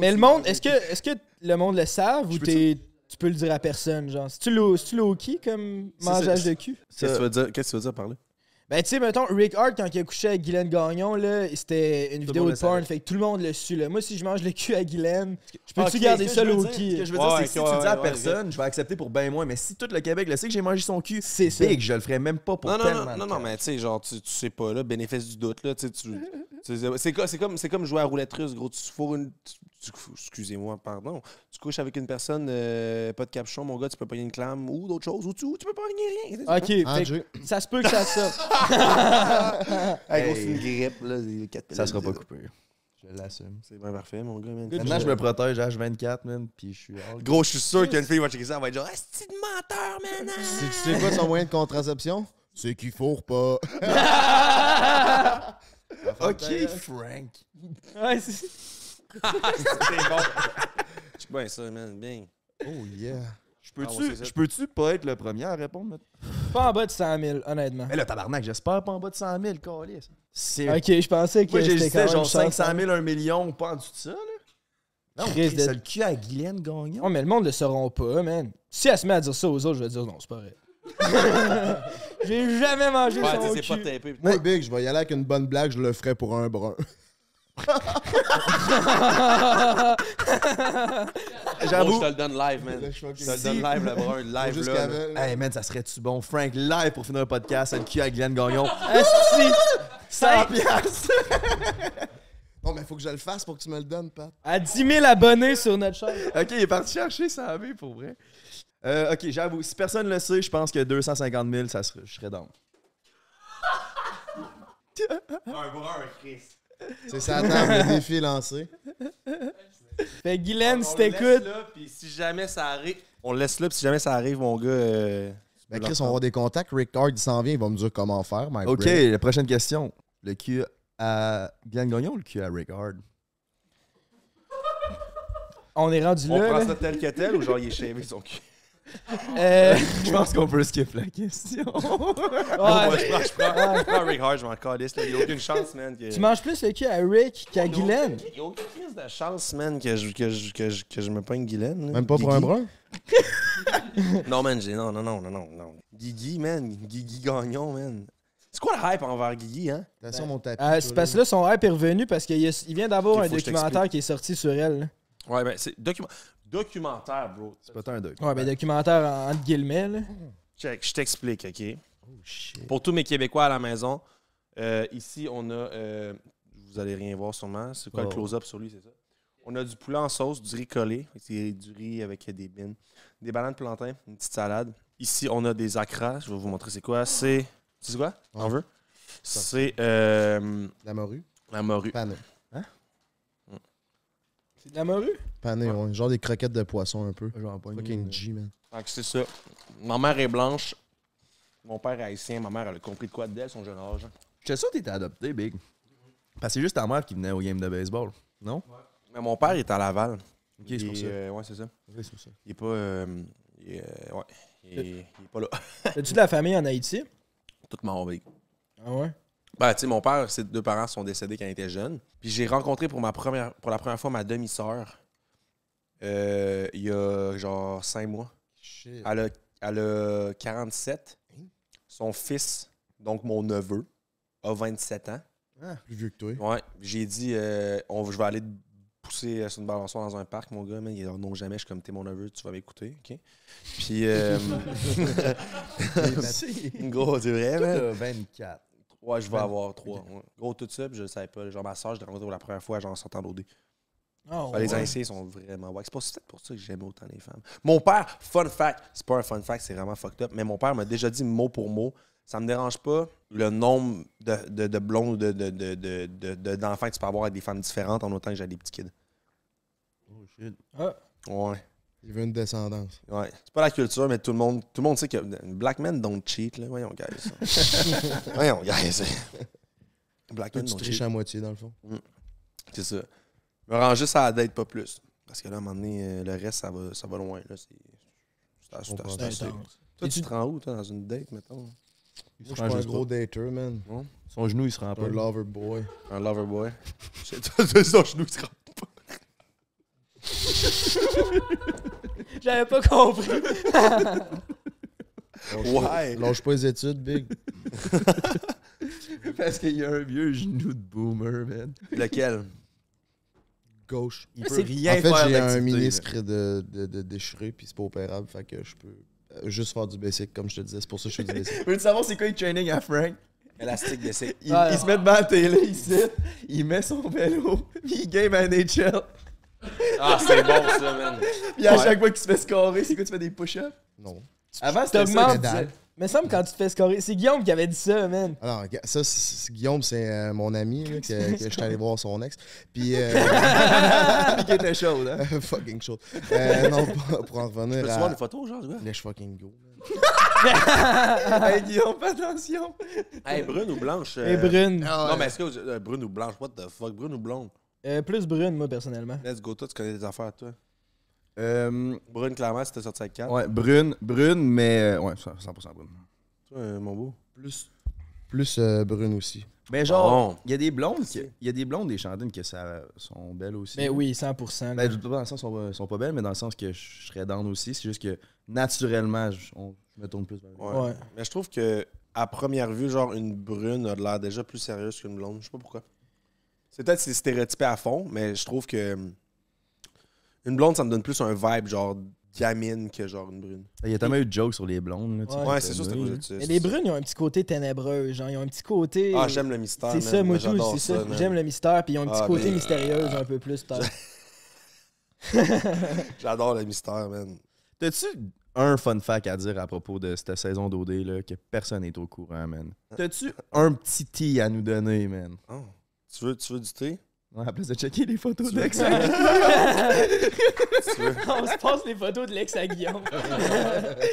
[SPEAKER 3] Mais le monde, est-ce que, est que le monde le savent ou
[SPEAKER 4] peux
[SPEAKER 3] t'es- tu peux le dire à personne, genre? C'est-tu low- c'est-tu low-key comme mangeage de cul?
[SPEAKER 1] Qu'est-ce que tu veux dire? Qu'est-ce que tu veux dire par là?
[SPEAKER 3] Ben, tu sais, mettons, Rick Hart, quand il a couché avec Guylaine Gagnon, là, c'était une vidéo de porn, fait que tout le monde le su, là. Moi, si je mange le cul à Guylaine, je peux-tu garder
[SPEAKER 4] ce que
[SPEAKER 3] ça
[SPEAKER 4] je veux
[SPEAKER 3] low
[SPEAKER 4] dire- Ce que je veux
[SPEAKER 1] Ouais,
[SPEAKER 4] dire,
[SPEAKER 1] ouais,
[SPEAKER 4] c'est que si tu
[SPEAKER 1] ouais,
[SPEAKER 4] dis à
[SPEAKER 1] ouais,
[SPEAKER 4] personne, je vais accepter pour ben moins. Mais si tout le Québec le sait que j'ai mangé son cul,
[SPEAKER 3] C'est ça.
[SPEAKER 4] big, je le ferais même pas pour
[SPEAKER 1] Non, non,
[SPEAKER 4] tellement
[SPEAKER 1] non, non, non, mais tu sais, genre, tu, tu sais pas, là, bénéfice du doute, là, tu sais, C'est co- c'est comme, c'est comme jouer à roulette russe, gros. Tu fourres une. Excusez-moi, pardon. Tu couches avec une personne, euh, pas de capuchon, mon gars, tu peux pas une clame ou d'autres choses, ou tu, ou tu peux pas rien. rien.
[SPEAKER 3] Ok, que ça se peut que ça sorte.
[SPEAKER 1] Hey, c'est une grippe, là. des quatre
[SPEAKER 4] Ça sera pas coupé. Je l'assume.
[SPEAKER 1] C'est bien parfait, mon gars, man.
[SPEAKER 4] Maintenant, je me protège H24, man, puis je suis
[SPEAKER 1] Gros, je suis sûr qu'une fille va checker ça, elle va être genre, Asti de menteur, man! hein?
[SPEAKER 2] C'est- tu sais quoi son moyen de contraception? C'est qu'il fourre pas.
[SPEAKER 4] Ok, Frank.
[SPEAKER 3] Ouais, c'est-
[SPEAKER 1] C'est bon. Check bien ça, man, bien.
[SPEAKER 2] Oh yeah.
[SPEAKER 4] Je
[SPEAKER 1] Ah, ouais,
[SPEAKER 4] je peux-tu pas être le premier à répondre? maintenant?
[SPEAKER 3] Pas en bas de 100 000, honnêtement.
[SPEAKER 4] Mais là, tabarnak, j'espère pas en bas de 100 000, câlisse. C'est...
[SPEAKER 3] Ok, je pensais que
[SPEAKER 4] Moi, j'hésitais genre
[SPEAKER 3] cher,
[SPEAKER 4] 500
[SPEAKER 3] ça.
[SPEAKER 4] 000, 1 million, pas en dessous de ça, là. Non,
[SPEAKER 3] Chris de-
[SPEAKER 4] c'est le cul à Guylaine Gagnon.
[SPEAKER 3] Ouais, mais le monde le sauront pas, man. Si elle se met à dire ça aux autres, je vais dire non, c'est pas vrai. J'ai jamais mangé
[SPEAKER 1] Ouais,
[SPEAKER 3] son cul.
[SPEAKER 1] pas tapé.
[SPEAKER 2] Moi, Big, je vais y aller avec une bonne blague, je le ferai pour un brun.
[SPEAKER 1] J'avoue. Je te le donne live, man. Je te le donne live, le brun, live,
[SPEAKER 2] Jusqu'à
[SPEAKER 1] là.
[SPEAKER 4] Hey man, ça serait-tu bon? Frank, live pour finir le podcast, le cul à Guylaine Gagnon.
[SPEAKER 3] Asti!
[SPEAKER 4] 100 piastres!
[SPEAKER 2] Non, mais faut que je le fasse pour que tu me le donnes, Pat.
[SPEAKER 3] À 10 000 abonnés sur notre chaîne.
[SPEAKER 4] Ok, il est parti chercher 100 000 pour vrai. Euh, ok, j'avoue, si personne le sait, je pense que 250 000, ça serait, je serais down.
[SPEAKER 1] Un brun, Chris.
[SPEAKER 2] C'est ça, table, le défi est lancé.
[SPEAKER 3] Fait Guylaine,
[SPEAKER 1] On
[SPEAKER 3] si
[SPEAKER 1] le laisse
[SPEAKER 3] t'écoutes,
[SPEAKER 1] là, puis si jamais ça arrive. On le laisse là, puis si jamais ça arrive, mon gars. euh,
[SPEAKER 2] Ben, Chris, on va avoir des contacts. Rick Hard, il s'en vient, il va me dire comment faire. my
[SPEAKER 4] Ok, la prochaine question. Le cul à Guylaine Gagnon ou le cul à Rick Hard?
[SPEAKER 3] on est rendu
[SPEAKER 1] On
[SPEAKER 3] là.
[SPEAKER 1] prend
[SPEAKER 3] là.
[SPEAKER 1] ça tel que tel ou genre il est shavé son cul?
[SPEAKER 3] Euh,
[SPEAKER 4] Je pense qu'on peut skip la question.
[SPEAKER 1] Moi, je prends, je prends, je prends Rick Hard, je m'en calisse. là. Il n'y a aucune chance, man. Que...
[SPEAKER 3] Tu manges plus le cul à Rick qu'à Guylaine.
[SPEAKER 1] Il n'y a aucune crise de chance, man, que je, que je, que je, que je me pogne Guylaine. là.
[SPEAKER 2] Même pas pour un
[SPEAKER 1] Guigui.
[SPEAKER 2] brun?
[SPEAKER 1] Non, man, j'ai. Non, non, non, non, non, non. Guigui, man. Guigui Gagnon, man. C'est quoi le hype envers Guigui, hein?
[SPEAKER 2] T'as sur mon tapis.
[SPEAKER 3] Euh,
[SPEAKER 2] toi,
[SPEAKER 3] c'est parce que là, son hype est revenu parce qu'il y a- il vient d'avoir
[SPEAKER 1] Ok,
[SPEAKER 3] un
[SPEAKER 1] faut que je
[SPEAKER 3] documentaire qui est sorti sur elle. là.
[SPEAKER 1] Ouais, ben, c'est docu- documentaire, bro.
[SPEAKER 4] C'est pas un doc.
[SPEAKER 3] Ouais, ben documentaire en- entre guillemets. Là.
[SPEAKER 1] Check, je t'explique, OK?
[SPEAKER 4] Oh shit.
[SPEAKER 1] Pour tous mes Québécois à la maison, euh, ici, on a. euh, vous allez rien voir sûrement. C'est quoi
[SPEAKER 4] Oh.
[SPEAKER 1] le close-up sur lui, c'est ça? On a du poulet en sauce, du riz collé. C'est du riz avec des bines. Des bananes plantains, une petite salade. Ici, on a des acras. Je vais vous montrer c'est quoi. C'est. C'est quoi? On veut? C'est euh,
[SPEAKER 2] La morue.
[SPEAKER 1] la morue.
[SPEAKER 2] Panne.
[SPEAKER 3] C'est de la morue?
[SPEAKER 2] Pané, ouais. Genre des croquettes de poisson un peu.
[SPEAKER 4] Genre, pas
[SPEAKER 2] Fucking G, man.
[SPEAKER 1] Fait que c'est ça. Ma mère est blanche. Mon père est haïtien. Ma mère, elle a compris de quoi d'elle, son jeune âge.
[SPEAKER 4] J'étais sûr que t'étais adopté, Big. Parce que c'est juste ta mère qui venait au game de baseball, non?
[SPEAKER 1] Mais mon père est à Laval.
[SPEAKER 4] Ok, c'est pour ça.
[SPEAKER 1] euh, ouais, c'est ça.
[SPEAKER 4] Oui, c'est ça.
[SPEAKER 1] Il est pas. euh, il est, euh, ouais. Il est, il est pas là.
[SPEAKER 3] As-tu de la famille en Haïti?
[SPEAKER 1] Tout mort, big.
[SPEAKER 3] Ah ouais?
[SPEAKER 1] Ben, tu sais, mon père, ses deux parents sont décédés quand il était jeune. Puis j'ai rencontré pour, ma première, pour la première fois ma demi-sœur euh, il y a genre cinq mois.
[SPEAKER 2] Shit.
[SPEAKER 1] Elle a, elle a 47. Son fils, donc mon neveu, a 27 ans.
[SPEAKER 2] Plus vieux que toi.
[SPEAKER 1] Ouais, j'ai dit, euh, on, je vais aller te pousser sur une balançoire dans un parc, mon gars. Mais il dit, non, jamais, je suis comme, t'es mon neveu, tu vas m'écouter, OK? Puis, euh, gros, c'est vrai, man.
[SPEAKER 4] T'as 24.
[SPEAKER 1] Ouais, je vais avoir trois. ouais. Gros, tout ça, puis je le savais pas. Genre, ma soeur, je l'ai rencontrée pour la première fois, genre, en sortant d'OD.
[SPEAKER 3] Ah
[SPEAKER 1] les. Haïtiens sont vraiment wack. C'est peut-être pour ça que j'aime autant les femmes. Mon père, fun fact, c'est pas un fun fact, c'est vraiment fucked up, mais mon père m'a déjà dit mot pour mot, ça me dérange pas le nombre de, de, de blondes ou de, de, de, de, de- de- d'enfants que tu peux avoir avec des femmes différentes en autant que j'ai des petits kids.
[SPEAKER 4] Oh shit.
[SPEAKER 3] Ah,
[SPEAKER 1] Ouais.
[SPEAKER 2] Il veut une descendance.
[SPEAKER 1] Ouais. C'est pas la culture, mais tout le monde, tout le monde sait que black men don't cheat, là. Voyons, guys. Voyons, guys. Black men
[SPEAKER 2] tu
[SPEAKER 1] don't
[SPEAKER 2] triches
[SPEAKER 1] cheat.
[SPEAKER 2] à moitié, dans le fond.
[SPEAKER 1] C'est ça. Me rends juste à la date, pas plus. Parce que là, à un moment donné, euh, le reste, ça va, ça va loin. Là. C'est. Toi, tu te rends où, toi, dans une date, mettons?
[SPEAKER 2] Moi, je suis
[SPEAKER 4] prend
[SPEAKER 2] pas un gros dater, man.
[SPEAKER 4] Son genou, il se rend pas.
[SPEAKER 2] Un lover boy.
[SPEAKER 1] Un lover boy? Son genou, il se rend pas.
[SPEAKER 3] J'avais pas compris.
[SPEAKER 1] Ouais.
[SPEAKER 2] Lâche pas les études, big.
[SPEAKER 4] Parce qu'il y a un vieux genou de boomer, man.
[SPEAKER 1] Lequel?
[SPEAKER 2] Gauche.
[SPEAKER 4] Il peut rien
[SPEAKER 2] en fait,
[SPEAKER 4] faire
[SPEAKER 2] j'ai un ministre de, de, de déchiré, puis c'est pas opérable, fait que je peux euh, juste faire du basic, comme je te disais. C'est pour ça que je fais du basic.
[SPEAKER 4] Veux-tu savoir c'est quoi le training à Frank?
[SPEAKER 1] Élastique d'essai.
[SPEAKER 4] Il, se met devant la télé, il sit, il met son vélo, puis il game à NHL.
[SPEAKER 1] Ah, c'est bon, ça, man.
[SPEAKER 4] Puis à
[SPEAKER 1] Ouais.
[SPEAKER 4] chaque fois qu'il se fait scorer, c'est quoi, tu fais des push-ups?
[SPEAKER 2] Non.
[SPEAKER 4] Avant, c'était ça.
[SPEAKER 2] Pédale.
[SPEAKER 3] Mais ça me semble quand tu te fais scorer. C'est Guillaume qui avait dit ça, man.
[SPEAKER 2] Alors, Ah ça, c'est- Guillaume, c'est euh, mon ami, là, que, que je suis allé voir son ex. Puis, euh,
[SPEAKER 4] Puis qui était chaud, hein?
[SPEAKER 2] fucking chaud. Euh, non, pour, pour en revenir
[SPEAKER 1] Peux-tu voir
[SPEAKER 2] à.
[SPEAKER 1] des photos, genre, du gars?
[SPEAKER 2] Let's fucking go.
[SPEAKER 4] hey Guillaume, fais attention!
[SPEAKER 1] Hey, brune ou blanche? euh,
[SPEAKER 3] Et brune.
[SPEAKER 1] Non, mais est-ce que. euh, brune ou blanche? What the fuck? Brune ou blonde?
[SPEAKER 3] Euh, plus brune, moi, personnellement.
[SPEAKER 1] Let's go, toi, tu connais des affaires, toi.
[SPEAKER 4] Euh,
[SPEAKER 1] Brune, clairement, c'était sorti avec 4.
[SPEAKER 4] ouais, brune, brune, mais. euh, Ouais, 100% brune.
[SPEAKER 1] Toi, euh, mon beau.
[SPEAKER 2] Plus, plus euh, brune aussi.
[SPEAKER 4] Mais genre,
[SPEAKER 1] Bon.
[SPEAKER 4] il y a des blondes, qui- il y a des blondes des chantines qui ça, sont belles aussi.
[SPEAKER 3] Mais oui, 100%. là.
[SPEAKER 4] Ben, pas dans le sens qu'elles sont, sont pas belles, mais dans le sens que je serais down aussi. C'est juste que naturellement, je, on- je me tourne plus vers
[SPEAKER 1] Ouais.
[SPEAKER 3] Ouais.
[SPEAKER 1] Mais je trouve que à première vue, genre une brune a l'air déjà plus sérieuse qu'une blonde. Je sais pas pourquoi. C'est peut-être c'est stéréotypé à fond, mais je trouve que hum, une blonde, ça me donne plus un vibe genre gamine que genre une brune.
[SPEAKER 4] Il y a tellement eu de jokes sur les blondes. Là, tu sais,
[SPEAKER 3] Ouais,
[SPEAKER 1] c'est sûr.
[SPEAKER 3] Mais les brunes, ils ont un petit côté ténébreux. Genre, ils ont un petit côté.
[SPEAKER 1] Ah, j'aime le mystère.
[SPEAKER 3] C'est
[SPEAKER 1] man.
[SPEAKER 3] ça, moi, c'est ça. J'aime le mystère, puis ils ont un petit
[SPEAKER 1] Ah,
[SPEAKER 3] côté
[SPEAKER 1] mais-
[SPEAKER 3] mystérieux un peu plus. peut-être.
[SPEAKER 1] J'adore le mystère, man.
[SPEAKER 4] T'as-tu un fun fact à dire à propos de cette saison d'OD là, que personne n'est au courant, man? T'as-tu un petit tea à nous donner, man?
[SPEAKER 1] Oh. Tu, veux, tu veux du thé?
[SPEAKER 4] Ouais, à place de checker les photos
[SPEAKER 1] Tu veux-
[SPEAKER 4] d'ex.
[SPEAKER 1] Tu veux,
[SPEAKER 3] On se passe les photos de l'ex à Guillaume.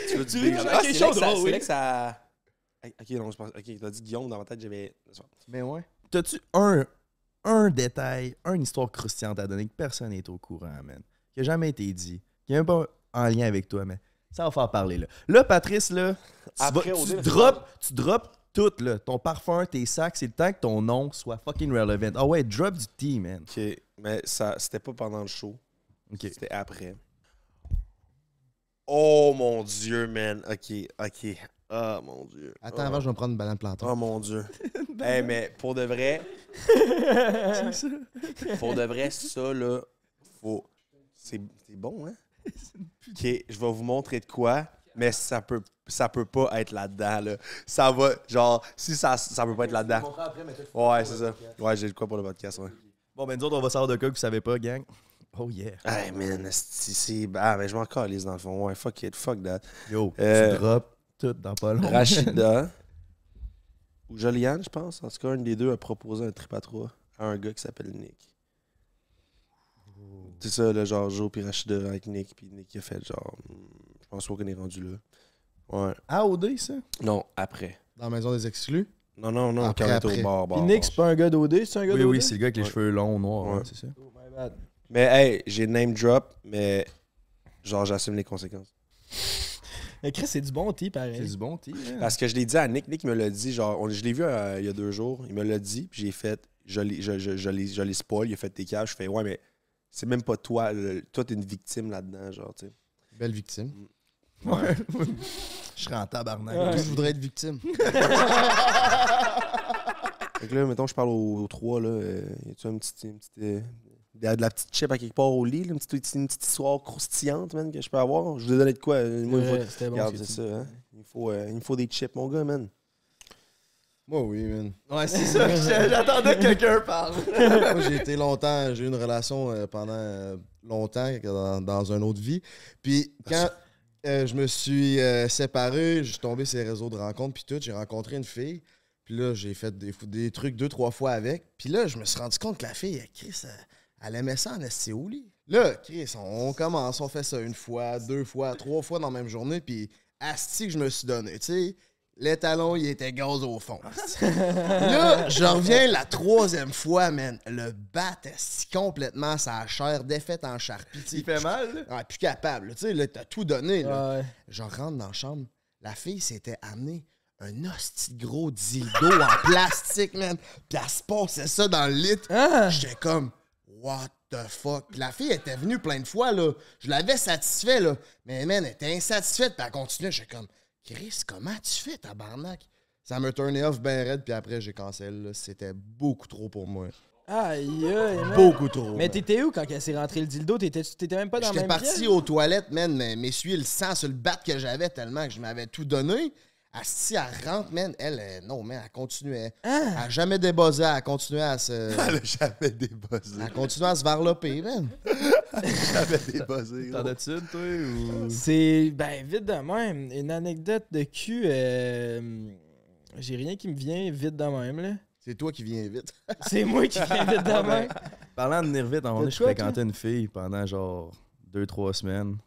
[SPEAKER 1] tu veux du
[SPEAKER 3] Tu
[SPEAKER 1] thé?
[SPEAKER 3] veux
[SPEAKER 1] Ah,
[SPEAKER 3] quelque
[SPEAKER 1] c'est
[SPEAKER 3] chose
[SPEAKER 1] Lex à-. Lex à... Ok, non, je pense... Ok, t'as dit Guillaume dans ma tête, j'avais...
[SPEAKER 4] Mais ouais. T'as-tu un, un détail, une histoire croustillante à donner que personne n'est au courant, man? Qui a jamais été dit. Qui n'est même pas en lien avec toi, mais ça va faire parler, là. Là, Patrice, là, tu,
[SPEAKER 1] Après,
[SPEAKER 4] vas-
[SPEAKER 1] OD,
[SPEAKER 4] tu drops, tu drops tout, là. Ton parfum, tes sacs, c'est le temps que ton nom soit fucking relevant. Ah ouais, drop du tea, man.
[SPEAKER 1] Ok, mais ça, c'était pas pendant le show.
[SPEAKER 4] OK.
[SPEAKER 1] C'était après. Oh mon dieu, man. Ok, ok. Ah mon dieu.
[SPEAKER 2] Attends,
[SPEAKER 1] oh.
[SPEAKER 2] avant, je vais me prendre une banane plantain.
[SPEAKER 1] Oh mon dieu. hey, mais pour de vrai, pour de vrai, ça là, faut. C'est c'est bon, hein? Ok, je vais vous montrer de quoi, mais ça peut, ça peut pas être là-dedans, là. Ça va, genre, si ça, ça peut pas être là-dedans. Ouais, c'est ça. Ouais, j'ai de quoi pour le podcast, ouais.
[SPEAKER 4] Bon, ben, nous autres, on va savoir de quoi que vous savez pas, gang. Oh yeah.
[SPEAKER 1] Hey, man, c'est. Ah, mais je m'en calise dans le fond. Ouais, fuck it, fuck that.
[SPEAKER 4] Yo,
[SPEAKER 1] Euh,
[SPEAKER 4] tu drops tout dans pas long.
[SPEAKER 1] Rachida ou Joliane, je pense. En tout cas, un des deux a proposé un trip à trois à un gars qui s'appelle Nick. C'est ça, là, genre Joe puis Rachida avec Nick, puis Nick il a fait genre. Je pense pas qu'on est rendu là. Ouais.
[SPEAKER 4] AOD, ça?
[SPEAKER 1] Non, après.
[SPEAKER 2] Dans la maison des exclus?
[SPEAKER 1] Non, non, non,
[SPEAKER 2] Après,
[SPEAKER 1] quand on
[SPEAKER 2] après.
[SPEAKER 1] au bar,
[SPEAKER 3] c'est pas un gars d'OD, c'est un gars
[SPEAKER 4] Oui,
[SPEAKER 3] d'OD?
[SPEAKER 4] oui, c'est le gars avec les
[SPEAKER 1] Ouais.
[SPEAKER 4] cheveux longs, noirs, ouais,
[SPEAKER 1] Ouais.
[SPEAKER 4] c'est ça.
[SPEAKER 3] Oh, my bad.
[SPEAKER 1] Mais hey, j'ai name drop, mais genre j'assume les conséquences.
[SPEAKER 3] Mais Chris, c'est du bon tea,
[SPEAKER 4] C'est
[SPEAKER 3] pareil.
[SPEAKER 4] du bon tea, hein?
[SPEAKER 1] Parce que je l'ai dit à Nick, Nick me l'a dit, genre, on- je l'ai vu euh, il y a deux jours, il me l'a dit, puis j'ai fait, je l'ai je, je, je l'ai- je l'ai spoil, il a fait tes cages, je fais, ouais, mais c'est même pas toi, le- toi t'es une victime là-dedans, genre, tu sais.
[SPEAKER 2] Belle victime.
[SPEAKER 4] Ouais. Je serais en tabarnak.
[SPEAKER 3] Ouais.
[SPEAKER 2] Je voudrais être victime.
[SPEAKER 1] Fait que là, mettons, je parle aux, aux trois, là, euh, y a-tu un petit, une petite, euh, de la- de la petite chip à quelque part au lit, là, une, petite, une petite histoire croustillante, man, que je peux avoir? Je vous ai donné de quoi? euh, Moi, il faut,
[SPEAKER 3] bon.
[SPEAKER 1] ça, hein. Il me faut, euh, il me faut des chips, mon gars, man.
[SPEAKER 2] Moi, oui, man.
[SPEAKER 4] Ouais, c'est ça. J'attendais que quelqu'un parle.
[SPEAKER 2] Moi, j'ai été longtemps, j'ai eu une relation euh, pendant euh, longtemps dans, dans une autre vie. Puis quand euh, je me suis euh, séparé, je suis tombé sur les réseaux de rencontres, puis tout, j'ai rencontré une fille. Puis là, j'ai fait des, trucs deux, trois fois avec. Puis là, je me suis rendu compte que la fille, Chris, elle, aimait ça en esti au lit. Là, Chris, on, on commence, on fait ça une fois, deux fois, trois fois dans la même journée, puis asti que je me suis donné, tu sais. L'étalon, il était gaz au fond. Là, je reviens la troisième fois, man. Le bat est si complètement sa chair défaite en charpie.
[SPEAKER 4] Il fait mal, là?
[SPEAKER 2] Ah, plus capable. Tu sais, là, t'as tout donné. Là.
[SPEAKER 3] Ouais.
[SPEAKER 2] Je rentre dans la chambre. La fille s'était amenée un hostie de gros dildo en plastique, man. Puis elle se passait ça dans le lit.
[SPEAKER 3] Ah!
[SPEAKER 2] J'étais comme, what the fuck? Puis la fille était venue plein de fois, là. Je l'avais satisfait, là. Mais, man, elle était insatisfaite, puis elle continuait. J'étais comme, Chris, comment tu fais, tabarnak? Ça me turnait off ben raide, puis après, j'ai cancel. C'était beaucoup trop pour moi.
[SPEAKER 3] Aïe, aïe, man.
[SPEAKER 2] Beaucoup trop.
[SPEAKER 3] Mais
[SPEAKER 2] man.
[SPEAKER 3] t'étais où quand elle s'est rentrée le dildo? T'étais t'étais même pas dans la
[SPEAKER 2] J'étais
[SPEAKER 3] même
[SPEAKER 2] parti
[SPEAKER 3] pièce?
[SPEAKER 2] aux toilettes, man, mais m'essuyer le sang sur le bat que j'avais tellement que je m'avais tout donné. Asti, elle rentre, man. Elle, euh, non, man, elle continuait.
[SPEAKER 3] Ah!
[SPEAKER 2] Elle a jamais débossé, elle continuait à se.
[SPEAKER 1] Elle a jamais débossé.
[SPEAKER 2] Elle continuait à se varloper, man.
[SPEAKER 1] jamais débossé.
[SPEAKER 4] T'en as-tu, toi, ou...
[SPEAKER 3] C'est, ben, vite de même. Une anecdote de cul, euh, j'ai rien qui me vient vite de même, là.
[SPEAKER 2] C'est toi qui viens vite.
[SPEAKER 3] C'est moi qui viens vite de même.
[SPEAKER 4] Parlant de venir vite,
[SPEAKER 3] T'as
[SPEAKER 4] je fréquentais une fille pendant genre deux, trois semaines.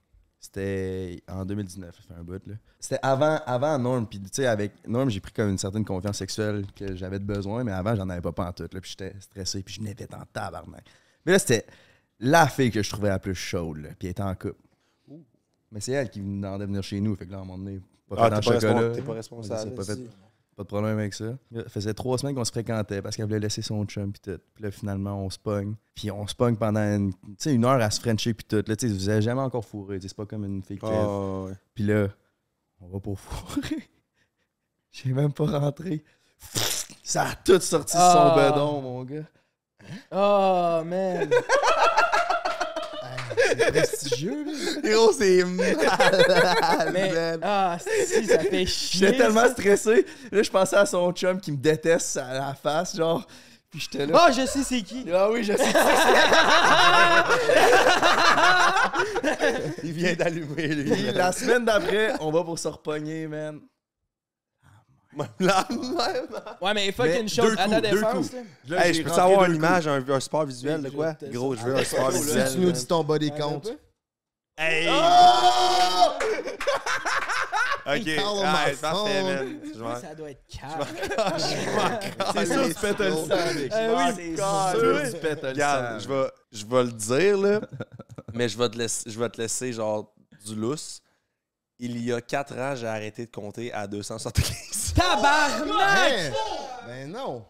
[SPEAKER 4] C'était en 2019, ça fait un bout. C'était avant, avant Norm, puis tu sais, avec Norm, j'ai pris comme une certaine confiance sexuelle que j'avais de besoin, mais avant, j'en avais pas pantoute, là, puis j'étais stressé, puis je n'étais en tabarnak. Mais là, c'était la fille que je trouvais la plus chaude, là, puis elle était en couple. Mais c'est elle qui me demandait de venir chez nous, fait que là, à un moment donné, pas
[SPEAKER 1] Ah,
[SPEAKER 4] fait en
[SPEAKER 1] t'es pas,
[SPEAKER 4] chocolat.
[SPEAKER 1] t'es pas responsable.
[SPEAKER 4] Pas fait. Pas de problème avec ça. Ça faisait trois semaines qu'on se fréquentait parce qu'elle voulait laisser son chum puis tout. Puis là, finalement, on se pogne. Puis on se pogne pendant une, une heure à se frencher puis tout. Là, tu sais, vous avez jamais encore fourré. C'est pas comme une fille qui
[SPEAKER 1] Ah, ouais.
[SPEAKER 4] Puis là, on va pour fourrer. J'ai même pas rentré. Ça a tout sorti son
[SPEAKER 3] Ah.
[SPEAKER 4] bedon, mon gars.
[SPEAKER 3] Oh, man.
[SPEAKER 2] C'est prestigieux, là.
[SPEAKER 1] Gros, c'est malade,
[SPEAKER 3] Mais, ah, si, ça fait chier.
[SPEAKER 4] J'étais tellement
[SPEAKER 3] ça.
[SPEAKER 4] stressé. Là, je pensais à son chum qui me déteste à la face, genre. Puis j'étais là.
[SPEAKER 3] Ah, je sais c'est qui.
[SPEAKER 4] Ah oui, je sais.
[SPEAKER 1] Il vient d'allumer, lui.
[SPEAKER 4] Puis la semaine d'après, on va pour se repogner, man.
[SPEAKER 1] La même.
[SPEAKER 3] Ouais, mais fuck
[SPEAKER 4] Mais
[SPEAKER 3] une chose
[SPEAKER 4] deux
[SPEAKER 3] à ta défense, là.
[SPEAKER 1] Hey, je peux savoir une image, un, un support visuel de quoi? Gros, je veux un support
[SPEAKER 2] Si
[SPEAKER 1] visuel.
[SPEAKER 2] tu nous dis ton body
[SPEAKER 3] T'en as
[SPEAKER 2] count.
[SPEAKER 3] pas?
[SPEAKER 1] Hey! Ok,
[SPEAKER 2] parle au
[SPEAKER 1] ah, parfait, man. Je m'en-
[SPEAKER 3] Ça doit être calme.
[SPEAKER 4] C'est sûr que tu pètes le sang, mec.
[SPEAKER 3] Eh oui,
[SPEAKER 4] c'est sûr que tu pètes le
[SPEAKER 1] Regarde,
[SPEAKER 4] sang.
[SPEAKER 1] je vais, je vais le dire, là, mais je vais, te laisser, je vais te laisser, genre, du lousse. Il y a 4 ans, j'ai arrêté de compter à 275.
[SPEAKER 3] Tabarnak!
[SPEAKER 2] Hein? Ben non.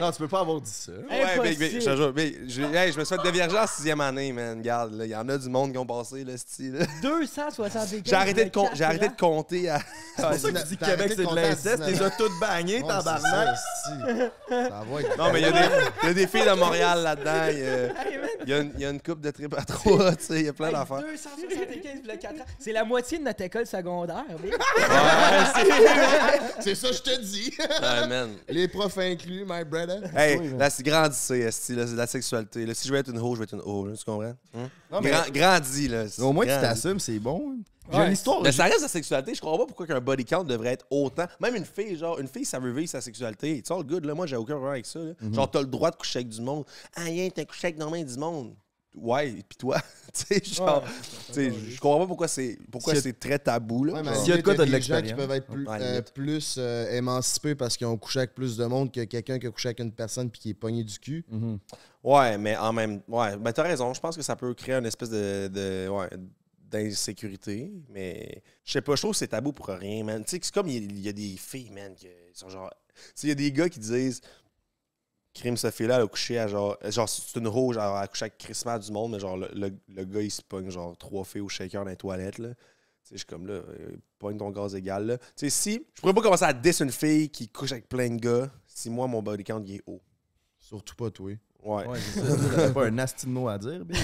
[SPEAKER 4] Non, tu peux pas avoir dit ça.
[SPEAKER 1] Ouais, mais, mais, je, te jure, mais je, hey, je me suis fait dévierger en sixième année, man. Regarde, il y en a du monde qui ont passé, là, style. là.
[SPEAKER 3] 275.
[SPEAKER 1] J'ai arrêté, de j'ai arrêté de compter à.
[SPEAKER 4] C'est pour ça que tu dis que Québec, c'est
[SPEAKER 2] de
[SPEAKER 4] l'inceste.
[SPEAKER 2] 19.
[SPEAKER 4] T'es toutes bagnées, tabarnak.
[SPEAKER 2] c'est ça, esti. Ça va être.
[SPEAKER 1] Non, mais il y, a des- il y a des filles de Montréal là-dedans. Il y a,
[SPEAKER 3] Hey, man.
[SPEAKER 1] il y a une, il y a une coupe de trip à trois, tu sais. Il y a plein d'affaires.
[SPEAKER 3] 275, le 4 ans. C'est la moitié de notre école secondaire. oui.
[SPEAKER 2] C'est ça, je te dis.
[SPEAKER 1] Ouais, man.
[SPEAKER 2] Les profs inclus, my brother.
[SPEAKER 1] Hey, là, c'est grandissez, esti, là, c'est la sexualité. Là, si je veux être une ho, je vais être une ho, là, tu comprends? Hein?
[SPEAKER 4] Non, mais
[SPEAKER 1] Grand- grandis, là.
[SPEAKER 4] au moins, tu
[SPEAKER 1] Grandis.
[SPEAKER 4] t'assumes, c'est bon. J'ai
[SPEAKER 3] Ouais.
[SPEAKER 4] une histoire.
[SPEAKER 1] Mais ça reste la sexualité. Je comprends pas pourquoi qu'un body count devrait être autant. Même une fille, genre, une fille, ça veut vivre sa sexualité. It's all good, là. Moi, j'ai aucun problème avec ça. là. Genre, t'as le droit de coucher avec du monde. Ah, rien, t'as couché avec normalement du monde. Ouais, pis toi, tu sais, genre,
[SPEAKER 3] Ouais.
[SPEAKER 1] tu sais, je comprends pas pourquoi c'est pourquoi
[SPEAKER 4] Si-
[SPEAKER 1] c'est très tabou, là.
[SPEAKER 2] Ouais, mais
[SPEAKER 1] genre.
[SPEAKER 4] S'il y a de quoi,
[SPEAKER 2] t'as
[SPEAKER 4] de
[SPEAKER 2] des gens qui
[SPEAKER 4] l'expérience.
[SPEAKER 2] peuvent être plus,
[SPEAKER 1] Ouais,
[SPEAKER 2] euh, plus euh, émancipés parce qu'ils ont couché avec plus de monde que quelqu'un qui a couché avec une personne puis qui est pogné du cul.
[SPEAKER 4] Mhm.
[SPEAKER 1] Ouais, mais en même ouais, ben t'as raison, je pense que ça peut créer une espèce de, de ouais, d'insécurité, mais je sais pas, je trouve que c'est tabou pour rien, man. Tu sais, c'est comme il y, y a des filles, man, qui sont genre tu sais, il y a des gars qui disent crime cette fille là elle a couché à genre genre c'est une rouge genre, elle a couché avec Christmas du monde mais genre le, le- le gars il se pogne genre trois filles au shaker dans les toilettes là. Tu sais, je suis comme là, euh, pogne ton gaz égal là. Tu sais, si je pourrais pas commencer à diss une fille qui couche avec plein de gars si moi mon body count il est haut.
[SPEAKER 2] Surtout pas toi.
[SPEAKER 1] Ouais.
[SPEAKER 4] Ouais, c'est pas un de mot à dire, bien.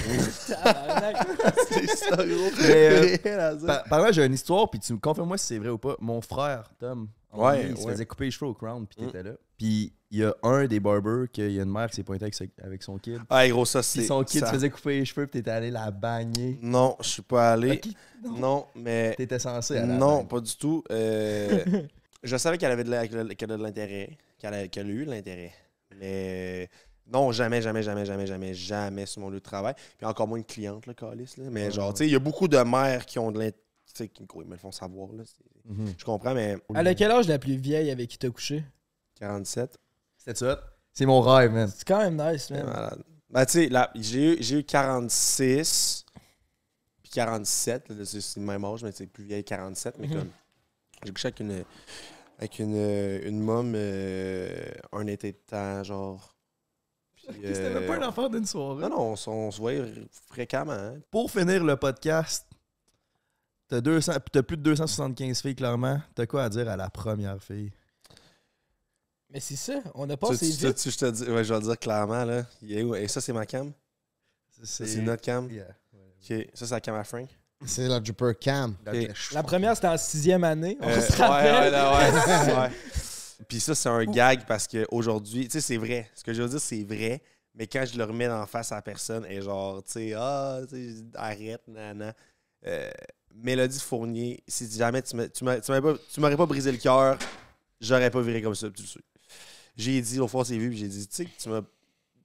[SPEAKER 1] C'est ça gros.
[SPEAKER 4] Mais, euh,
[SPEAKER 1] Rien à dire.
[SPEAKER 4] Par, par là, j'ai une histoire, puis tu me confirmes-moi si c'est vrai ou pas. Mon frère, Tom,
[SPEAKER 1] Ouais,
[SPEAKER 4] il se faisait couper les cheveux au crown, puis
[SPEAKER 1] Mm.
[SPEAKER 4] t'étais là. Puis il y a un des barbers, qu'il y a une mère qui s'est pointée avec, avec son kid.
[SPEAKER 1] Ah, gros, ça, c'est.
[SPEAKER 4] son kid
[SPEAKER 1] ça-
[SPEAKER 4] se faisait couper les cheveux, puis t'étais allé la bagner.
[SPEAKER 1] Non, je suis pas allé.
[SPEAKER 4] Non.
[SPEAKER 1] Non, mais.
[SPEAKER 4] T'étais censé aller
[SPEAKER 1] Non, pas du tout. Euh, je savais qu'elle avait de l'intérêt, qu'elle a, eu de l'intérêt. Mais non, jamais, jamais, jamais, jamais, jamais, jamais sur mon lieu de travail. Puis encore moins une cliente, là, Calis. Là. Mais genre, tu sais, il y a beaucoup de mères qui ont de l'intérêt. Tu sais, qui me le font savoir. Là.
[SPEAKER 4] Mhm.
[SPEAKER 1] Je comprends, mais.
[SPEAKER 3] A quel âge la plus vieille avec qui t'as couché?
[SPEAKER 1] 47.
[SPEAKER 4] C'était ça. C'est mon rêve, man.
[SPEAKER 3] C'est quand même nice,
[SPEAKER 1] c'est
[SPEAKER 3] man.
[SPEAKER 1] malade. Ben, tu sais, là, j'ai eu, j'ai eu 46. Puis 47. là, c'est c'est le même âge, mais c'est plus vieille 47. Mais
[SPEAKER 3] Mhm.
[SPEAKER 1] comme. J'ai couché avec une. Avec une, euh, une môme euh, un été de temps, genre. Puis,
[SPEAKER 4] C'était même pas un
[SPEAKER 1] euh,
[SPEAKER 4] enfant d'une soirée.
[SPEAKER 1] Non, non, on, se voyait fréquemment. hein.
[SPEAKER 4] Pour finir le podcast, t'as 200 t'as plus de 275 filles, clairement. T'as quoi à dire à la première fille?
[SPEAKER 3] Mais c'est ça, on a
[SPEAKER 1] Tu,
[SPEAKER 3] passé
[SPEAKER 1] tu- tu-
[SPEAKER 3] vite.
[SPEAKER 1] tu- je te dis, ouais, je vais le dire clairement, là. Il est où? Et ça, c'est ma cam? C'est notre cam?
[SPEAKER 4] Yeah.
[SPEAKER 1] Ça, c'est la cam à Frank?
[SPEAKER 2] C'est la Jupiter Cam.
[SPEAKER 3] La première, c'était en sixième année. On
[SPEAKER 1] Euh,
[SPEAKER 3] se
[SPEAKER 1] ouais,
[SPEAKER 3] rappelle.
[SPEAKER 1] ouais, là, ouais, ouais. Puis ça, c'est un gag parce qu'aujourd'hui, tu sais, c'est vrai. Ce que je veux dire, c'est vrai. Mais quand je le remets en face à la personne, et genre, tu sais, ah, arrête, nana. Euh, Mélodie Fournier, si jamais tu m'as- tu m'as- tu m'aurais pas, tu pas brisé le cœur, j'aurais pas viré comme ça, tu le sais. J'ai dit, au fond, c'est vu, puis j'ai dit, tu sais, que tu m'as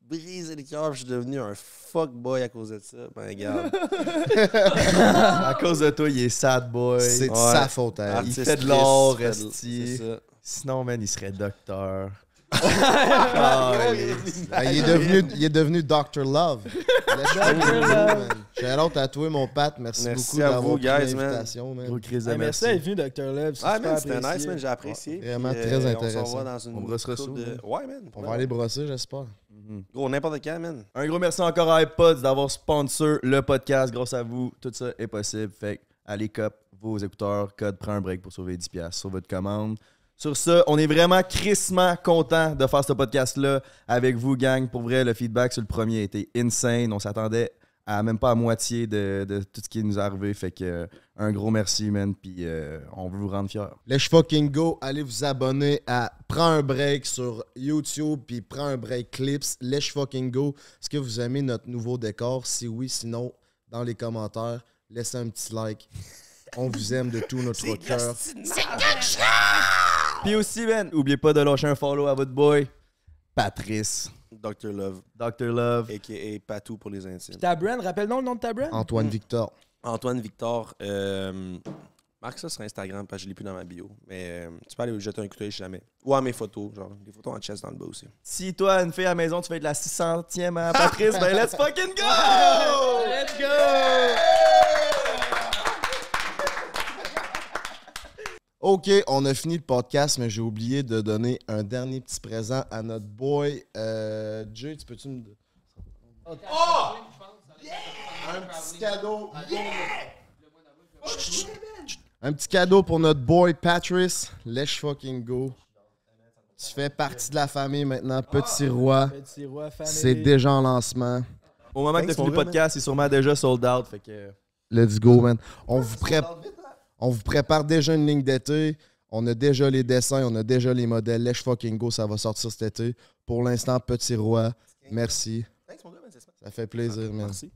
[SPEAKER 1] brisé le cœur, je suis devenu un fuckboy à cause de ça. Ben, regarde.
[SPEAKER 4] à cause de toi, il est sad boy.
[SPEAKER 2] C'est de
[SPEAKER 1] Ouais.
[SPEAKER 2] sa faute elle.
[SPEAKER 4] il fait de l'or,
[SPEAKER 1] triste, fait de-
[SPEAKER 4] esti.
[SPEAKER 1] C'est ça.
[SPEAKER 4] Sinon, man, il serait docteur. Ah,
[SPEAKER 2] il, est devenu, il est devenu Dr. Love.
[SPEAKER 3] Love.
[SPEAKER 2] Shout-out à toi, mon Pat. Merci,
[SPEAKER 1] Merci
[SPEAKER 2] beaucoup d'avoir pris
[SPEAKER 1] man.
[SPEAKER 2] l'invitation, man.
[SPEAKER 3] Hey, merci
[SPEAKER 4] merci.
[SPEAKER 3] d'être venu, Dr. Love.
[SPEAKER 1] Ah, man, c'était
[SPEAKER 3] apprécié.
[SPEAKER 1] nice, man. J'ai apprécié.
[SPEAKER 2] Ouais, vraiment
[SPEAKER 1] Puis,
[SPEAKER 2] très
[SPEAKER 1] On s'en
[SPEAKER 2] intéressant.
[SPEAKER 1] va dans une
[SPEAKER 4] On
[SPEAKER 1] de- Ouais, man.
[SPEAKER 2] On va aller brosser, j'espère.
[SPEAKER 4] Mhm.
[SPEAKER 1] Gros, n'importe quand, man.
[SPEAKER 4] Un gros merci encore à iPods d'avoir sponsor le podcast. Grâce à vous, tout ça est possible. Fait que allez cop vos écouteurs, code prends un break pour sauver 10$ sur votre commande. Sur ça, on est vraiment crissement content de faire ce podcast-là avec vous, gang. Pour vrai, le feedback sur le premier a été insane. On s'attendait à même pas à moitié de, de tout ce qui nous est arrivé. Fait que euh, un gros merci, man. Puis euh, on veut vous rendre fiers.
[SPEAKER 2] Let's fucking go. Allez vous abonner à Prends un break sur YouTube puis Prends un break clips. Let's fucking go. Est-ce que vous aimez notre nouveau décor? Si oui, sinon, dans les commentaires, laissez un petit like. On vous aime de tout notre cœur.
[SPEAKER 4] Puis aussi, man, oubliez pas de lâcher un follow à votre boy, Patrice,
[SPEAKER 1] Dr. Love,
[SPEAKER 4] Dr. Love.
[SPEAKER 1] a.k.a. Patou pour les intimes.
[SPEAKER 3] Puis ta brand, rappelle-nous le nom de ta brand.
[SPEAKER 2] Antoine Victor.
[SPEAKER 1] Antoine Victor, euh, marque ça sur Instagram parce que je l'ai plus dans ma bio. Mais euh, tu peux aller jeter un coup d'œil si jamais. Ou à mes photos, genre des photos en chest dans le bas aussi.
[SPEAKER 4] Si toi, une fille à la maison, tu vas être la 600e à Patrice, ben let's fucking go! Let's go!
[SPEAKER 2] OK, on a fini le podcast, mais j'ai oublié de donner un dernier petit présent à notre boy. Euh, Jay, tu peux-tu me. Un petit cadeau. Un petit cadeau pour notre boy Patrice. Let's fucking go. Tu fais partie de la famille maintenant, petit roi.
[SPEAKER 3] Petit roi.
[SPEAKER 2] C'est déjà en lancement.
[SPEAKER 4] Au moment que t'as
[SPEAKER 1] Thanks,
[SPEAKER 4] fini le podcast, c'est sûrement déjà sold out. Fait que.
[SPEAKER 2] Let's go, man. On vous, pré- on vous prépare déjà une ligne d'été. On a déjà les dessins, on a déjà les modèles. Let's fucking go, ça va sortir cet été. Pour l'instant, petit roi. Merci. Ça fait plaisir.
[SPEAKER 1] Merci.